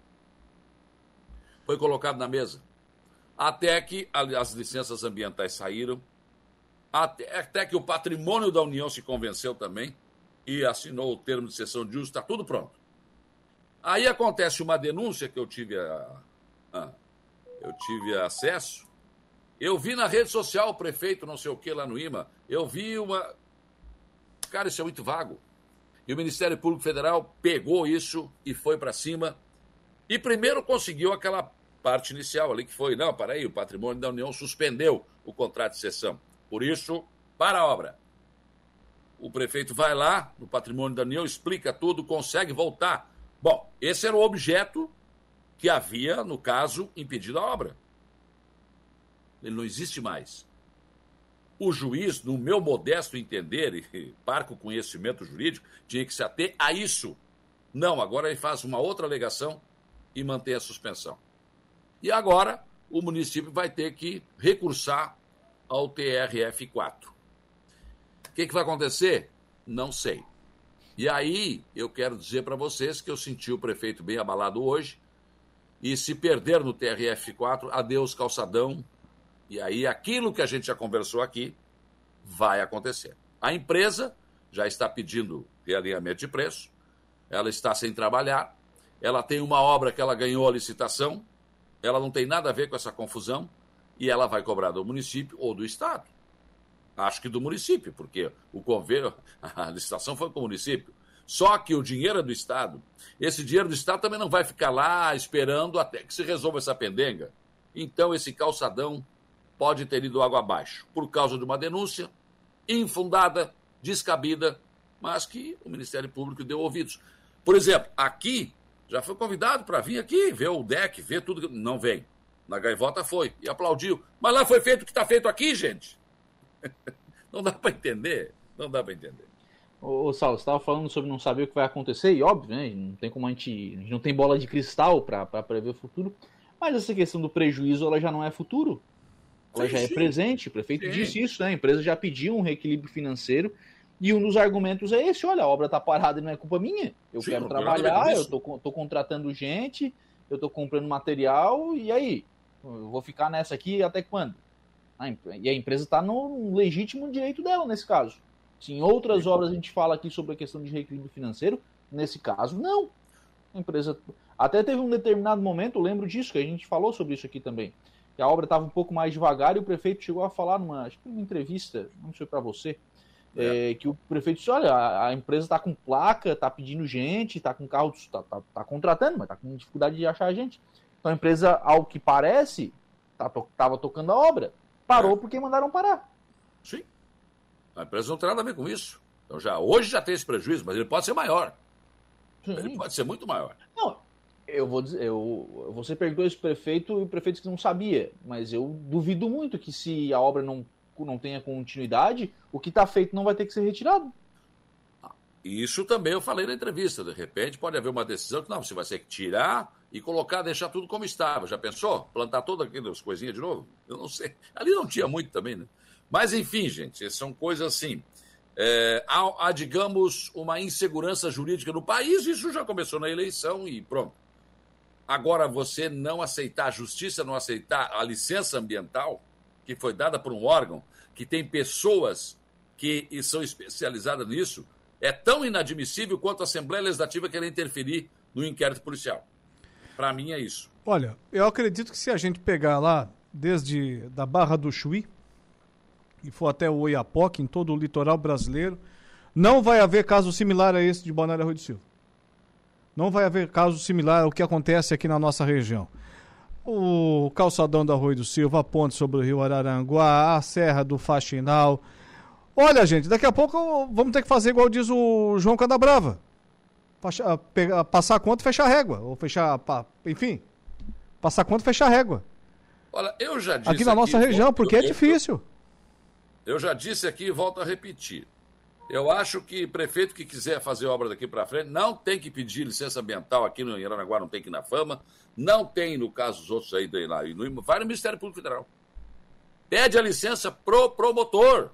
foi colocado na mesa. Até que as licenças ambientais saíram, até, até que o patrimônio da União se convenceu também e assinou o termo de cessão de uso, está tudo pronto. Aí acontece uma denúncia que eu tive, a, a, eu tive acesso. Eu vi na rede social o prefeito, não sei o que, lá no IMA. Eu vi uma. Cara, isso é muito vago. E o Ministério Público Federal pegou isso e foi para cima. E primeiro conseguiu aquela parte inicial ali que foi: não, para aí, o patrimônio da União suspendeu o contrato de cessão. Por isso, para a obra. O prefeito vai lá no patrimônio da União, explica tudo, consegue voltar. Bom, esse era o objeto que havia, no caso, impedido a obra. Ele não existe mais. O juiz, no meu modesto entender *laughs* e parco conhecimento jurídico, tinha que se ater a isso. Não, agora ele faz uma outra alegação e mantém a suspensão. E agora o município vai ter que recursar ao TRF4. O que, que vai acontecer? Não sei. E aí eu quero dizer para vocês que eu senti o prefeito bem abalado hoje. E se perder no TRF4, adeus calçadão, e aí aquilo que a gente já conversou aqui vai acontecer. A empresa já está pedindo realinhamento de preço, ela está sem trabalhar, ela tem uma obra que ela ganhou a licitação, ela não tem nada a ver com essa confusão e ela vai cobrar do município ou do estado. Acho que do município, porque o convênio, *laughs* a licitação foi com o município. Só que o dinheiro é do Estado. Esse dinheiro do Estado também não vai ficar lá esperando até que se resolva essa pendenga. Então, esse calçadão pode ter ido água abaixo por causa de uma denúncia infundada, descabida, mas que o Ministério Público deu ouvidos. Por exemplo, aqui já foi convidado para vir aqui ver o deck, ver tudo. Não vem. Na gaivota foi e aplaudiu. Mas lá foi feito o que está feito aqui, gente. *laughs* Não dá para entender. Não dá para entender. Ô, Saulo, você estava falando sobre não saber o que vai acontecer, e óbvio, né? Não tem como a gente. A gente não tem bola de cristal para prever o futuro. Mas essa questão do prejuízo ela já não é futuro. Ela sim, já é sim. presente, o prefeito sim. disse isso, né? A empresa já pediu um reequilíbrio financeiro e um dos argumentos é esse: olha, a obra está parada e não é culpa minha. Eu quero trabalhar, eu tô, tô contratando gente, eu tô comprando material, e aí? Eu vou ficar nessa aqui até quando? E a empresa está no legítimo direito dela nesse caso. Se em outras obras a gente fala aqui sobre a questão de reequilíbrio financeiro, nesse caso, não. A empresa. Até teve um determinado momento, eu lembro disso, que a gente falou sobre isso aqui também que a obra estava um pouco mais devagar e o prefeito chegou a falar numa, acho que numa entrevista, não sei para você, é. É, que o prefeito disse, olha, a, a empresa está com placa, está pedindo gente, está com carro, está tá, tá contratando, mas está com dificuldade de achar gente. Então a empresa, ao que parece, estava tá, tocando a obra. Parou é. porque mandaram parar. Sim. A empresa não tem nada a ver com isso. Então já, hoje já tem esse prejuízo, mas ele pode ser maior. Sim. Ele pode ser muito maior. Não, eu vou dizer, eu, você perguntou isso pro prefeito e o prefeito disse que não sabia, mas eu duvido muito que se a obra não não tenha continuidade, o que está feito não vai ter que ser retirado. Isso também eu falei na entrevista. De repente pode haver uma decisão que não, você vai ter que tirar e colocar, deixar tudo como estava. Já pensou? Plantar todas aquelas coisinhas de novo? Eu não sei. Ali não tinha muito também, né? Mas enfim, gente, são coisas assim. É, há, há, digamos, uma insegurança jurídica no país, isso já começou na eleição e pronto. Agora, você não aceitar a justiça, não aceitar a licença ambiental, que foi dada por um órgão que tem pessoas que são especializadas nisso, é tão inadmissível quanto a Assembleia Legislativa querer interferir no inquérito policial. Para mim é isso. Olha, eu acredito que se a gente pegar lá, desde da Barra do Chuí, e for até o Oiapoque, em todo o litoral brasileiro, não vai haver caso similar a esse de Balneário Rui do Silva. Não vai haver caso similar ao que acontece aqui na nossa região. O calçadão da Rui do Silva, a ponte sobre o rio Araranguá, a Serra do Faxinal. Olha, gente, daqui a pouco vamos ter que fazer igual diz o João Cadabrava. Passar a conta e fechar a régua. Ou fechar. Enfim. Passar a conta e fechar a régua. Olha, eu já disse. Aqui na nossa aqui, região, porque eu, é difícil. Eu já disse aqui e volto a repetir. Eu acho que prefeito que quiser fazer obra daqui para frente não tem que pedir licença ambiental aqui no Iranaguá, não tem que ir na Fama, não tem no caso dos outros aí, lá, no, vai no Ministério Público Federal. Pede a licença pro promotor.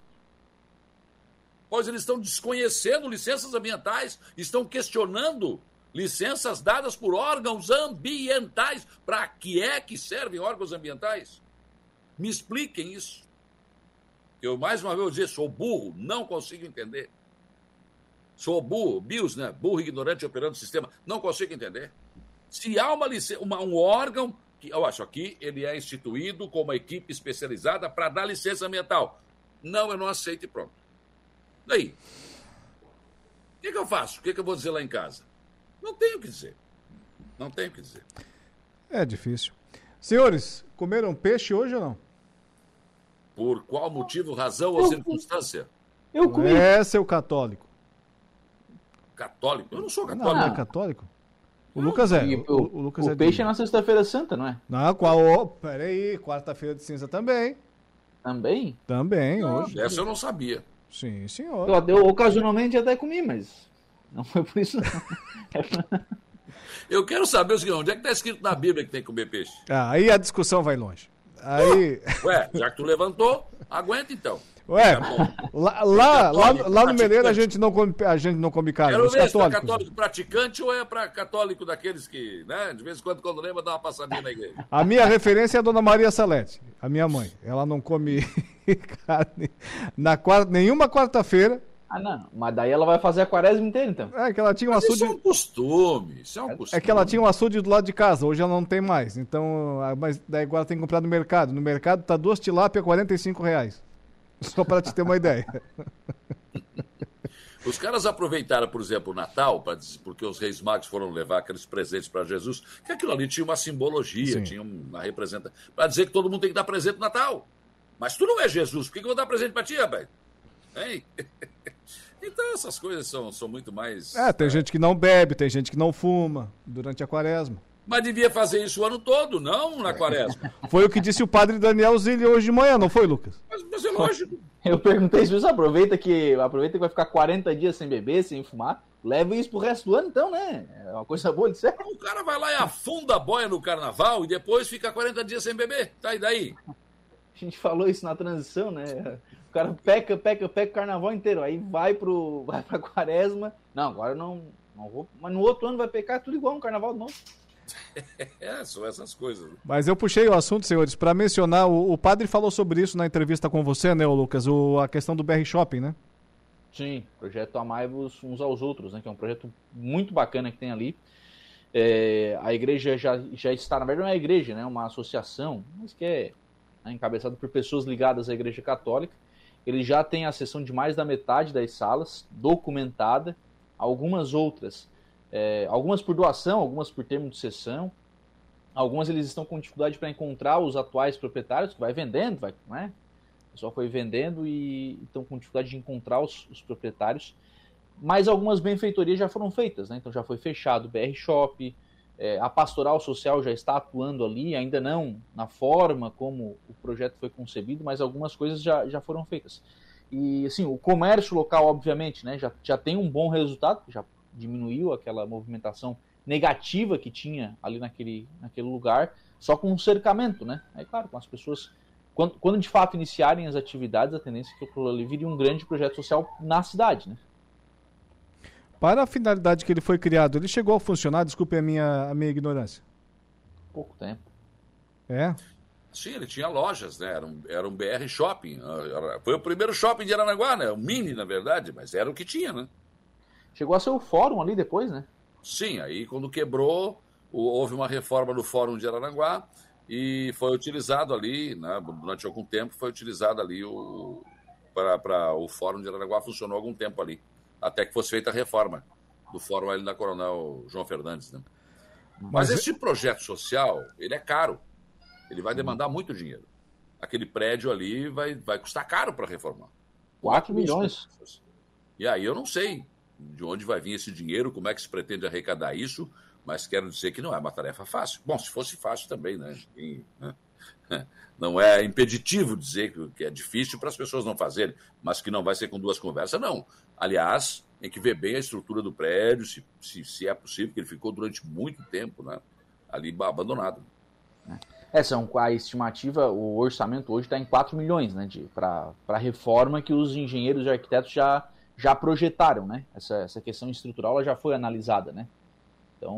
Pois eles estão desconhecendo licenças ambientais, estão questionando licenças dadas por órgãos ambientais. Para que é que servem órgãos ambientais? Me expliquem isso. Eu, mais uma vez, vou dizer, sou burro, não consigo entender. Sou burro, BIOS, né? Burro, ignorante, operando o sistema. Não consigo entender. Se há uma, uma, um órgão, que eu acho aqui, ele é instituído com uma equipe especializada para dar licença ambiental. Não, eu não aceito e pronto. Daí, o que, que eu faço? O que, que eu vou dizer lá em casa? Não tenho o que dizer. Não tenho o que dizer. É difícil. Senhores, comeram peixe hoje ou não? Por qual motivo, razão ou circunstância? Eu comi. É, seu católico. Católico? Eu não sou católico. Não, é católico? O Lucas é. O, o, o Lucas o é peixe de... é na sexta-feira santa, não é? Não, qual? Oh, peraí, quarta-feira de cinza também. Também? Também, não, hoje. Essa eu não sabia. Sim, senhor. Eu, eu ocasionalmente até comi, mas não foi por isso não. *laughs* eu quero saber o seguinte, onde é que está escrito na Bíblia que tem que comer peixe? Ah, aí a discussão vai longe. Aí... Ué, já que tu levantou, aguenta então. Ué, tá lá, lá, lá, lá, no Meleiro a gente não come, a gente não come carne. Quero ver se é católico praticante ou é para católico daqueles que, né, de vez em quando, quando lembra, dá uma passadinha na igreja. A minha referência é a dona Maria Salete, a minha mãe. Ela não come *laughs* carne na quarta, nenhuma quarta-feira ah, não. Mas daí ela vai fazer a quaresma inteira, então. É que ela tinha um Mas açude. Isso é um costume. Isso é um costume. É que ela tinha um açude do lado de casa, hoje ela não tem mais. Então, ah, mas daí agora tem que comprar no mercado. No mercado tá duas tilápia 45 reais. Só para te ter uma ideia. *laughs* Os caras aproveitaram, por exemplo, o Natal, pra, porque os reis magos foram levar aqueles presentes para Jesus, que aquilo ali tinha uma simbologia, Sim. tinha uma representação, para dizer que todo mundo tem que dar presente no Natal. Mas tu não é Jesus, por que, que eu vou dar presente para ti, rapaz? Hein? *laughs* Então essas coisas são, são muito mais. É, tem é... gente que não bebe, tem gente que não fuma durante a quaresma. Mas devia fazer isso o ano todo, não na quaresma. Foi o que disse o padre Daniel Zilli hoje de manhã, não foi, Lucas? Mas, mas é lógico. Eu perguntei se você aproveita que aproveita que vai ficar 40 dias sem beber, sem fumar. Leva isso pro resto do ano, então, né? É uma coisa boa de ser. O cara vai lá e afunda a boia no carnaval e depois fica 40 dias sem beber. Tá e daí? A gente falou isso na transição, né? O cara peca, peca, peca o carnaval inteiro. Aí vai pro. vai pra quaresma. Não, agora não, não vou. Mas no outro ano vai pecar tudo igual no carnaval de novo. *laughs* É, são essas coisas. Mas eu puxei o assunto, senhores, para mencionar. O, o, padre falou sobre isso na entrevista com você, né, Lucas? O, a questão do BR Shopping, né? Sim, projeto Amai-vos uns aos outros, né? Que é um projeto muito bacana que tem ali. É, a igreja já, já está, na verdade, não é igreja, né? Uma associação, mas que é né, encabeçado por pessoas ligadas à igreja católica ele já tem a sessão de mais da metade das salas documentada, algumas outras, é, algumas por doação, algumas por termo de sessão, algumas eles estão com dificuldade para encontrar os atuais proprietários, que vai vendendo, vai, né? O pessoal foi vendendo e estão com dificuldade de encontrar os, os proprietários. Mas algumas benfeitorias já foram feitas, né? Então já foi fechado o BR Shop, É, a pastoral social já está atuando ali, ainda não na forma como o projeto foi concebido, mas algumas coisas já, já foram feitas. E assim, o comércio local, obviamente, né, já, já tem um bom resultado, já diminuiu aquela movimentação negativa que tinha ali naquele, naquele lugar, só com um cercamento, né? É claro, com as pessoas. Quando, quando de fato iniciarem as atividades, a tendência é que aquilo ali vire um grande projeto social na cidade, né? Para a finalidade que ele foi criado, ele chegou a funcionar? Desculpe a minha, a minha ignorância. Pouco tempo. É? Sim, ele tinha lojas, né? Era um, era um BR Shopping. Foi o primeiro shopping de Aranaguá, né? O mini, na verdade, mas era o que tinha, né? Chegou a ser o fórum ali depois, né? Sim, aí quando quebrou, houve uma reforma no fórum de Aranaguá e foi utilizado ali, né, durante algum tempo, foi utilizado ali o para o fórum de Aranaguá funcionou algum tempo ali até que fosse feita a reforma do fórum ali da Coronel João Fernandes. Né? Mas, Mas esse projeto social, ele é caro. Ele vai demandar hum. muito dinheiro. Aquele prédio ali vai, vai custar caro para reformar. 4 milhões. E aí eu não sei de onde vai vir esse dinheiro, como é que se pretende arrecadar isso, mas quero dizer que não é uma tarefa fácil. Bom, se fosse fácil também, né? Né? *laughs* Não é impeditivo dizer que é difícil para as pessoas não fazerem, mas que não vai ser com duas conversas, não. Aliás, tem que ver bem a estrutura do prédio, se, se, se é possível, porque ele ficou durante muito tempo né, ali abandonado. É, são, a estimativa, o orçamento hoje está em 4 milhões né, para a reforma que os engenheiros e arquitetos já, já projetaram. Né? Essa, essa questão estrutural já foi analisada. Né? Então,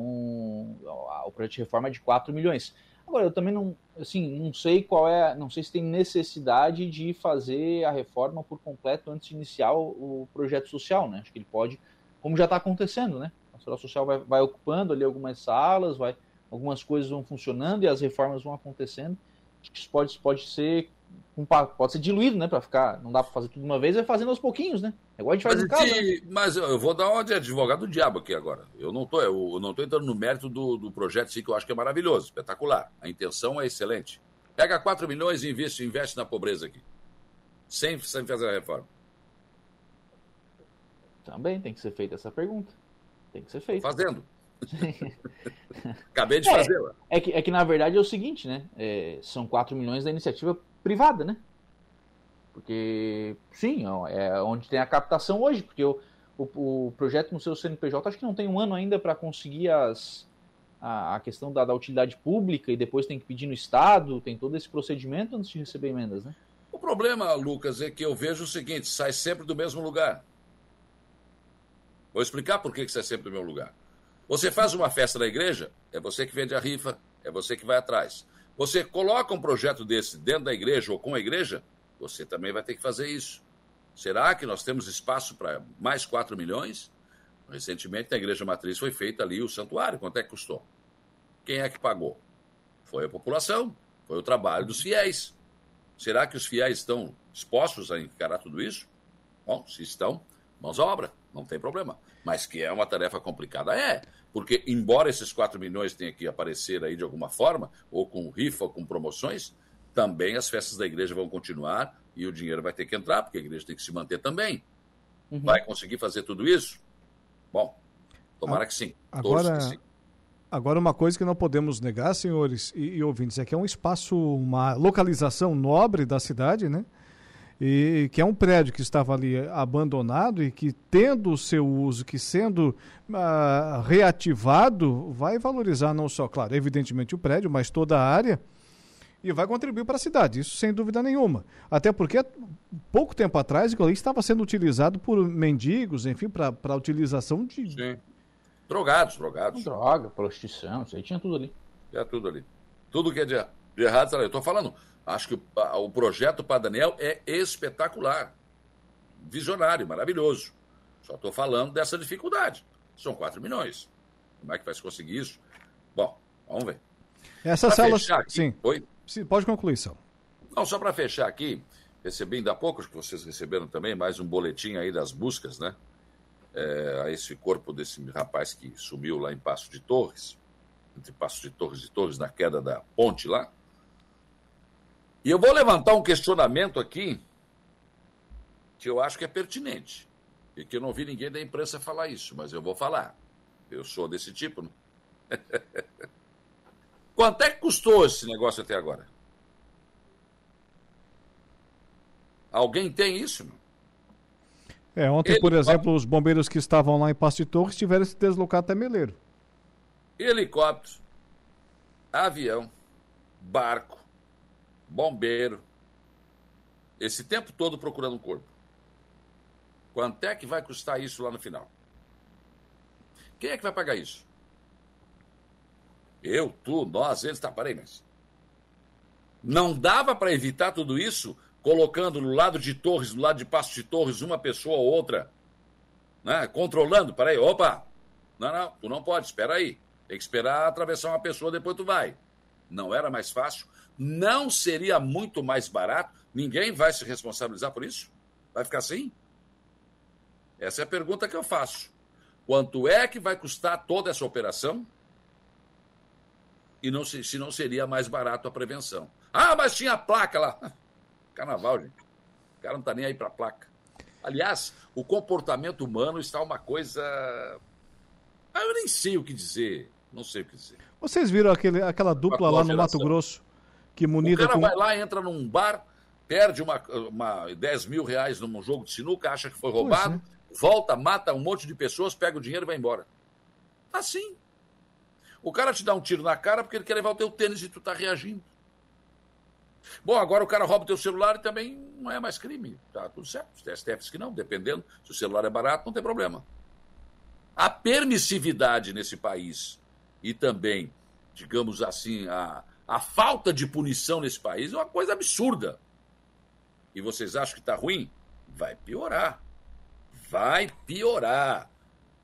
o projeto de reforma é de 4 milhões. Agora, eu também não, assim, não sei qual é, não sei se tem necessidade de fazer a reforma por completo antes de iniciar o, o projeto social, né? Acho que ele pode, como já está acontecendo, né? A pastoral social vai, vai ocupando ali algumas salas, vai, algumas coisas vão funcionando e as reformas vão acontecendo. Acho que isso pode, pode ser pode ser diluído, né? Para ficar, não dá para fazer tudo de uma vez, vai fazendo aos pouquinhos, né? É igual a gente faz mas, em casa. Né? Mas eu vou dar uma de advogado do diabo aqui agora. Eu não tô, eu não tô entrando no mérito do, do projeto sim, que eu acho que é maravilhoso, espetacular. A intenção é excelente. Pega 4 milhões e investe, investe na pobreza aqui. Sem, sem fazer a reforma. Também tem que ser feita essa pergunta. Tem que ser feita. Fazendo. *laughs* Acabei de é, fazer. É que, é que na verdade é o seguinte, né? É, são 4 milhões da iniciativa privada, né? Porque, sim, é onde tem a captação hoje, porque o, o, o projeto no seu CNPJ acho que não tem um ano ainda para conseguir as, a, a questão da, da, utilidade pública e depois tem que pedir no Estado, tem todo esse procedimento antes de receber emendas, né? O problema, Lucas, é que eu vejo o seguinte: sai sempre do mesmo lugar. Vou explicar por que, que sai sempre do mesmo lugar. Você faz uma festa na igreja, é você que vende a rifa, é você que vai atrás. Você coloca um projeto desse dentro da igreja ou com a igreja, você também vai ter que fazer isso. Será que nós temos espaço para mais 4 milhões? Recentemente, na Igreja Matriz foi feito ali o santuário. Quanto é que custou? Quem é que pagou? Foi a população, foi o trabalho dos fiéis. Será que os fiéis estão dispostos a encarar tudo isso? Bom, se estão, mãos à obra, não tem problema. Mas que é uma tarefa complicada, é. Porque, embora esses 4 milhões tenham que aparecer aí de alguma forma, ou com rifa, ou com promoções, também as festas da igreja vão continuar e o dinheiro vai ter que entrar, porque a igreja tem que se manter também. Uhum. Vai conseguir fazer tudo isso? Bom, tomara a, que sim. Agora, que sim. agora, uma coisa que não podemos negar, senhores e, e ouvintes, é que é um espaço, uma localização nobre da cidade, né? E que é um prédio que estava ali abandonado e que tendo o seu uso, que sendo uh, reativado, vai valorizar não só, claro, evidentemente o prédio, mas toda a área e vai contribuir para a cidade, isso sem dúvida nenhuma. Até porque pouco tempo atrás aquilo ali estava sendo utilizado por mendigos, enfim, para a utilização de. Sim. Drogados, drogados. Droga, prostituição, isso aí tinha tudo ali. Tinha tudo ali. Tudo que é de, de errado, eu estou falando. Acho que o, o projeto para Daniel é espetacular. Visionário, maravilhoso. Só estou falando dessa dificuldade. São 4 milhões. Como é que vai se conseguir isso? Bom, vamos ver. Essas células. Sim. Oi? Sim, pode concluir, Sal. Não, só para fechar aqui, recebi ainda há pouco, que vocês receberam também, mais um boletim aí das buscas, né? É, a esse corpo desse rapaz que sumiu lá em Passo de Torres, entre Passo de Torres e Torres, na queda da ponte lá. E eu vou levantar um questionamento aqui que eu acho que é pertinente. E que eu não vi ninguém da imprensa falar isso, mas eu vou falar. Eu sou desse tipo. Né? *laughs* Quanto é que custou esse negócio até agora? Alguém tem isso? É, ontem, Ele- por exemplo, os bombeiros que estavam lá em Passo de Torres tiveram que se deslocar até Meleiro. Helicóptero, avião, barco, bombeiro. Esse tempo todo procurando um corpo. Quanto é que vai custar isso lá no final? Quem é que vai pagar isso? Eu, tu, nós, eles, tá, parei, mas. Não dava para evitar tudo isso colocando no lado de Torres, no lado de Passo de Torres, uma pessoa ou outra, né? Controlando, peraí, opa! Não, não, tu não pode, espera aí. Tem que esperar atravessar uma pessoa, depois tu vai. Não era mais fácil? Não seria muito mais barato? Ninguém vai se responsabilizar por isso? Vai ficar assim? Essa é a pergunta que eu faço. Quanto é que vai custar toda essa operação? E não se, se não seria mais barato a prevenção. Ah, mas tinha a placa lá. *laughs* Carnaval, gente. O cara não tá nem aí pra placa. Aliás, o comportamento humano está uma coisa. Ah, eu nem sei o que dizer. Não sei o que dizer. Vocês viram aquele, aquela dupla lá no. Mato Grosso que O munida cara com. vai lá, entra num bar, perde uma, uma 10 mil reais num jogo de sinuca, acha que foi roubado, volta, mata um monte de pessoas, pega o dinheiro e vai embora. Assim. O cara te dá um tiro na cara porque ele quer levar o teu tênis e tu tá reagindo. Bom, agora o cara rouba o teu celular e também não é mais crime. Tá tudo certo. Os STFs que não, dependendo. Se o celular é barato, não tem problema. A permissividade nesse país e também, digamos assim, a, a falta de punição nesse país é uma coisa absurda. E vocês acham que está ruim? Vai piorar. Vai piorar.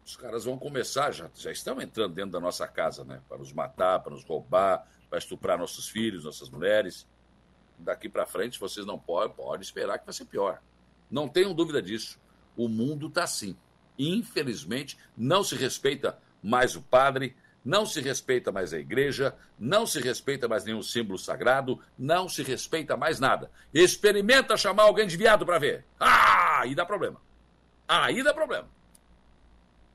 Os caras vão começar, já, já estão entrando dentro da nossa casa, né? Para nos matar, para nos roubar, para estuprar nossos filhos, nossas mulheres. Daqui para frente, vocês não podem, podem esperar que vai ser pior. Não tenham dúvida disso. O mundo está assim. Infelizmente, não se respeita mais o padre, não se respeita mais a igreja, não se respeita mais nenhum símbolo sagrado, não se respeita mais nada. Experimenta chamar alguém de viado para ver. Ah, aí dá problema. Aí dá problema.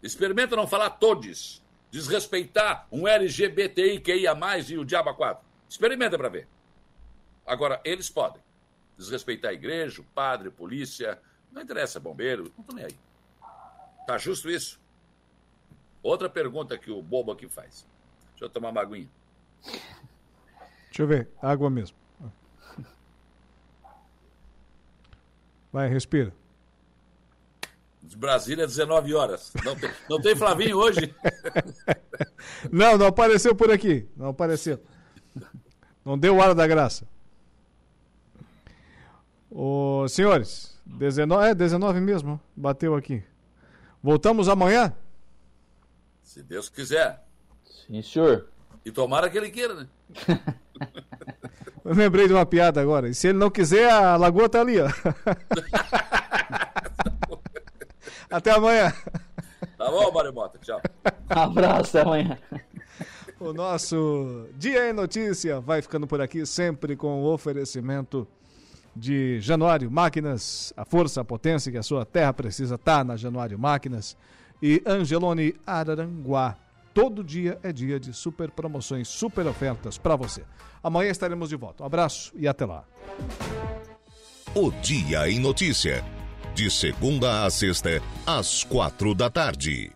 Experimenta não falar todes, desrespeitar um LGBTIQIA+, e o diabo a quatro. Experimenta para ver. Agora, eles podem desrespeitar a igreja, o padre, polícia, não interessa, bombeiro, não tô nem aí. Tá justo isso? Outra pergunta que o bobo aqui faz. Deixa eu tomar uma aguinha. Deixa eu ver, água mesmo. Vai, respira. Brasília, 19 horas. Não tem, não tem Flavinho hoje? *laughs* Não, não apareceu por aqui. Não apareceu. Não deu hora da graça. Ô, senhores, 19, é 19 mesmo, bateu aqui. Voltamos amanhã? Se Deus quiser. Sim, senhor. E tomara que ele queira, né? *laughs* Eu lembrei de uma piada agora. E se ele não quiser, a lagoa tá ali, ó. *laughs* Até amanhã. Tá bom, Marimota? Tchau. Abraço, até amanhã. O nosso Dia em Notícia vai ficando por aqui, sempre com o oferecimento de Januário Máquinas, a força, a potência que a sua terra precisa tá na Januário Máquinas e Angelone Araranguá. Todo dia é dia de super promoções, super ofertas para você. Amanhã estaremos de volta. Um abraço e até lá. O Dia em Notícia. De segunda a sexta, às quatro da tarde.